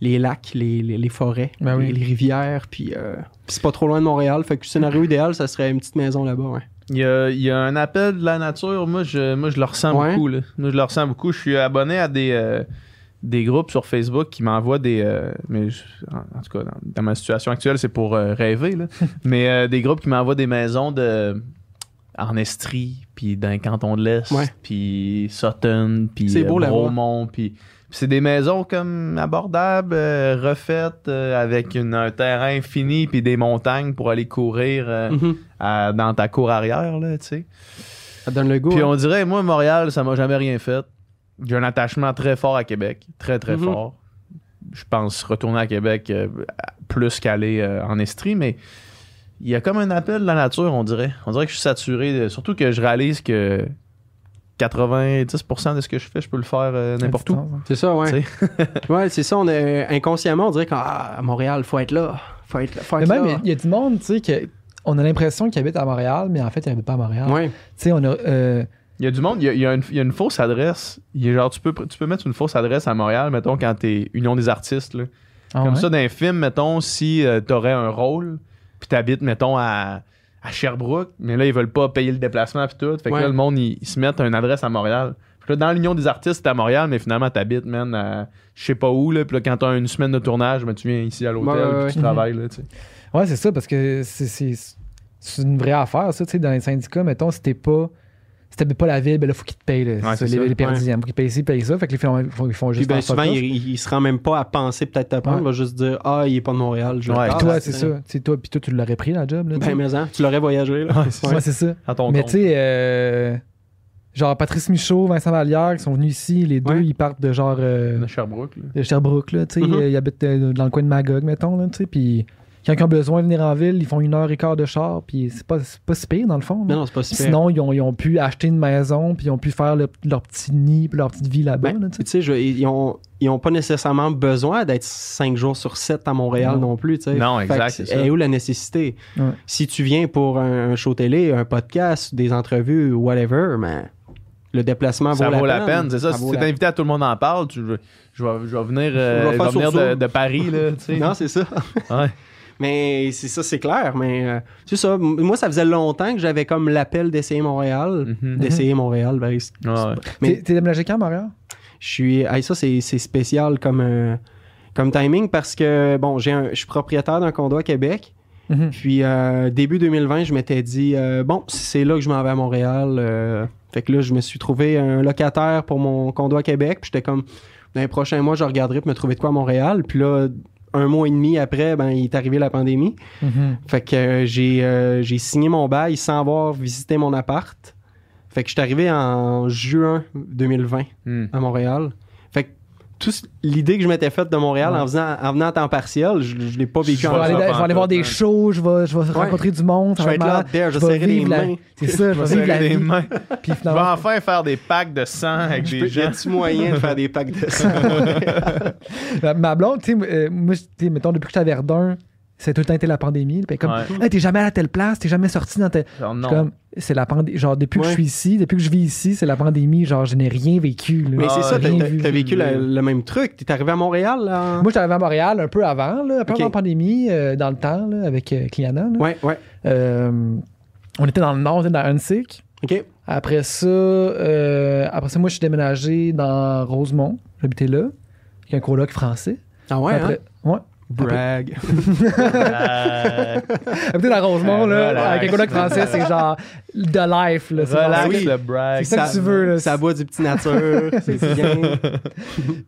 les lacs, les, les- les forêts, Ben oui. les, les rivières. Puis euh, puis c'est pas trop loin de Montréal. Fait que le scénario idéal, ça serait une petite maison là-bas. Ouais. Il y, a, il y a un appel de la nature. Moi, je, moi, je le ressens Ouais. beaucoup. Là. Moi, je le ressens beaucoup. Je suis abonné à des, euh, des groupes sur Facebook qui m'envoient des. euh, mais je- en, en tout cas, dans, dans ma situation actuelle, c'est pour euh, rêver. Là. mais des groupes qui m'envoient des maisons de. En Estrie, puis dans le canton de l'Est, puis Sutton, puis C'est beau, là-bas. Bromont, puis puis c'est des maisons comme abordables, euh, refaites, euh, avec une- un terrain fini, puis des montagnes pour aller courir euh, Mhm. à- dans ta cour arrière, là, tu sais. Ça donne le goût. Puis hein. on dirait, moi, Montréal, ça m'a jamais rien fait. J'ai un attachement très fort à Québec, très, très Mhm. fort. Je pense retourner à Québec plus qu'aller en Estrie, mais il y a comme un appel de la nature, on dirait. On dirait que je suis saturé, de- surtout que je réalise que 90% de ce que je fais, je peux le faire euh, n'importe où. C'est ça, ouais. Ouais, c'est ça. On est, inconsciemment, on dirait qu'à Montréal, faut être là. Faut être là. Faut Mais être même, là. il y a du monde, tu sais, que on a l'impression qu'ils habitent à Montréal, mais en fait, ils habitent pas à Montréal. Ouais. Tu sais, on a. euh, Il y a du monde, il y a, il y a une, il y a une fausse adresse. Il y a genre, tu peux, tu peux mettre une fausse adresse à Montréal, mettons, quand t'es Union des artistes. Là. ah Comme ouais? ça, dans un film, mettons, si euh, t'aurais un rôle, puis t'habites, mettons, à, à Sherbrooke, mais là, ils veulent pas payer le déplacement puis tout. Fait que Ouais. là, le monde, ils, ils se mettent une adresse à Montréal. Puis là, dans l'Union des artistes, t'es à Montréal, mais finalement, t'habites, man, à je sais pas où, là. Puis là, quand t'as une semaine de tournage, ben, tu viens ici à l'hôtel, Ouais, ouais, puis ouais. tu travailles, là, tu sais. Ouais, c'est ça, parce que c'est une vraie affaire, ça, tu sais, dans les syndicats, mettons, si t'es pas. Si t'habites pas la ville, ben là, faut qu'ils te payent, là, Ouais, les, ça. les perdièmes. Faut qu'ils payent ci, payent ça. Fait que les filles, ils font, ils font Puis juste ben, souvent, off. il, il se rend même pas à penser peut-être te prendre. Ouais. Il va juste dire Ah, il est pas de Montréal. Je Ouais. Toi, Ah, c'est ça. Toi, puis toi, tu l'aurais pris, la job, là. Ben, mais hein, tu l'aurais voyagé. Là. Ouais, c'est Ouais, ça. À ton Mais tu sais, euh, genre Patrice Michaud, Vincent Vallière, qui sont venus ici, les deux, Ouais. ils partent de genre euh, De Sherbrooke, là. de Sherbrooke, là, tu sais, Mhm. euh, ils habitent dans le coin de Magog, mettons, là, tu sais, puis quand ils ont besoin de venir en ville, ils font une heure et quart de char, puis c'est pas, c'est pas si pire, dans le fond. non, c'est pas super. Sinon, ils ont, ils ont pu acheter une maison, puis ils ont pu faire le- leur petit nid, puis leur petite vie là-bas, Ben, là, tu sais. tu ils ont, ils ont pas nécessairement besoin d'être 5 jours sur 7 à Montréal non, Non. plus. tu sais. Non, exact, que c'est ça. Et où la nécessité? Ouais. Si tu viens pour un, un show télé, un podcast, des entrevues, whatever, mais le déplacement Ça vaut, vaut la peine, c'est ça. si t'es la- invité à tout le monde en parle, tu, je, vais, je vais venir, euh, Je vais je faire vais venir sur de, Paris, là, tu sais. Non, c'est ça. Ouais. Mais c'est ça, c'est clair. Mais euh, c'est ça. Moi, ça faisait longtemps que j'avais comme l'appel d'essayer Montréal. Mhm. D'essayer Montréal. ben, Ouais, ouais. Mais- T'es- déménagé quand, Montréal? Je suis. hey, ça, c'est c'est spécial comme, euh, comme timing parce que, bon, j'ai un- je suis propriétaire d'un condo à Québec. Mhm. Puis, euh, début 2020, je m'étais dit, euh, bon, c'est là que je m'en vais à Montréal. euh, fait que là, je me suis trouvé un locataire pour mon condo à Québec. Puis, j'étais comme, dans les prochains mois, je regarderai pour me trouver de quoi à Montréal. Puis là, un mois et demi après, ben, il est arrivé la pandémie. Mhm. Fait que euh, j'ai euh, j'ai signé mon bail sans avoir visité mon appart. Fait que je suis arrivé en juin 2020 Hmm. à Montréal. L'idée que je m'étais faite de Montréal Ouais. en, faisant, en venant à temps partiel, je, je l'ai pas vécu Je vais en aller, ça je vais aller voir des shows, je vais, je vais rencontrer du monde. Je vais va être là, je je vais serrer les la- mains. C'est ça, je vais Serrer la les mains. Puis Je vais enfin faire des packs de sang avec Je des peux- gens. Y a-tu moyen de faire des packs de sang? ma- blonde, tu sais, euh, moi, tu sais, mettons, depuis que j'étais à Verdun, c'est tout le temps été la pandémie. Puis comme, Ouais. Hey, t'es jamais à telle place, t'es jamais sorti dans telle. Genre, non. comme, c'est la pandémie. Genre, depuis que je suis ici, depuis que je vis ici, c'est la pandémie. Genre, je n'ai rien vécu. là. Mais Ah, c'est ça, t'as vu. t'as vécu le même truc. T'es arrivé à Montréal, là? Moi, j'étais arrivé à Montréal un peu avant, là, un peu avant la pandémie, euh, dans le temps, là, avec euh, Cliana. là. Ouais, ouais. Euh, on était dans le nord, on était dans Huntsic. OK. Après ça, euh, après ça, moi, je suis déménagé dans Rosemont. J'habitais là, avec un coloc français. Ah ouais, après, hein? ouais. Brag. Habiter dans Rosemont, là, avec un coloc français, c'est genre de life. Là, c'est relax genre- oui. le brag. C'est ça que tu veux. Là. Ça boit du petit nature. c'est bien.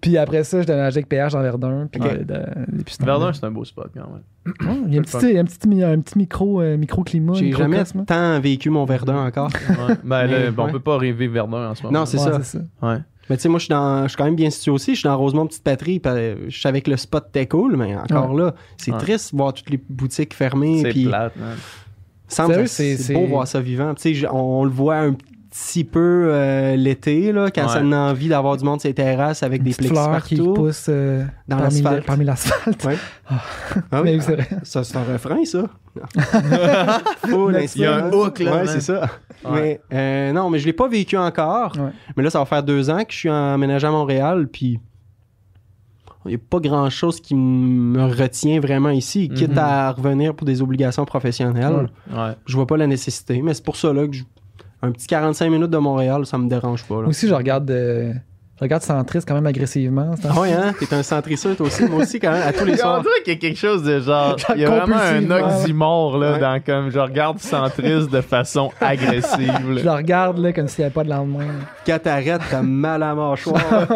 Puis après ça, je déménageais avec PH dans Verdun. Puis, de-. Verdun, c'est un beau spot quand même. Ouais, il y a un petit, il y a un petit, un petit micro, euh, micro-climat. J'ai jamais tant vécu mon Verdun encore. Ouais. Ben là, Mais, bon, on ouais. peut pas rêver Verdun en ce moment. Non, c'est Ouais, ça. c'est ça. Ouais. Mais tu sais, moi, je suis dans- je suis quand même bien situé aussi. Je suis dans Rosemont Petite Patrie. euh, Je savais que le spot était cool, mais encore là, c'est Ouais. triste de voir toutes les boutiques fermées. C'est plate, c'est beau voir ça vivant. Tu sais, on, on le voit un petit peu euh, l'été, là, quand Ouais. ça a envie d'avoir du monde sur les terrasses avec Une des plexis qui partout. pousse euh, Dans parmi, l'asphalte. le- parmi l'asphalte. Ouais. Ah oui, oui, c'est vrai. ça, c'est un refrain, ça. Il y a un hook, là, Ouais, c'est ça. Ouais. Mais euh, non, mais je l'ai pas vécu encore. Ouais. Mais là, ça va faire deux ans que je suis emménagé à Montréal, puis il n'y a pas grand-chose qui me retient vraiment ici, quitte Mhm. à revenir pour des obligations professionnelles. Ouais. Je vois pas la nécessité, mais c'est pour ça là, que je- un petit 45 minutes de Montréal, ça me dérange pas. Là. Moi aussi, je regarde, euh, je regarde Centriste quand même agressivement. Ah ouais, hein? T'es un centriceux, toi aussi. Moi aussi, quand même, à tous les On soirs. dirait qu'il y a quelque chose de genre. Genre Il y a vraiment un oxymore là, Ouais. dans comme je regarde centriste de façon agressive. Je le regarde là, comme s'il n'y avait pas de lendemain. Quand t'arrêtes, t'as mal à la mâchoire.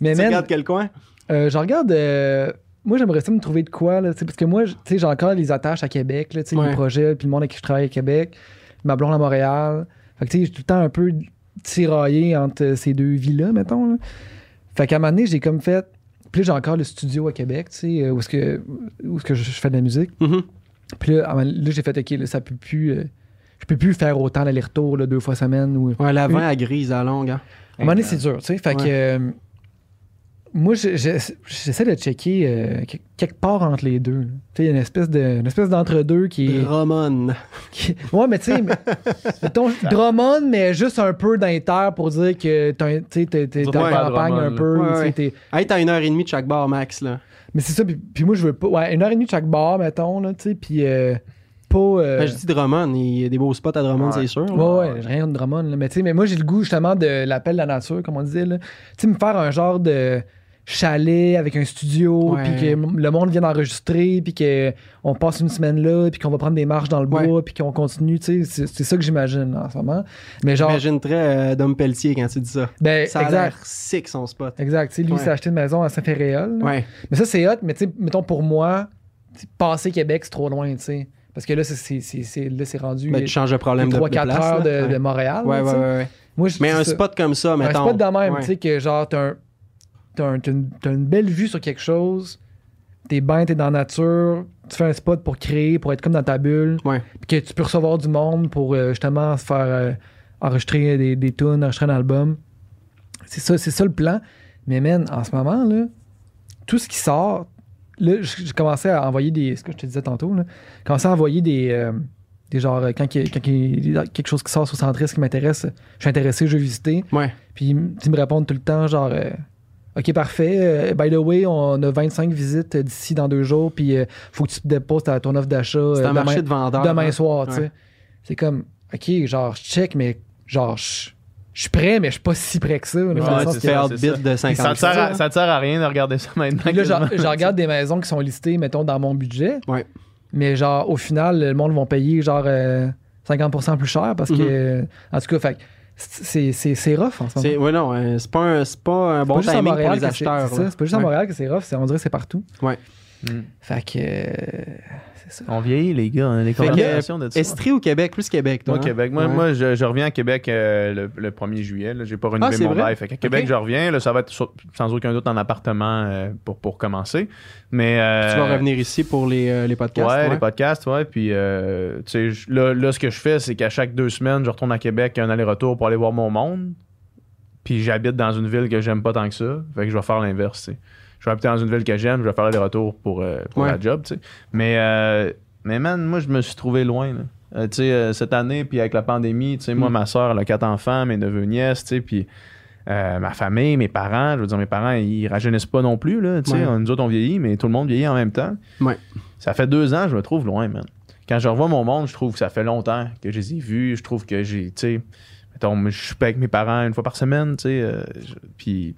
Mais tu regardes quel coin? euh, je regarde. euh, moi, j'aimerais ça me trouver de quoi, là, parce que moi, je- tu sais, j'ai encore les attaches à Québec, là, tu sais, Ouais. les projets, puis le monde avec qui je travaille à Québec, ma blonde à Montréal. Fait que, tu sais, j'ai tout le temps un peu tiraillé entre euh, ces deux vies-là, mettons. là. Fait qu'à un moment donné, j'ai comme fait. Puis j'ai encore le studio à Québec, tu sais, euh, où est-ce que, où est-ce que je, je fais de la musique. Mhm. Puis là, là, j'ai fait, OK, là, ça peut plus. euh, je peux plus faire autant d'aller-retour, deux fois semaine. Ou, Ouais, l'avant à grise à longue. Hein. à un moment donné, c'est dur, tu sais. Fait que. Euh, moi, je- je- j'essaie de checker euh, que- quelque part entre les deux. là. Tu sais, il y a une espèce de- une espèce d'entre-deux qui est. Drummond. qui- Ouais, mais tu sais, mettons, Drummond, mais juste un peu d'inter pour dire que t'as un- tu sais, t'es dans la campagne Drummond, un peu. Ouais, ouais. t'es- Hey, t'as une heure et demie de chaque bar max, là. Mais c'est ça, puis, puis moi, je veux pas. Ouais, une heure et demie de chaque bar, mettons, là, tu sais, puis euh, pas. euh, Ben, je dis Drummond, il y a des beaux spots à Drummond, Ouais. c'est sûr. Ouais, ouais, j'ai rien de Drummond, là. Mais tu sais, mais moi, j'ai le goût justement de l'appel de la nature, comme on disait, là. Tu sais, me faire un genre de chalet avec un studio, puis que le monde vient enregistrer, puis qu'on passe une semaine là, puis qu'on va prendre des marches dans le Ouais. bois, puis qu'on continue, tu sais. C'est ça que j'imagine en ce moment. Mais genre, J'imagine très euh, Dom Pelletier quand tu dis ça. ben, Ça a l'air sick, son spot. Exact. Tu sais, lui, Ouais. il s'est acheté une maison à Saint-Féréol. Ouais. Mais ça, c'est hot, mais tu sais, mettons pour moi, passer Québec, c'est trop loin, tu sais. Parce que là, c'est- rendu Ben, tu changes le problème de, de 3-4 place. heures de, de. Montréal. Ouais, là. Moi, Mais un ça. spot comme ça, Un mettons. spot de même, tu sais, que genre, t'as un- t'as un- une, une belle vue sur quelque chose, t'es bien, t'es dans la nature, tu fais un spot pour créer, pour être comme dans ta bulle, Ouais. puis que tu peux recevoir du monde pour euh, justement se faire euh, enregistrer des, des tunes, enregistrer un album. C'est ça, c'est ça le plan. Mais man, en ce moment, là, tout ce qui sort, là, j'ai commencé à envoyer des. Ce que je te disais tantôt, là. J'ai commencé à envoyer des. euh, des genre, quand, il y a- quand il y a quelque chose qui sort sur Centris qui m'intéresse, je suis intéressé, je veux visiter. Ouais. Puis ils me répondent tout le temps, genre, OK, parfait. euh, by the way, on a 25 visites d'ici dans deux jours, puis euh, faut que tu te déposes ta, ton offre d'achat C'est euh, un demain, marché de vendeurs. demain hein? soir, tu Ouais. sais. C'est comme, OK, genre, je check, mais genre, je je suis prêt, mais je suis pas si prêt que ça. Ouais, Tu fais ça, bid de Ça 50 te, sert à, ça te sert à rien de regarder ça maintenant. Puis là, je, regarde des maisons qui sont listées, mettons, dans mon budget. Ouais. Mais genre, au final, le monde va payer genre euh, 50% plus cher parce que. En tout cas, fait que c'est rough en ce moment. Ouais, non, euh, c'est pas, un, pas un bon pas juste à timing pour Montréal les acheteurs. c'est pas juste à Ouais. Montréal que c'est rough, c'est- on dirait que c'est partout. Mm. Fait que. Ça. On vieillit, les gars. conversations de ça. Estrie ou Québec? Plus Québec, toi. Moi, hein? Québec. Moi, Ouais. moi je, je reviens à Québec euh, le, le 1er juillet. là. J'ai pas renouvelé Ah, c'est mon vrai? bail. Fait qu'à Québec, je reviens. Là, ça va être sur- sans aucun doute en appartement euh, pour, pour commencer. Mais, euh, Tu vas revenir ici pour les, euh, les podcasts. ouais, ouais. les podcasts, ouais. Puis, euh, tu sais, là, là, ce que je fais, c'est qu'à chaque deux semaines, je retourne à Québec, un aller-retour pour aller voir mon monde. Puis, j'habite dans une ville que j'aime pas tant que ça. Fait que je vais faire l'inverse, tu sais. Je vais habiter dans une ville que j'aime, je vais faire aller-retour pour, euh, pour Ouais. la job, tu sais. Mais, euh, mais man, moi, je me suis trouvé loin, là. Euh, tu sais, euh, cette année, puis avec la pandémie, tu sais, moi, Mm. ma soeur, elle a quatre enfants, mes neveux, nièces, tu sais, puis ma famille, mes parents, je veux dire, mes parents, ils rajeunissent pas non plus, là, tu sais. Ouais. Nous autres, on vieillit, mais tout le monde vieillit en même temps. Ouais. Ça fait deux ans, je me trouve loin, man. Quand je revois mon monde, je trouve que ça fait longtemps que je les ai vus. Je trouve que j'ai, tu sais, mettons, je suis pas avec mes parents une fois par semaine, tu sais. je- puis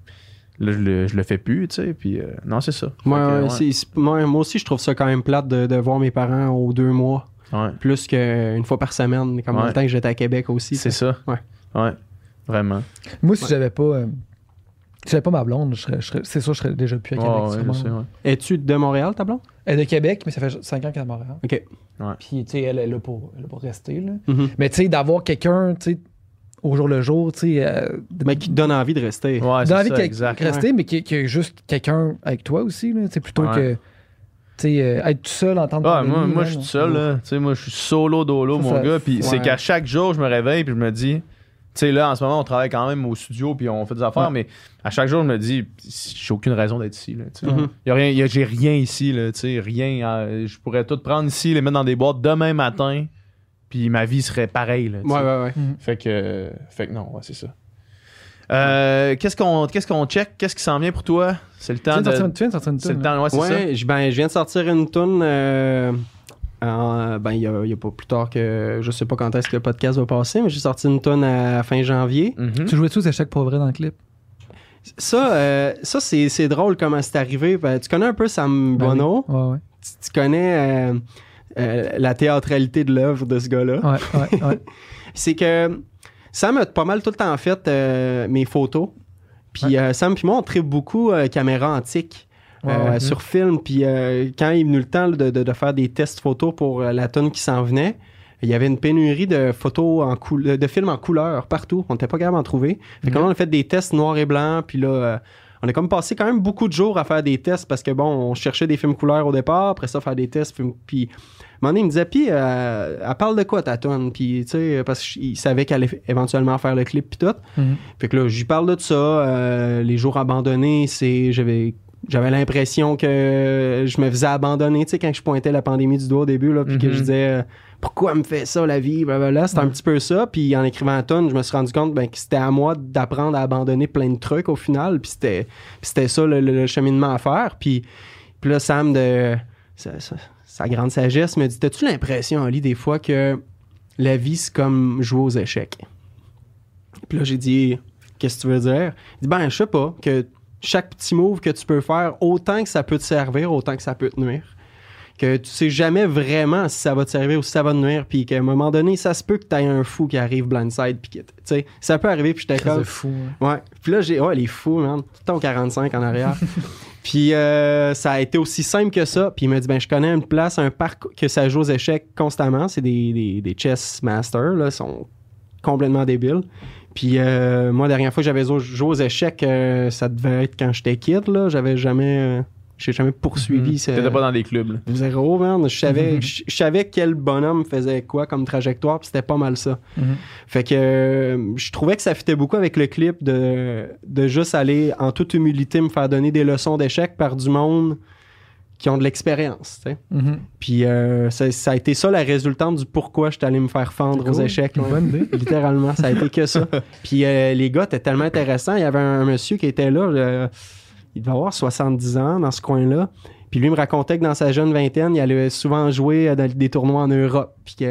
là, je le, je le fais plus, tu sais. Puis, euh, non, c'est ça. Moi, Fait que, ouais, ouais. c'est- c'est- moi, moi aussi, je trouve ça quand même plate de, de voir mes parents aux deux mois, Ouais. plus qu'une fois par semaine, comme Ouais. le temps que j'étais à Québec aussi. C'est ça. Ouais. Ouais. Vraiment. Moi, si Ouais. j'avais pas. euh, si j'avais pas ma blonde, je serais- je serais- c'est sûr que je serais déjà plus à Québec. Sûrement. sais, ouais. Es-tu de Montréal, ta blonde? Elle est de Québec, mais ça fait 5 ans qu'elle est à Montréal. OK. Puis, tu sais, elle est là pour, elle est là pour rester. Là. Mhm. Mais, tu sais, d'avoir quelqu'un, tu sais, au jour le jour, tu sais, euh, Mais qui te donne envie de rester. Ouais, dans c'est la vie ça, de exact. rester, mais qui, qui a juste quelqu'un avec toi aussi, sais, plutôt Ouais. que, tu sais, euh, être tout seul, entendre Ouais, ton moi, moi je suis tout seul, là. Tu sais, moi, je suis solo dolo, Ça, mon ça- gars. Puis c'est qu'à chaque jour, je me réveille, puis je me dis, tu sais, là, en ce moment, on travaille quand même au studio, puis on fait des affaires, Ouais. mais à chaque jour, je me dis, j'ai aucune raison d'être ici, là. Tu sais, Mhm. Y a rien, y a- j'ai rien ici, là. Tu sais, rien. euh, je pourrais tout prendre ici, les mettre dans des boîtes demain matin, puis ma vie serait pareille, là. Ouais, ouais, ouais. Fait que, fait que non, ouais, c'est ça. Euh, qu'est-ce qu'on qu'est-ce qu'on check? Qu'est-ce qui s'en vient pour toi? C'est le Tu temps viens de sortir de. une- tu viens de sortir une C'est le tune, temps, ouais, c'est ça. Ouais, je, ben, je viens de sortir une toune. euh, en- ben, il y y a pas plus tard que. Je sais pas quand est-ce que le podcast va passer, mais j'ai sorti une toune à fin janvier. Mhm. Tu jouais tous échecs pour vrai dans le clip? Ça, euh, ça c'est, c'est drôle comment c'est arrivé. Ben, tu connais un peu Sam Ben oui. Bono? Ouais, ouais. Tu, tu connais euh, la théâtralité de l'œuvre de ce gars-là. Ouais, ouais, ouais. C'est que Sam a pas mal tout le temps fait euh, mes photos. Puis euh, Sam puis moi, on tripe beaucoup caméra antique. Sur film. Puis quand il est venu le temps de, de- de faire des tests photos pour la tonne qui s'en venait, il y avait une pénurie de photos en couleur, de films en couleur partout. On n'était pas capable d'en trouver. Fait que Mhm. là, on a fait des tests noir et blanc. Puis là, euh, on a comme passé quand même beaucoup de jours à faire des tests parce que bon, on cherchait des films couleurs au départ. Après ça, faire des tests. Puis moment donné, il me disait, puis euh, elle parle de quoi ta tonne? Puis tu sais, parce qu'il savait qu'elle allait éventuellement faire le clip puis tout. Mhm. Fait que là, j'y parle de ça. euh, les jours abandonnés, c'est. J'avais. J'avais l'impression que je me faisais abandonner, tu sais, quand je pointais la pandémie du doigt au début, là, puis que Mhm. je disais euh, pourquoi elle me fait ça la vie, blablabla. C'était un petit peu ça. Puis en écrivant la tonne, je me suis rendu compte ben, que c'était à moi d'apprendre à abandonner plein de trucs au final. Puis c'était, c'était ça le, le- le cheminement à faire. Puis, puis là, Sam, de sa grande sagesse, me dit T'as-tu l'impression, Oli, des fois que la vie, c'est comme jouer aux échecs? Puis là, j'ai dit Qu'est-ce que tu veux dire? Il dit Ben, je sais pas, que chaque petit move que tu peux faire, autant que ça peut te servir, autant que ça peut te nuire. Que tu sais jamais vraiment si ça va te servir ou si ça va te nuire. Puis qu'à un moment donné, ça se peut que tu aies un fou qui arrive blindside. Puis que, tu sais, ça peut arriver. Puis j'étais comme. fou. hein. Ouais. Puis là, j'ai. Ouais, les fous, man. Au 45 en arrière. Puis euh, ça a été aussi simple que ça. Puis il m'a dit ben, je connais une place, un parc que ça joue aux échecs constamment. C'est des, des, des chess masters, là. Ils sont complètement débiles. Puis euh, moi, la dernière fois que j'avais jou- joué aux échecs, euh, ça devait être quand j'étais kid, là. J'avais jamais. J'ai jamais poursuivi Mhm. ce. T'étais pas dans des clubs, là. Zéro, man. Je savais, je je savais quel bonhomme faisait quoi comme trajectoire, puis c'était pas mal ça. Mhm. Fait que euh, je trouvais que ça fitait beaucoup avec le clip de, de juste aller en toute humilité me faire donner des leçons d'échecs par du monde qui ont de l'expérience. Mhm. Puis euh, ça, ça a été ça la résultante du pourquoi je suis allé me faire fendre aux échecs. Ouais. bonne idée. Littéralement, ça a été que ça. Puis euh, les gars étaient tellement intéressants. Il y avait un, monsieur qui était là, euh, il devait avoir 70 ans dans ce coin-là. Puis lui me racontait que dans sa jeune vingtaine, il allait souvent jouer dans des tournois en Europe. Puis qu'il y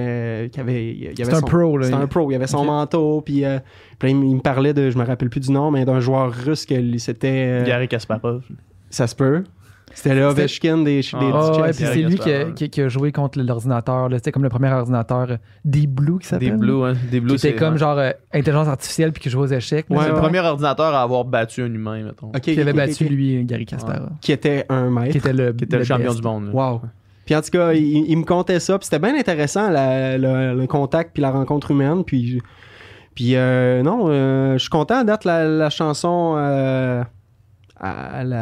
avait, il avait C'est un son- pro, là. C'était un pro. Il avait son manteau. Puis, euh, puis là, il, me- il me parlait de, je me rappelle plus du nom, mais d'un joueur russe que lui, c'était. euh, Gary Kasparov. ça se peut. C'était le Ovechkin des, des Ah, ouais, puis c'est lui qui a, Kasparov. qui, qui a joué contre l'ordinateur. là. C'était comme le premier ordinateur euh, Deep Blue qui Des s'appelle. Blues, hein. Des Qui Blues, était c'est comme ouais. genre euh, intelligence artificielle puis qui jouait aux échecs. Ouais, C'est le premier ordinateur à avoir battu un humain, mettons. Qui avait battu lui, Gary Kasparov. Qui était un maître. Qui était le, Qui était le, champion best. du monde. là. Wow. Puis en tout cas, il, il me contait ça, puis c'était bien intéressant la- le, le contact puis la rencontre humaine. Puis, puis euh, non, euh, je suis content date la, la chanson. Elle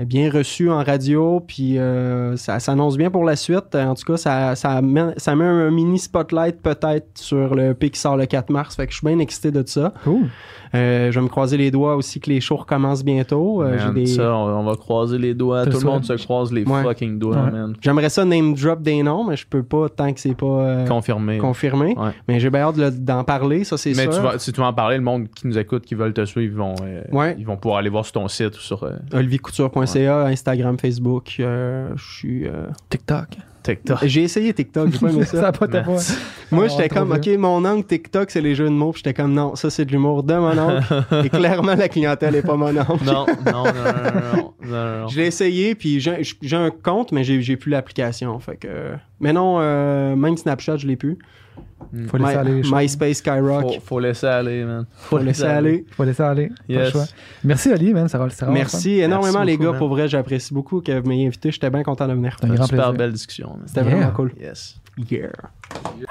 est bien reçue en radio, puis euh, ça s'annonce bien pour la suite. En tout cas, ça, ça, met, ça met un mini spotlight peut-être sur le P qui sort le 4 mars. Fait que je suis bien excité de ça. Cool. Euh, je vais me croiser les doigts aussi que les shows recommencent bientôt. Euh, j'ai Man, des- Ça, on, on va croiser les doigts. Tout le monde se croise les Ouais. fucking doigts, Ouais. man. J'aimerais ça name drop des noms, mais je peux pas tant que c'est pas euh, Confirmé. confirmé. Ouais. Mais j'ai bien hâte d'en parler, ça c'est Mais sûr. tu vas, si tu vas en parler, le monde qui nous écoute, qui veulent te suivre, ils vont, euh, Ouais. ils vont pouvoir aller voir sur ton site ou sur. euh, oliviercouture.ca, Instagram, Facebook, euh, je suis... euh, TikTok. TikTok. J'ai essayé TikTok, j'ai pas aimé ça ça. a pas ta voix. Moi, j'étais comme. OK, mon oncle TikTok, c'est les jeux de mots. Puis j'étais comme, non, ça, c'est de l'humour de mon oncle. Et clairement, la clientèle est pas mon oncle. Non, non, non, non, non, non, non, non. Je l'ai essayé, puis j'ai un compte, mais j'ai j'ai plus l'application. Fait que. Mais non, euh, même Snapchat, je l'ai plus. Faut laisser My- aller les choses. MySpace, Skyrock. Faut, faut laisser aller, man. Faut laisser aller. Faut laisser aller. Pas le Yes. choix. Merci, Ali, man. Ça va, ça va Merci énormément, Merci les beaucoup, gars. man. Pour vrai, j'apprécie beaucoup que vous m'ayez invité. J'étais bien content de venir. C'est un grand Super plaisir. belle discussion. C'était Yeah. vraiment cool. Yes. Yeah.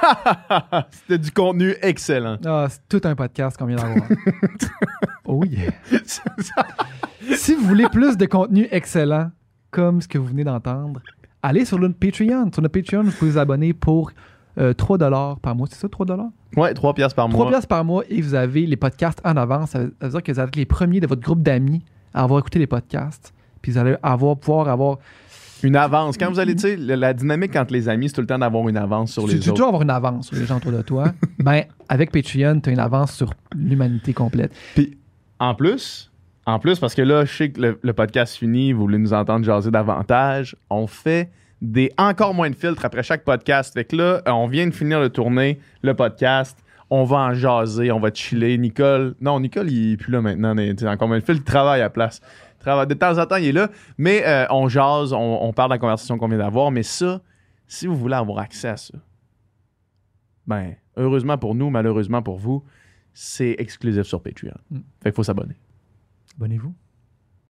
C'était du contenu excellent. Ah, c'est tout un podcast qu'on vient d'avoir. oh yeah. si vous voulez plus de contenu excellent, comme ce que vous venez d'entendre, allez sur notre Patreon. Sur notre Patreon, vous pouvez vous abonner pour euh, 3 par mois. C'est ça, 3 ouais, 3 piastres par 3 mois. piastres par mois et vous avez les podcasts en avance. Ça veut ça veut dire que vous êtes les premiers de votre groupe d'amis à avoir écouté les podcasts. Puis vous allez avoir, pouvoir avoir. Une avance. Quand vous allez, tu sais, la, dynamique entre les amis, c'est tout le temps d'avoir une avance sur tu les tu autres. toujours avoir une avance sur les gens autour de toi. ben, avec Patreon, tu as une avance sur l'humanité complète. Puis, en plus, en plus, parce que là, je sais que le, le podcast finit, vous voulez nous entendre jaser davantage, on fait des encore moins de filtres après chaque podcast. Fait que là, on vient de finir de tourner le podcast. On va en jaser, on va chiller. Nicole, non, Nicole, il est plus là maintenant. tu sais, Encore moins de filtres, il travaille à la place. Il travaille- De temps en temps, il est là. Mais euh, on jase, on, on parle de la conversation qu'on vient d'avoir. Mais ça, si vous voulez avoir accès à ça, ben, heureusement pour nous, malheureusement pour vous, c'est exclusif sur Patreon. Mm. Fait qu'il faut s'abonner. Abonnez-vous.